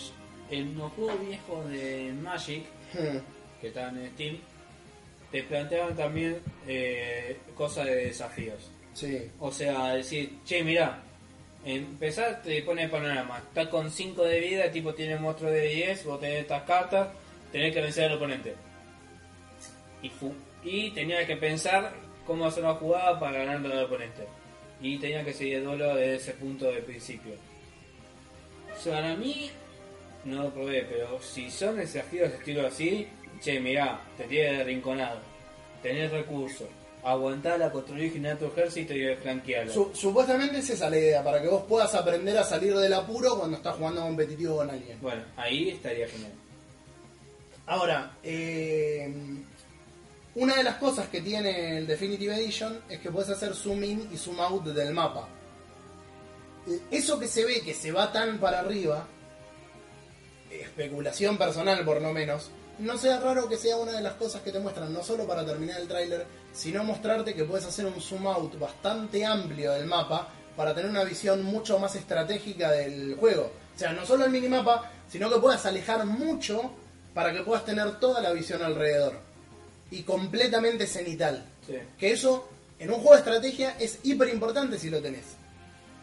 en los juegos viejos de Magic, Hmm. que están en Steam, te planteaban también eh, cosas de desafíos. Sí. O sea, decir, che, mira, empezar te pone el panorama. Estás con 5 de vida, el tipo tiene monstruo de 10, vos tenés estas cartas, tenés que vencer al oponente. Y, y tenías que pensar cómo hacer una jugada para ganarle al oponente. Y tenías que seguir el duelo desde ese punto de principio. O sea, para mí, no lo probé, pero si son desafíos de estilo así, che, mirá, te tienes rinconado, tenés recursos, aguantala, construir, generar tu ejército y flanquearlo. Su- supuestamente es esa la idea, para que vos puedas aprender a salir del apuro cuando estás jugando competitivo con alguien. Bueno, ahí estaría genial. Ahora, eh, una de las cosas que tiene el Definitive Edition es que puedes hacer zoom in y zoom out del mapa. Eh, Eso que se ve que se va tan para arriba, especulación personal por lo menos, no sea raro que sea una de las cosas que te muestran, no solo para terminar el tráiler, sino mostrarte que puedes hacer un zoom out bastante amplio del mapa para tener una visión mucho más estratégica del juego. O sea, no solo el minimapa, sino que puedas alejar mucho para que puedas tener toda la visión alrededor. Y completamente cenital. Sí. Que eso, en un juego de estrategia, es hiper importante si lo tenés.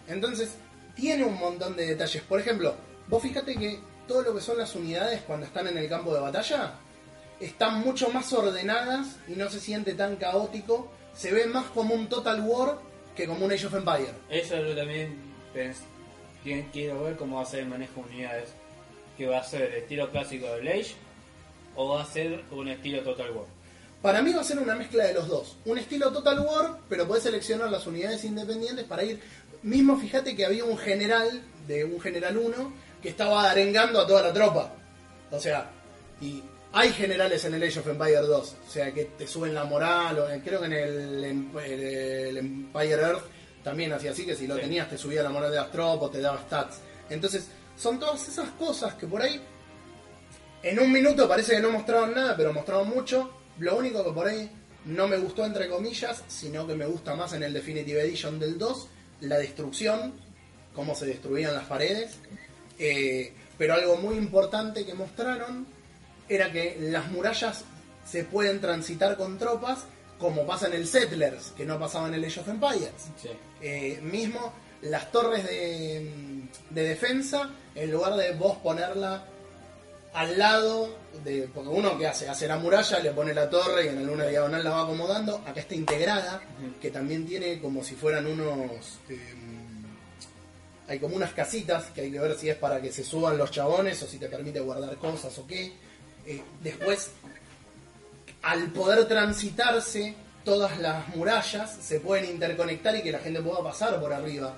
Entonces, tiene un montón de detalles. Por ejemplo, vos fíjate que todo lo que son las unidades cuando están en el campo de batalla están mucho más ordenadas y no se siente tan caótico. Se ve más como un Total War que como un Age of Empire. Eso yo también pens- qui- quiero ver cómo va a ser el manejo de unidades. Que va a ser el estilo clásico de Age o va a ser un estilo Total War. Para mí va a ser una mezcla de los dos. Un estilo Total War, pero podés seleccionar las unidades independientes para ir. Mismo fíjate que había un general de un general 1 que estaba arengando a toda la tropa. O sea, y hay generales en el Age of Empire 2. O sea, que te suben la moral. O en- creo que en el, Em- el Empire Earth también hacía así, que si lo Sí. tenías te subía la moral de las tropas, te daba stats. Entonces, son todas esas cosas que por ahí, en un minuto parece que no mostraron nada, pero mostraron mucho. Lo único que por ahí no me gustó, entre comillas, sino que me gusta más en el Definitive Edition del 2, la destrucción, cómo se destruían las paredes. Eh, pero algo muy importante que mostraron era que las murallas se pueden transitar con tropas, como pasa en el Settlers, que no pasaba en el Age of Empires. Sí. Eh, mismo las torres de, de defensa, en lugar de vos ponerla al lado de. Porque uno que hace, hace la muralla, le pone la torre y en alguna diagonal la va acomodando. Acá está integrada, que también tiene como si fueran unos. eh, hay como unas casitas que hay que ver si es para que se suban los chabones o si te permite guardar cosas o qué. Eh, después, al poder transitarse todas las murallas, se pueden interconectar y que la gente pueda pasar por arriba.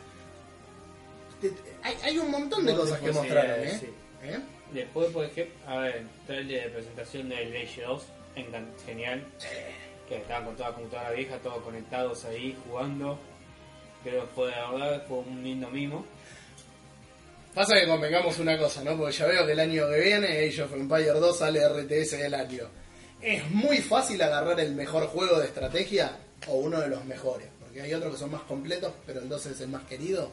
Te- Hay, hay un montón de de cosas que mostraron, ¿eh? ¿Eh? Después, por ejemplo, a ver, trailer de presentación del Age 2, encan- genial. Que estaban con toda la computadora vieja, todos conectados ahí, jugando. Pero fue, la verdad, fue un lindo mimo. Pasa que convengamos una cosa, ¿no? Porque ya veo que el año que viene Age of Empire 2 sale RTS del año. Es muy fácil agarrar el mejor juego de estrategia o uno de los mejores. Porque hay otros que son más completos, pero el 2 es el más querido.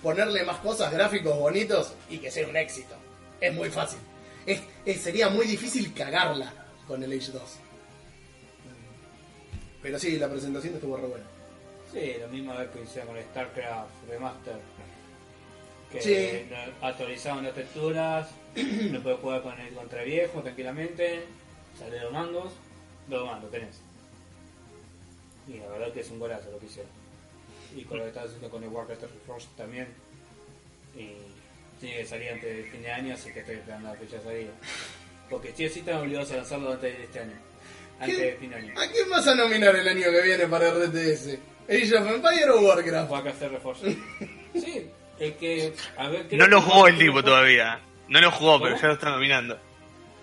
Ponerle más cosas, gráficos bonitos y que sea un éxito. Es muy fácil. Es, sería muy difícil cagarla con el Age 2. Pero sí, la presentación estuvo re buena. Sí, lo mismo que hicieron con StarCraft Remaster. Que Sí. actualizaron las texturas, (clears throat) lo puedes jugar con el contra viejo tranquilamente, sale los mandos, dos mandos tenés. Y la verdad que es un golazo lo que hicieron. Y con lo que estás haciendo con el Warcraft Reforged también. Y tiene que salir antes del fin de año, así que estoy esperando la fecha de salida. Porque sí o sí están obligados a lanzarlo antes de este año. Antes ¿Qué- del fin de año. ¿A quién vas a nominar el año que viene para RTS? ¿Age of Empire o Warcraft? Warcraft Reforged. (laughs) Sí, es que. A ver, creo No lo jugó el tipo todavía. No lo jugó, pero ya lo está nominando.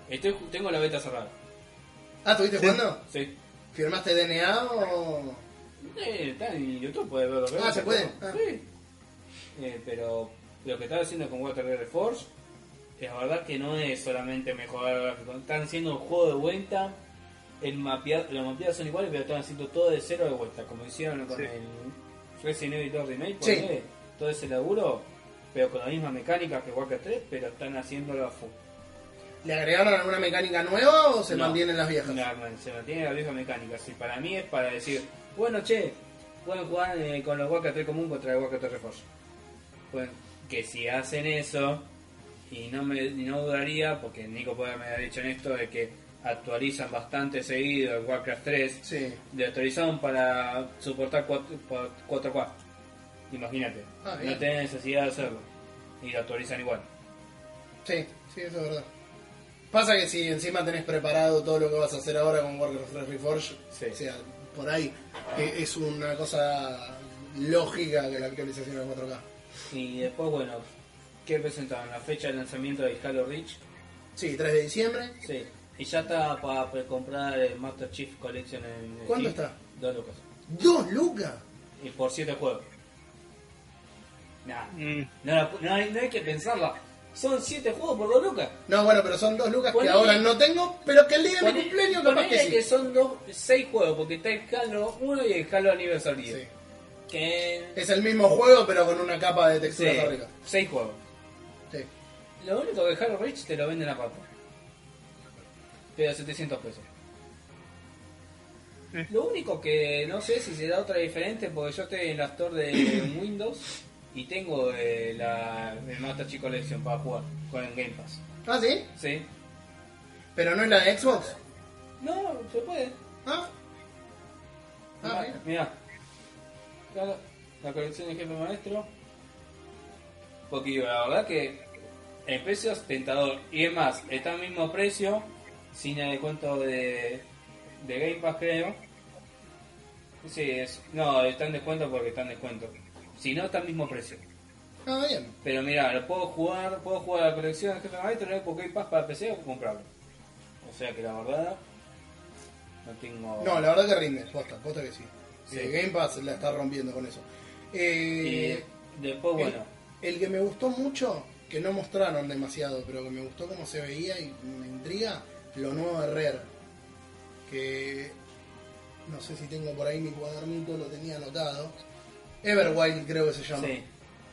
Estoy, tengo la beta cerrada. Ah, ¿estuviste jugando? Sí. ¿Firmaste DNA o...? Eh, está en YouTube, puedes verlo. Ah, ¿se puede? Ah. Sí. Eh, pero lo que están haciendo con Water Reforge es la verdad que no es solamente mejorar el gráfico. Están haciendo un juego de vuelta. El mapea, los mapeados son iguales, pero están haciendo todo de cero de vuelta. Como hicieron con Sí. el Resident Evil 2 Remake. Sí. Todo ese laburo, pero con la misma mecánica que Warcraft 3, pero están haciéndolo a full. ¿Le agregaron alguna mecánica nueva o se No. mantienen las viejas? No, se mantiene la vieja mecánica. Si para mí es para decir, bueno, che, pueden jugar eh, con los Warcraft 3 común contra el Warcraft 3 Reforge. Pueden- que si hacen eso, y no me y no dudaría, porque Nico puede me ha dicho en esto, de que actualizan bastante seguido el Warcraft 3, Sí. le actualizaron para soportar 4, 4K. Imagínate, Ah, no bien. tenés necesidad de hacerlo. Y lo actualizan igual. Sí, sí, eso es verdad. Pasa que si encima tenés preparado todo lo que vas a hacer ahora con Warcraft 3 Reforged, Sí. o sea, por ahí es una cosa lógica que la actualización es 4K. Y después, bueno, ¿qué presentaron? La fecha de lanzamiento de Halo Reach. Sí, 3 de diciembre. Sí. Y ya está para comprar el Master Chief Collection en ¿Cuánto Steam. está? Dos lucas. ¡Dos lucas! Y por siete juegos. Nah, Mm, no, la- no hay, no hay que pensarla. Son siete juegos por dos lucas. No, bueno, pero son dos lucas que ahora no tengo, pero que el día de mi cumpleaños capaz ponele que sí. son dos, seis juegos, porque está el Halo 1 y el Halo Anniversary. Sí. Que... Es el mismo juego, pero con una capa de textura Sí, arriba. seis juegos. Sí. Lo único que Halo Reach te lo venden a papa. Pero 700 pesos. Sí. Lo único que no sé si será otra diferente porque yo estoy en la store de Windows y tengo eh, la el Master Chief Collection para jugar con el Game Pass. Ah, ¿sí? ¿Sí? ¿Pero no es la de Xbox? No, se puede. Ah, ah Mira, mira. La, la colección de jefe maestro. Porque la verdad que el precio es tentador. Y es más, está al mismo precio, sin el descuento de, de Game Pass creo. Sí, es, no, está en descuento porque está en descuento. Si no, está al mismo precio. Ah, bien. Pero mira, lo puedo jugar, puedo jugar a la colección de jefe maestro, no por Game Pass para PC o comprarlo. O sea que la verdad, no tengo... No, la verdad que rinde, posta, posta que sí. Sí. Eh, Game Pass la está rompiendo con eso. Eh, Y después, el- bueno, El que me gustó mucho, que no mostraron demasiado, pero que me gustó cómo se veía y me intriga, lo nuevo de Rare. Que no sé si tengo por ahí mi cuadernito, lo tenía anotado. Everwild creo que se llama. sí.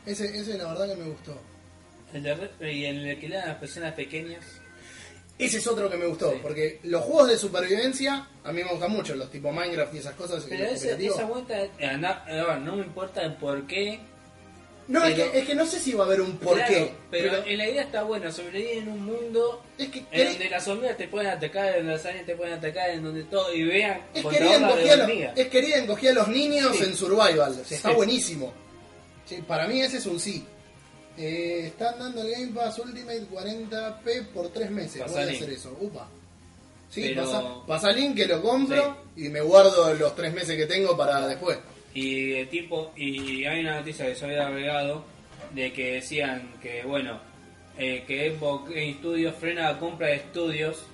Ese, ese la verdad que me gustó. El de y en el que le dan a las personas pequeñas. Ese es otro que me gustó, Sí. porque los juegos de supervivencia a mí me gustan mucho, los tipo Minecraft y esas cosas. Pero ese- esa vuelta, eh, no, no me importa el por qué. No, es, que, es que no sé si va a haber un porqué. Claro, pero, en la idea está buena, sobrevivir en un mundo es que en donde las hormigas te pueden atacar, en donde las arañas te pueden atacar, en donde todo, y vean Es querida, encogía es querida encogía a los niños Sí. en Survival. Está buenísimo. Sí, para mí ese es un sí. Eh, están dando el Game Pass Ultimate 40p por 3 meses. Voy a hacer eso. Upa. Sí, Pero- pasa, pasa link que lo compro y me guardo los 3 meses que tengo para después. Y de tipo, y hay una noticia que se había agregado de que decían que bueno, eh, que Xbox Studios frena la compra de estudios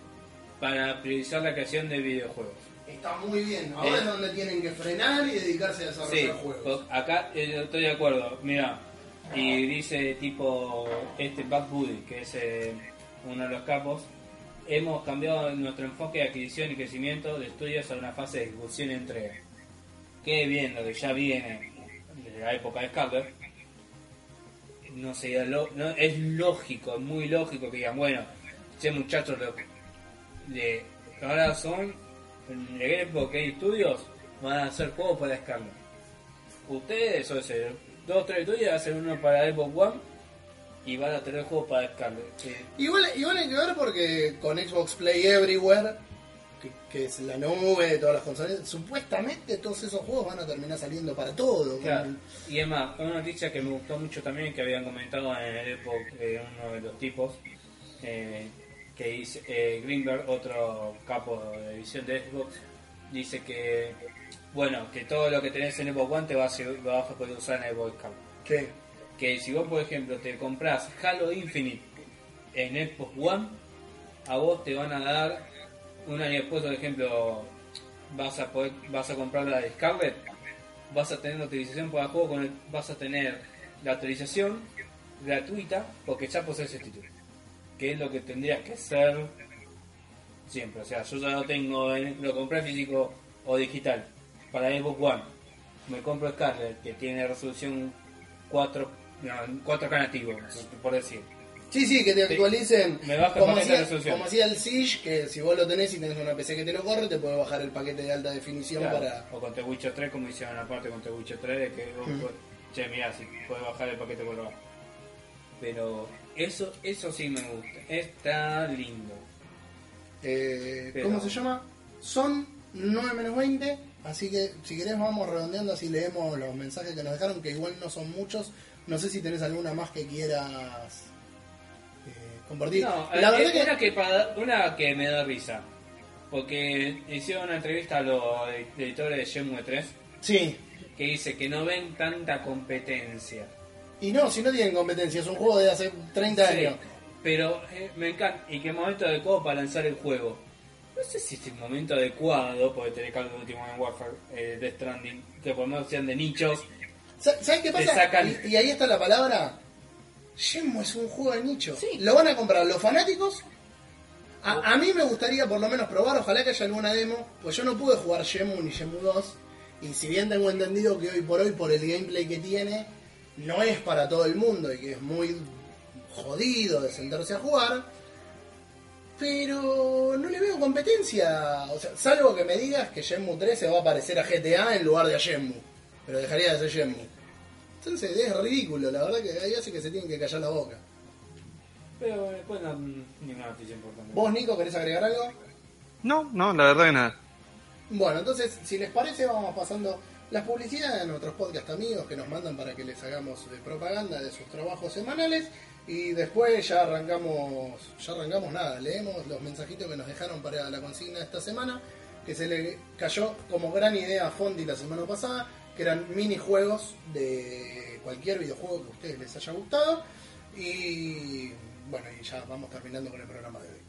para priorizar la creación de videojuegos. Está muy bien. Ahora Eh. es donde tienen que frenar y dedicarse a desarrollar Sí, juegos. pues acá eh, estoy de acuerdo. Mira, y dice tipo este Bad Buddy, que es eh, uno de los capos, hemos cambiado nuestro enfoque de adquisición y crecimiento de estudios a una fase de ejecución y entrega. Qué bien lo que ya viene desde la época de Scarlet. No sé, lo- es lógico, es muy lógico que digan, bueno, che muchachos, lo, de, ahora son de Xbox Game Studios, van a hacer juegos para Scarlet ustedes, o sea, dos, tres tuyas, hacen uno para Xbox One y van a tener juegos para Scarlet. Sí. Igual, igual hay que ver porque con Xbox Play Everywhere, que, que es la nube de todas las consolas, supuestamente todos esos juegos van a terminar saliendo para todo. Claro. Y es más, una noticia que me gustó mucho también, que habían comentado en el Xbox, eh, uno de los tipos, eh, que dice, eh, Greenberg, otro capo de edición de Xbox, dice que, bueno, que todo lo que tenés en Xbox One te vas a, vas a poder usar en Xbox. ¿Qué? que si vos por ejemplo te compras Halo Infinite en Xbox One, a vos te van a dar un año después, por ejemplo, vas a poder, vas a comprar la de Scarlet, vas a tener la utilización para juego, vas a tener la autorización gratuita porque ya posees el título, que es lo que tendrías que hacer siempre. O sea, yo ya lo tengo, en- lo compré físico o digital para Xbox One. Me compro Scarlet, que tiene resolución 4, no, 4K nativo, por decir. Sí, sí, que te actualicen. Me baja como, hacía, resolución. como hacía el Siege, que si vos lo tenés y tenés una PC que te lo corre, te puede bajar el paquete de alta definición Claro, para. O con The Witcher 3, como hicieron aparte con The Witcher 3, de que vos, Mm. podés- che, mirá, si puedes bajar el paquete por abajo. Pero eso, eso sí me gusta, está lindo. Eh, Pero- ¿Cómo se llama? Son 9 menos 20. Así que si querés vamos redondeando así leemos los mensajes que nos dejaron, que igual no son muchos. No sé si tenés alguna más que quieras compartir. No, la eh, verdad que una, que para- una que me da risa. Porque hicieron una entrevista a los editores de Shenmue 3 sí. que dice que no ven tanta competencia. Y no, si no tienen competencia, es un juego de hace 30 Sí, años. pero eh, me encanta. Y que momento adecuado para lanzar el juego. No sé si es el momento adecuado, porque tenés de último en Warfare, eh, Death Stranding, que por más sean de nichos. Sa- ¿Sabes qué pasa? sacan- Y, y ahí está la palabra. Shenmue es un juego de nicho. Sí. Lo van a comprar los fanáticos. A, a mí me gustaría por lo menos probar, ojalá que haya alguna demo, pues yo no pude jugar Shenmue ni Shenmue 2. Y si bien tengo entendido que hoy por hoy, por el gameplay que tiene, no es para todo el mundo y que es muy jodido de sentarse a jugar, pero no le veo competencia. O sea, salvo que me digas que Shenmue 3 se va a parecer a GTA en lugar de a Shenmue, pero dejaría de ser Shenmue. Entonces es ridículo, la verdad que ahí hace que se tienen que callar la boca. Pero después no, ninguna noticia importante. ¿Vos, Nico, querés agregar algo? No, no, la verdad que nada. Bueno, entonces, si les parece, vamos pasando las publicidades de nuestros podcast amigos que nos mandan para que les hagamos eh, propaganda de sus trabajos semanales. Y después ya arrancamos, ya arrancamos nada, leemos los mensajitos que nos dejaron para la consigna de esta semana, que se le cayó como gran idea a Fondi la semana pasada, que eran minijuegos de cualquier videojuego que a ustedes les haya gustado. Y bueno, y ya vamos terminando con el programa de hoy.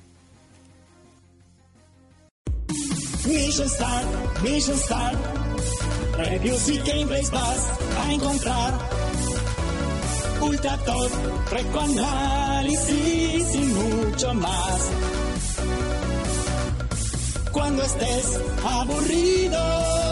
Mission Start, Mission Start. Reviews y gameplays vas a encontrar. Ultra Top, análisis y mucho más. Cuando estés aburrido,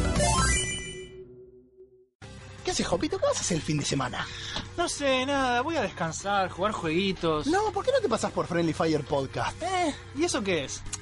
¿Qué haces, Jopito? ¿Qué vas a hacer el fin de semana? No sé, nada, voy a descansar, jugar jueguitos. No, ¿por qué no te pasas por Friendly Fire Podcast? Eh, ¿y eso qué es?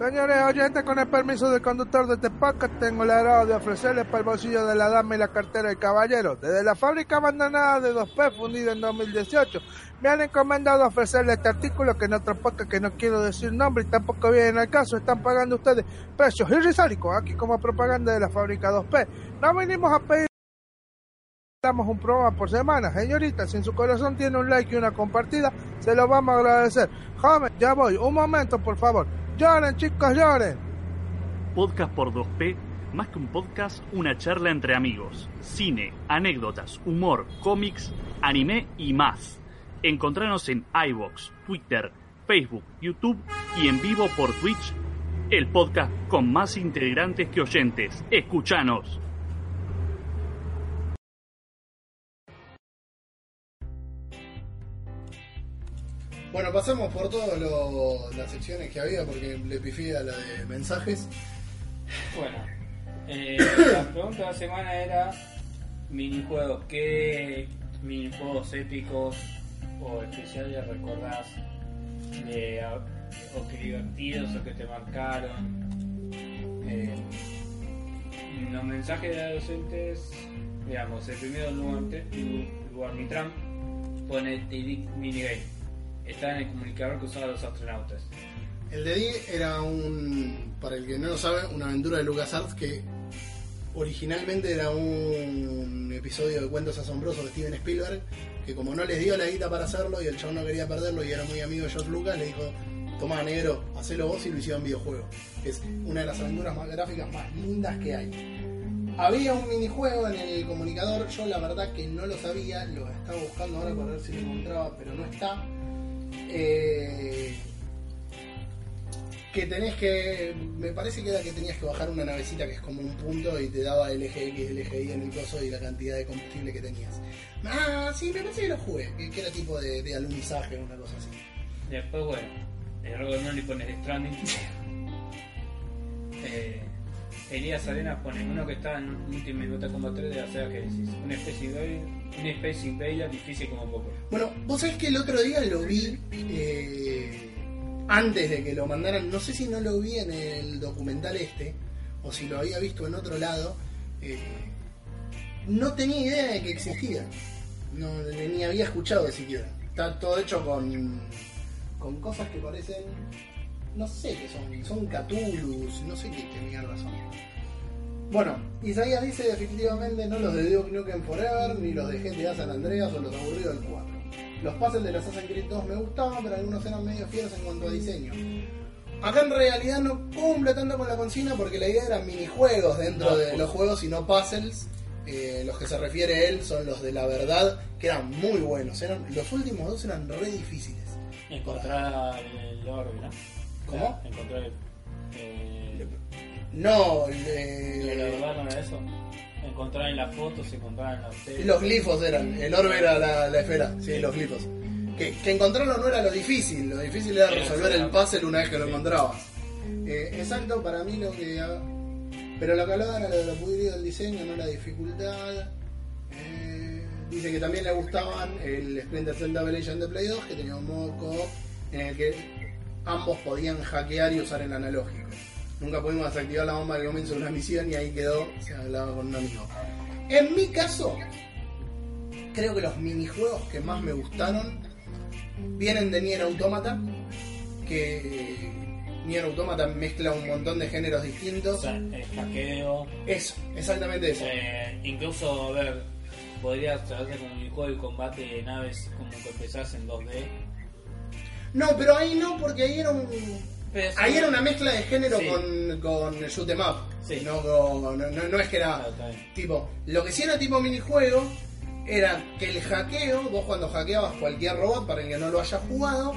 Señores oyentes, con el permiso del conductor de este tengo el agrado de ofrecerles para el bolsillo de la dama y la cartera del caballero. Desde la fábrica abandonada de 2P, fundida en 2018, me han encomendado ofrecerles este artículo que en otro podcast que no quiero decir nombre y tampoco viene al caso, están pagando ustedes precios irrisóricos aquí como propaganda de la fábrica 2P. No vinimos a pedir damos un programa por semana. Señorita, si en su corazón tiene un like y una compartida, se lo vamos a agradecer. Joven, ya voy. Un momento, por favor. Lloren, chicos, lloren. Podcast por 2P, más que un podcast, una charla entre amigos. Cine, anécdotas, humor, cómics, anime y más. Encontranos en iVoox, Twitter, Facebook, YouTube y en vivo por Twitch. El podcast con más integrantes que oyentes. Escuchanos. Bueno, pasamos por todas las secciones que había porque le pifié a la de mensajes. Bueno, eh, (coughs) la pregunta de la semana era minijuegos. ¿Qué minijuegos épicos o especiales recordás? de- o que divertidos o que te marcaron. Eh, los mensajes de adolescentes, digamos, el primero lugar, lugar Mitran pone TV Minigame. Está en el comunicador que usaban los astronautas. El de D era un, para el que no lo sabe, una aventura de LucasArts que originalmente era un episodio de cuentos asombrosos de Steven Spielberg, que como no les dio la guita para hacerlo y el chabón no quería perderlo y era muy amigo de George Lucas, le dijo, toma negro, hacelo vos y lo hicieron videojuego. Es una de las aventuras más gráficas más lindas que hay. Había un minijuego en el comunicador, yo la verdad que no lo sabía, lo estaba buscando ahora para ver si lo encontraba, pero no está. Eh, que tenés que. Me parece que era que tenías que bajar una navecita que es como un punto y te daba LGX, LGI en el coso y la cantidad de combustible que tenías. Ah, sí, me parece que lo jugué, que, era tipo de, de alunizaje o una cosa así. Después, bueno, el Robert Noli pone el Stranding. (laughs) eh, Elías Arenas pone uno que está en Ultimate Mortal Kombat 3 de la Sega Genesis. Una especie de una Space Invader difícil como poco. Bueno, vos sabés que el otro día lo vi eh, antes de que lo mandaran. No sé si no lo vi en el documental este o si lo había visto en otro lado. eh, no tenía idea de que existía. Ni había escuchado siquiera. Está todo hecho con, con cosas que parecen. No sé qué son. Son Catulus, no sé qué, qué mierda son. Bueno, Isaías dice definitivamente no los de Duke Nukem Forever, ni los de GTA San Andreas o los aburridos del 4. Los puzzles de los Assassin's Creed 2 me gustaban, pero algunos eran medio fieros en cuanto a diseño. Acá en realidad no cumple tanto con la consigna porque la idea eran minijuegos dentro No, de pues. los juegos y no puzzles. Eh, los que se refiere él son los de la verdad, que eran muy buenos. Eran, los últimos dos eran re difíciles. Encontrar el orbe, ¿no? ¿Cómo? Encontrar el, Eh, No, ¿De la eh, verdad no era eso? Encontrar en las fotos, encontrar en los los glifos eran. El orbe era la, la esfera, sí, los glifos. Que, que encontrarlo no era lo difícil, lo difícil era resolver el puzzle una vez que lo encontrabas. Eh, exacto, para mí lo que. Pero lo que hablaban era de lo pudrido del diseño, no la dificultad. Eh, dice que también le gustaban el Splinter Cell Double Agent de Play 2, que tenía un modo en el que ambos podían hackear y usar el analógico. Nunca pudimos desactivar la bomba al comienzo de una misión y ahí quedó, se hablaba con un amigo. En mi caso, creo que los minijuegos que más me gustaron vienen de Nier Automata, que Nier Automata mezcla un montón de géneros O distintos. sea, el hackeo. Eso, exactamente eso. Eh, incluso, a ver, podrías tratarse con el juego de combate de naves como que empezás en 2D. No, pero ahí no, porque ahí era un. Pero sí, Ahí era una mezcla de género Sí. con, con shoot 'em up. Sí. No, no, no- no es que era tipo. Lo que sí era tipo minijuego era que el hackeo, vos cuando hackeabas cualquier robot, para el que no lo haya jugado,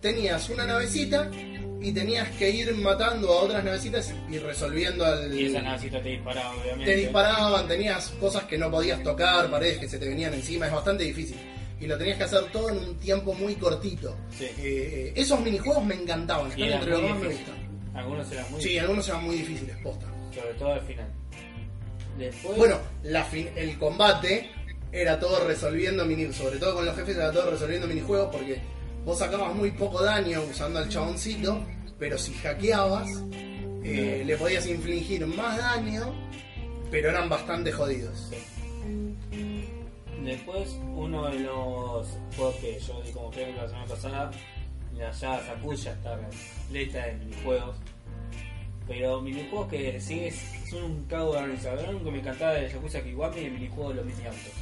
tenías una navecita y tenías que ir matando a otras navecitas y resolviendo al. Y esa navecita te disparaba, obviamente. te disparaban, tenías cosas que no podías tocar, paredes que se te venían encima, es bastante difícil. Y lo tenías que hacer todo en un tiempo muy cortito. Sí. Eh, esos minijuegos me encantaban, están entre los más me gustan. Algunos eran muy Sí, algunos eran muy difíciles, posta. sobre todo al final. Después, Bueno, la fin- el combate era todo resolviendo mini, sobre todo con los jefes era todo resolviendo minijuegos porque vos sacabas muy poco daño usando al chaboncito, pero si hackeabas eh, le podías infligir más daño, pero eran bastante jodidos. Después uno de los juegos que yo di como ejemplo la semana pasada, la Yaga Sakuya está repleta de minijuegos. Pero minijuegos que sí es, son un cago de organizador. Lo que me encantaba de Yakuza Kiwami y el minijuego de los mini autos.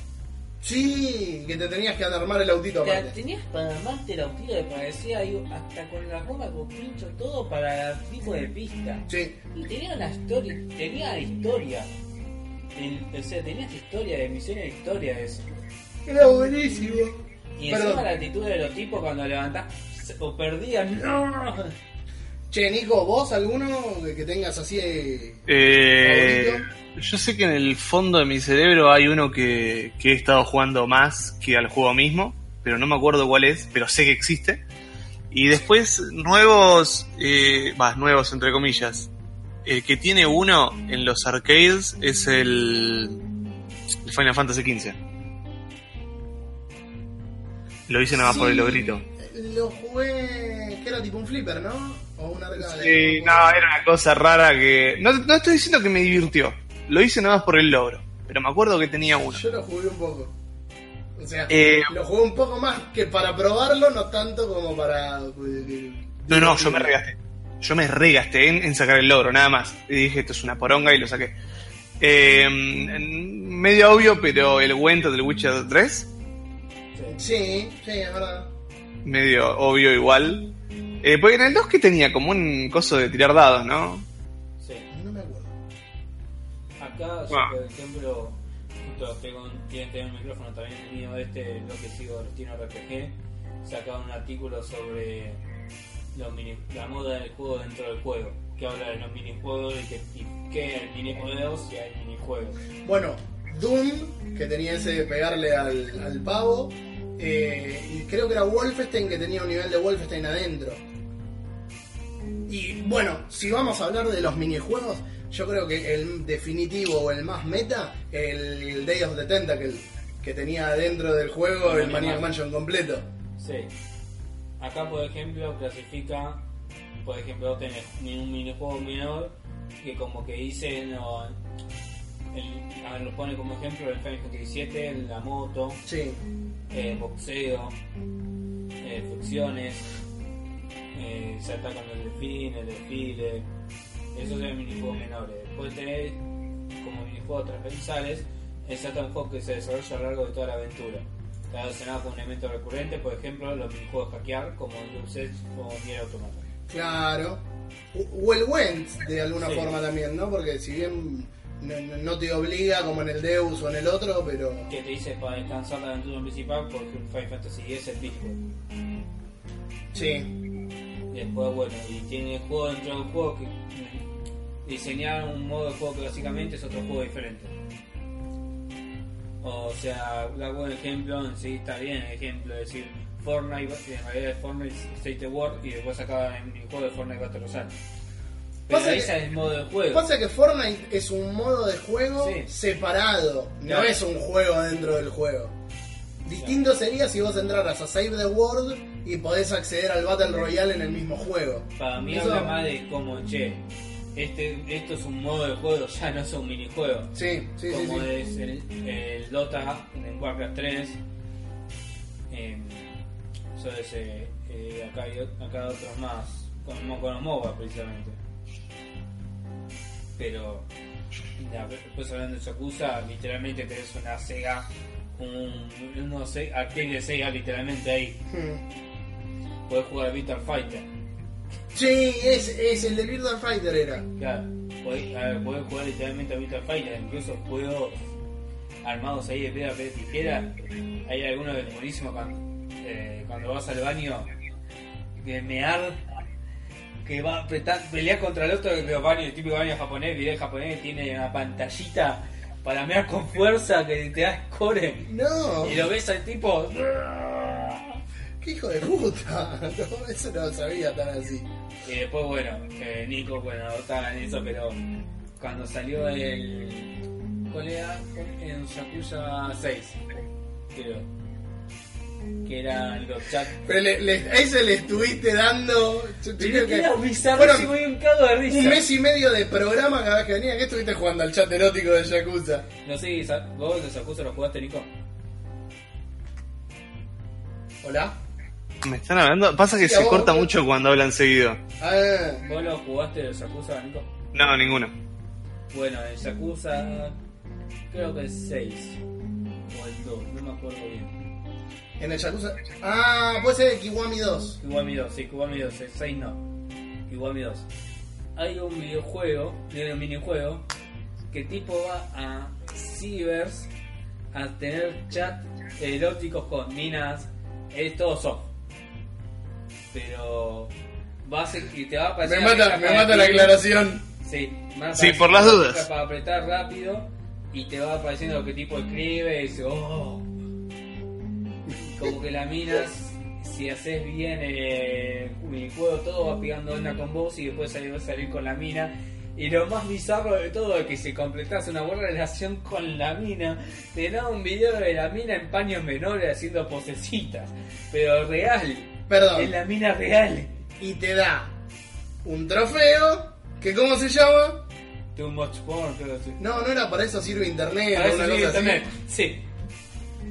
Sí, que te tenías que armar el autito Te- aparte. tenías para armarte el autito que parecía ahí, hasta con la goma con pincho todo para el tipo de pista. Sí, Y tenía una historia, tenía historia. O sea, tenías historia de misiones de historia de eso. era buenísimo. Y Perdón. encima la actitud de los tipos cuando levantás o perdían. ¡No! Che, Nico, ¿vos alguno que que tengas así eh, Eh, favorito? yo sé que en el fondo de mi cerebro hay uno que, que he estado jugando más que al juego mismo, pero no me acuerdo cuál es, pero sé que existe. Y después nuevos, eh, más nuevos entre comillas, el que tiene uno en los arcades es el, el Final Fantasy XV. Lo hice nada más por el logrito. Lo jugué, que era tipo un flipper, ¿no? O un arcade. Sí, no, era una cosa rara que... No, no estoy diciendo que me divirtió, lo hice nada más por el logro, pero me acuerdo que tenía uno. Yo lo jugué un poco. O sea, Eh, lo jugué un poco más que para probarlo, no tanto como para. eh, No, no, yo me regasté. Yo me regasté en, en sacar el logro, nada más. Y dije, esto es una poronga y lo saqué. Eh, medio obvio, pero el cuento del Witcher 3, Sí, sí, es verdad. medio obvio igual. Eh, porque en el 2 que tenía como un coso de tirar dados, ¿no? Sí. No me acuerdo. Acá, yo, Ah. por ejemplo, justo con, tienen que tener un micrófono también el mío, este, lo que sigo, Destino RPG, sacaba un artículo sobre los mini, la moda del juego dentro del juego, que habla de los minijuegos y que, y que hay minijuegos y hay minijuegos. Bueno, Doom, que tenía ese de pegarle al, al pavo. eh, y creo que era Wolfenstein, que tenía un nivel de Wolfenstein adentro. Y bueno, si vamos a hablar de los minijuegos, yo creo que el definitivo o el más meta, el Day of the Tentacle, que tenía dentro del juego el Maniac Mansion completo. Sí. Acá, por ejemplo, clasifica, por ejemplo, tenés un minijuego menor que como que dice, no, el- a ver, lo pone como ejemplo el Final Fantasy VII, la moto, Sí, eh, boxeo, eh, fricciones, eh, se atacan el delfín, el desfile, esos son minijuegos menores. Después tenés como minijuegos transversales, es un juego que se desarrolla a lo largo de toda la aventura. Está relacionado con un elemento recurrente, por ejemplo, los minijuegos hackear, como el Deus Ex o Nier Automata. claro. O el Went, de alguna Sí. forma también, ¿no? Porque si bien no, te obliga como en el Deus o en el otro, pero... Que te dice para descansar la aventura principal, por Final Fantasy X, el Discord. Sí, Después, bueno, y tiene juego dentro del juego que diseñar un modo de juego que básicamente es otro juego diferente. O sea, da buen ejemplo, en sí está bien el ejemplo, es decir, Fortnite, en realidad es Fortnite State of War y después acaba en el juego de Fortnite Battle Royale. Pero Pasa ese que- es el modo de juego. Pasa que Fortnite es un modo de juego Sí. separado, no es un juego dentro del juego. Distinto sería si vos entraras a Save the World y podés acceder al Battle Royale en el mismo juego. Para mí Eso- habla más de como, che, este, esto es un modo de juego, ya no es un minijuego. Sí, sí, sí, como sí. es el, el Dota en Warcraft 3. Eh, eso es, eh, eh, acá, hay, acá hay otros más, con, con los MOBA precisamente. Pero, después hablando de Yakuza, literalmente tenés una Sega, un, un se- arcade de Sega literalmente ahí. Hmm. Podés jugar a Virtual Fighter. Sí, es, es el de Virtual Fighter era. Claro, podés, a ver, podés jugar literalmente a Virtual Fighter, incluso juegos armados ahí de piedra, papel, tijera. Hay algunos que es buenísimo cuando, eh, cuando vas al baño, que mear, que va a apretar, pelear contra el otro, el baño, el típico baño japonés, video japonés, tiene una pantallita para mear con fuerza que te da score. No. Y lo ves al tipo, ¡Qué hijo de puta! (laughs) No, eso no lo sabía tan así. Y después, bueno, eh, Nico, bueno, no estaba en eso, pero cuando salió el. ¿Cuál era? En Yakuza 6, creo. Que eran los chats. Pero le, le- a ese le estuviste dando. yo te Pero creo que era bizarrísimo fueron y un cago de risa. Un mes y medio de programa cada vez que venía. ¿Qué estuviste jugando al chat erótico de Yakuza? No sé, ¿vos de Yakuza lo jugaste, Nico? ¿Hola? ¿Me están hablando? Pasa que Sí, se vos, corta vos. mucho cuando hablan seguido. Ah, ¿Vos lo jugaste de Yakuza, Nico? No, ninguno. Bueno, el Yakuza. Creo que es 6. O el 2, no me acuerdo bien. en el Yakuza. Ah, puede ser el Kiwami 2. Kiwami 2, sí, Kiwami 2, el 6 no. Kiwami 2. Hay un videojuego, tiene un minijuego, que tipo va a cibers a tener chat eróticos con minas, es todo soft. Pero va a ser, te va a aparecer Me mata, me mata la aclaración. Sí, Sí, por las dudas. Para apretar rápido y te va apareciendo lo que tipo escribe y dice, oh. Como que las minas, si haces bien eh, el juego, todo va pegando onda con vos y después vas a salir con la mina. Y lo más bizarro de todo es que si completas una buena relación con la mina, te da un video de la mina en paños menores haciendo posecitas. Pero real. Perdón. Es la mina real. Y te da un trofeo. que ¿Cómo se llama? Too much porn, creo que sí. No, no era para eso sirve internet. Para o eso una sí, cosa así. internet. Sí.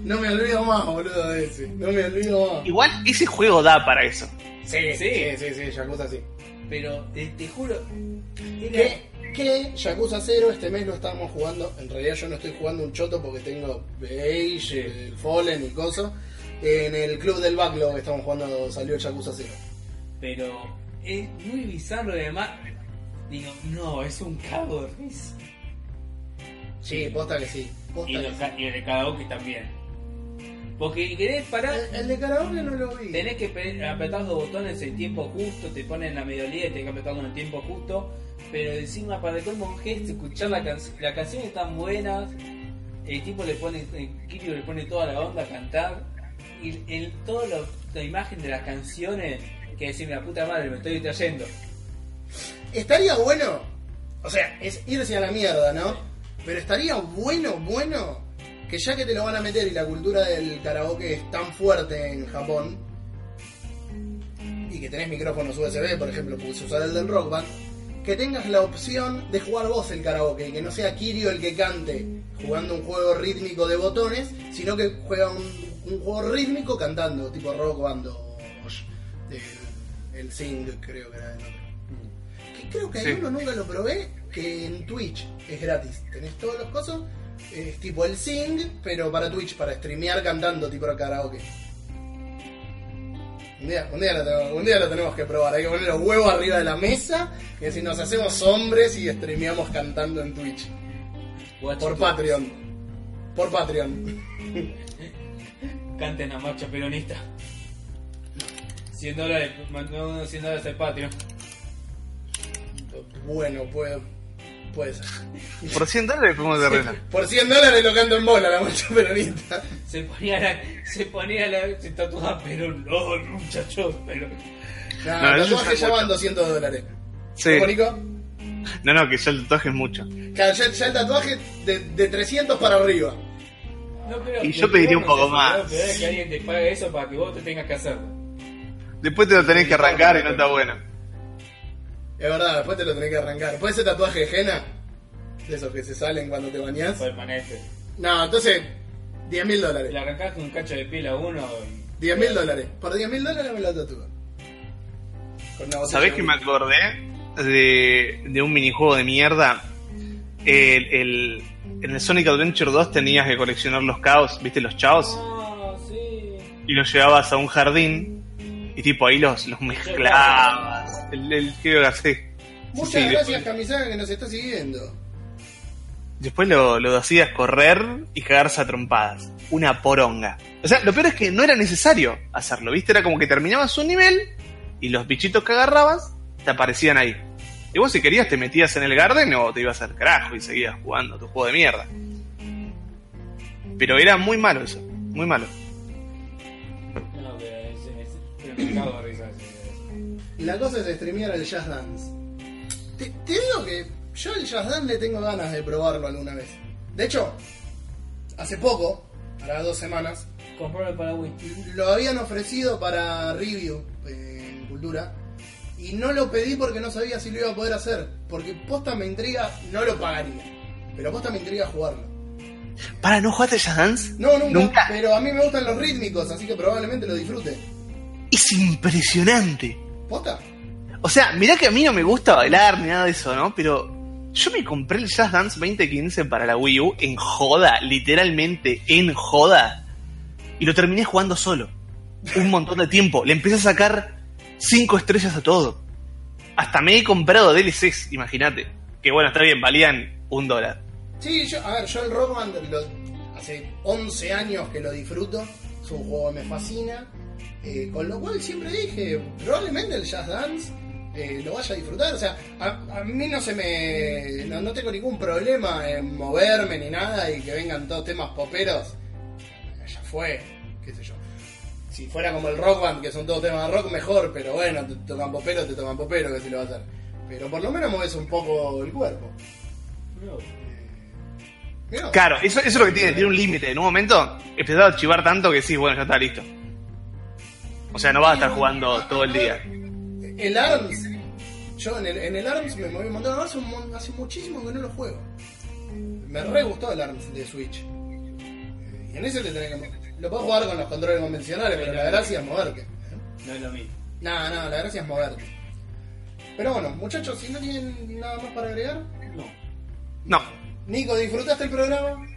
No me olvido más, boludo, de ese. No me olvido más. Igual ese juego da para eso. Sí, Sí. sí, sí, sí, Yakuza sí. Pero eh, te juro. Que, que Yakuza 0 este mes lo estábamos jugando. En realidad yo no estoy jugando un choto porque tengo Beige, el Fallen y coso. En el club del backlog estamos jugando, salió Yakuza 0. Pero es muy bizarro y además. Digo, no, es un cago de risa. Sí, posta que sí. Posta Y, que sí. el de karaoke también. Porque querés parar. El, el de karaoke no lo vi. Tenés que apretar los botones en tiempo justo, te ponen la mediodía y tenés que apretarlo en el tiempo justo. Pero encima, para un gesto, escuchar la canción. La canción es tan buena. El tipo le pone, el Kirio le pone toda la onda a cantar. Y el, toda lo- la imagen de las canciones, que decir, la puta madre, me estoy trayendo. Estaría bueno. O sea, es irse a la mierda, ¿no? Pero estaría bueno, bueno. Que ya que te lo van a meter y la cultura del karaoke es tan fuerte en Japón. Y que tenés micrófonos USB, por ejemplo, puedes usar el del Rock Band. Que tengas la opción de jugar vos el karaoke. Y que no sea Kirio el que cante jugando un juego rítmico de botones. Sino que juega un, un juego rítmico cantando. Tipo Rock Band o... El, el Sing, creo que era el nombre. Que creo que hay Sí. uno, nunca lo probé, que en Twitch es gratis. Tenés todos los cosas, es tipo el Sing, pero para Twitch, para streamear cantando tipo karaoke. Un día, un, día lo tenemos, un día lo tenemos que probar, hay que poner los huevos arriba de la mesa y decir nos hacemos hombres y streameamos cantando en Twitch. Por Patreon. Por Patreon. (laughs) Canten la marcha peronista. 100 dólares, no 100 dólares el patio. Bueno, puede, Puede ser. Por 100 dólares podemos arreglar. Por 100 dólares lo canto en bola la marcha peronista. Se ponía la, se ponía la, se tatuaba Perón, no, muchacho, pero... No, No, el eso tatuaje es ya van 200 dólares. Sí. ¿Cómo, Nico? No, no, que ya el tatuaje es mucho. Claro, ya, ya el tatuaje de, de 300 para arriba. No, Y yo pediría un poco más. es que alguien te pague eso para que vos te tengas que hacerlo. Después te lo tenés que arrancar y no está bueno. Es verdad, después te lo tenés que arrancar. ¿Puede ser tatuaje de henna? De esos que se salen cuando te bañás. Permanente. No, entonces, 10 mil dólares. Le arrancaste un cacho de piel a uno y... 10 mil dólares. Por 10 mil dólares me lo tatúo. Con una botella ¿Sabés que me acordé de, de un minijuego de mierda? El, el- en el Sonic Adventure 2 tenías que coleccionar los caos, ¿viste? Los chaos. Ah, sí. Y los llevabas a un jardín y tipo ahí los, los mezclabas. El, el que así. Muchas Sí, gracias, después- Camisaga, que nos está siguiendo. Después lo, lo hacías correr y cagarse a trompadas. Una poronga. O sea, lo peor es que no era necesario hacerlo, ¿viste? Era como que terminabas un nivel y los bichitos que agarrabas te aparecían ahí. Y vos si querías te metías en el garden o te ibas al carajo y seguías jugando tu juego de mierda. Pero era muy malo eso, muy malo. No, pero es, es, La cosa es streamear el Jazz Dance. Te, te digo que yo el Jazz Dance le tengo ganas de probarlo alguna vez. De hecho, hace poco, para dos semanas, para lo habían ofrecido para review eh, en Cultura. Y no lo pedí porque no sabía si lo iba a poder hacer. Porque posta me intriga, no lo pagaría. Pero posta me intriga jugarlo. ¿Para no jugaste Jazz Dance? No, nunca, Nunca. Pero a mí me gustan los rítmicos, así que probablemente lo disfrute. Es impresionante. ¿Posta? O sea, mirá que a mí no me gusta bailar ni nada de eso, ¿no? Pero yo me compré el Jazz Dance 2015 para la Wii U en joda, literalmente en joda. Y lo terminé jugando solo. Un montón de tiempo. Le empecé a sacar 5 estrellas a todo. Hasta me he comprado DLCs, imagínate. Que bueno, está bien, valían un dólar. Sí, yo, a ver, yo el Rock Band lo- hace 11 años que lo disfruto. Es un juego me fascina. Eh, con lo cual siempre dije, probablemente el Jazz Dance eh, lo vaya a disfrutar. O sea, a, mí no se me. No, no tengo ningún problema en moverme ni nada y que vengan todos temas poperos. Ya fue. Si fuera como el Rock Band, que son todos temas de rock, mejor, pero bueno, te tocan popero, te tocan popero, que se lo va a hacer. Pero por lo menos mueves un poco el cuerpo. Mirá. Claro, eso, eso es lo que tiene, tiene un límite. En un momento empezás a archivar tanto que sí, bueno, ya está listo. O sea, no vas a estar jugando todo el día. El ARMS, yo en el, en el ARMS me moví un montón, hace, un mon- hace muchísimo que no lo juego. Me re gustó el ARMS de Switch. Eh, Y en ese te tenés que Lo puedo jugar con los controles convencionales, pero la gracia es moverte. No es lo mismo. No, no, la gracia es moverte. Pero bueno, muchachos, si no tienen nada más para agregar. No. No. Nico, ¿disfrutaste el programa?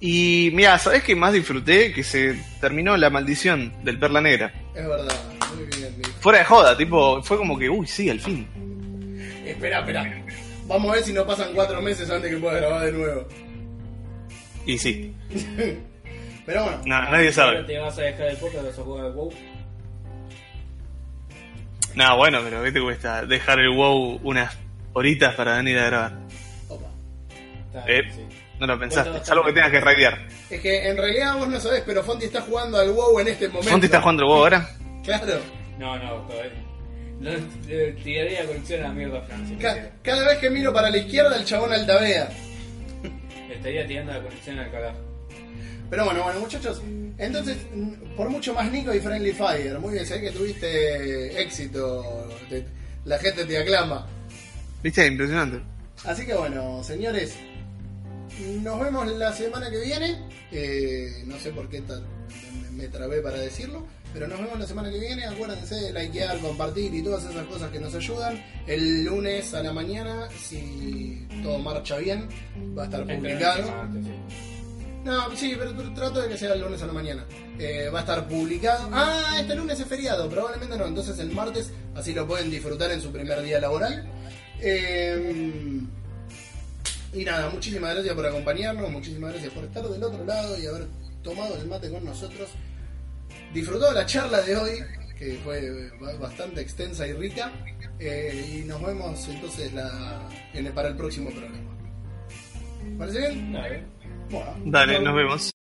Y mira, ¿sabes qué más disfruté? Que se terminó la maldición del Perla Negra. Es verdad, muy bien, Nico. Fuera de joda, tipo, fue como que, uy, sí, al fin. Espera, espera. Vamos a ver si no pasan cuatro meses antes que pueda grabar de nuevo. Y sí. (laughs) Pero bueno, No, nadie sabe. Te vas a dejar el podcast, vas a jugar al WoW. No, bueno, pero ¿qué te cuesta dejar el WoW unas horitas para venir a grabar? Está Eh, sí. no lo pensaste, Bueno, salvo que tengas que raidear. es que en realidad vos no sabés, pero Fonti está jugando al WoW en este momento. ¿Fonti está jugando el WoW ahora? Claro. No, no, todavía. No, tiraría la conexión a la mierda Francia. Ca- cada vez que miro para la izquierda, el chabón altabea. Estaría tirando la conexión al carajo. Pero bueno, bueno, muchachos. Entonces, mm, por mucho más Nico y Friendly Fire. Muy bien, sé que tuviste éxito. te- la gente te aclama. ¿Viste? Impresionante. Así que bueno, señores. Nos vemos la semana que viene. Eh, no sé por qué tal- me, me trabé para decirlo. Pero nos vemos la semana que viene. Acuérdense de likear, compartir y todas esas cosas que nos ayudan. El lunes a la mañana, si todo marcha bien, va a estar publicado. No, sí, pero, trato de que sea el lunes a la mañana. Eh, va a estar publicado. Ah, este lunes es feriado, probablemente no. Entonces el martes, así lo pueden disfrutar en su primer día laboral. Eh, y nada, muchísimas gracias por acompañarnos, muchísimas gracias por estar del otro lado y haber tomado el mate con nosotros. Disfrutado la charla de hoy, que fue ba- bastante extensa y rica. Eh, y nos vemos entonces la, en el- para el próximo programa. ¿Parece bien? Dale. Dale, nos vemos.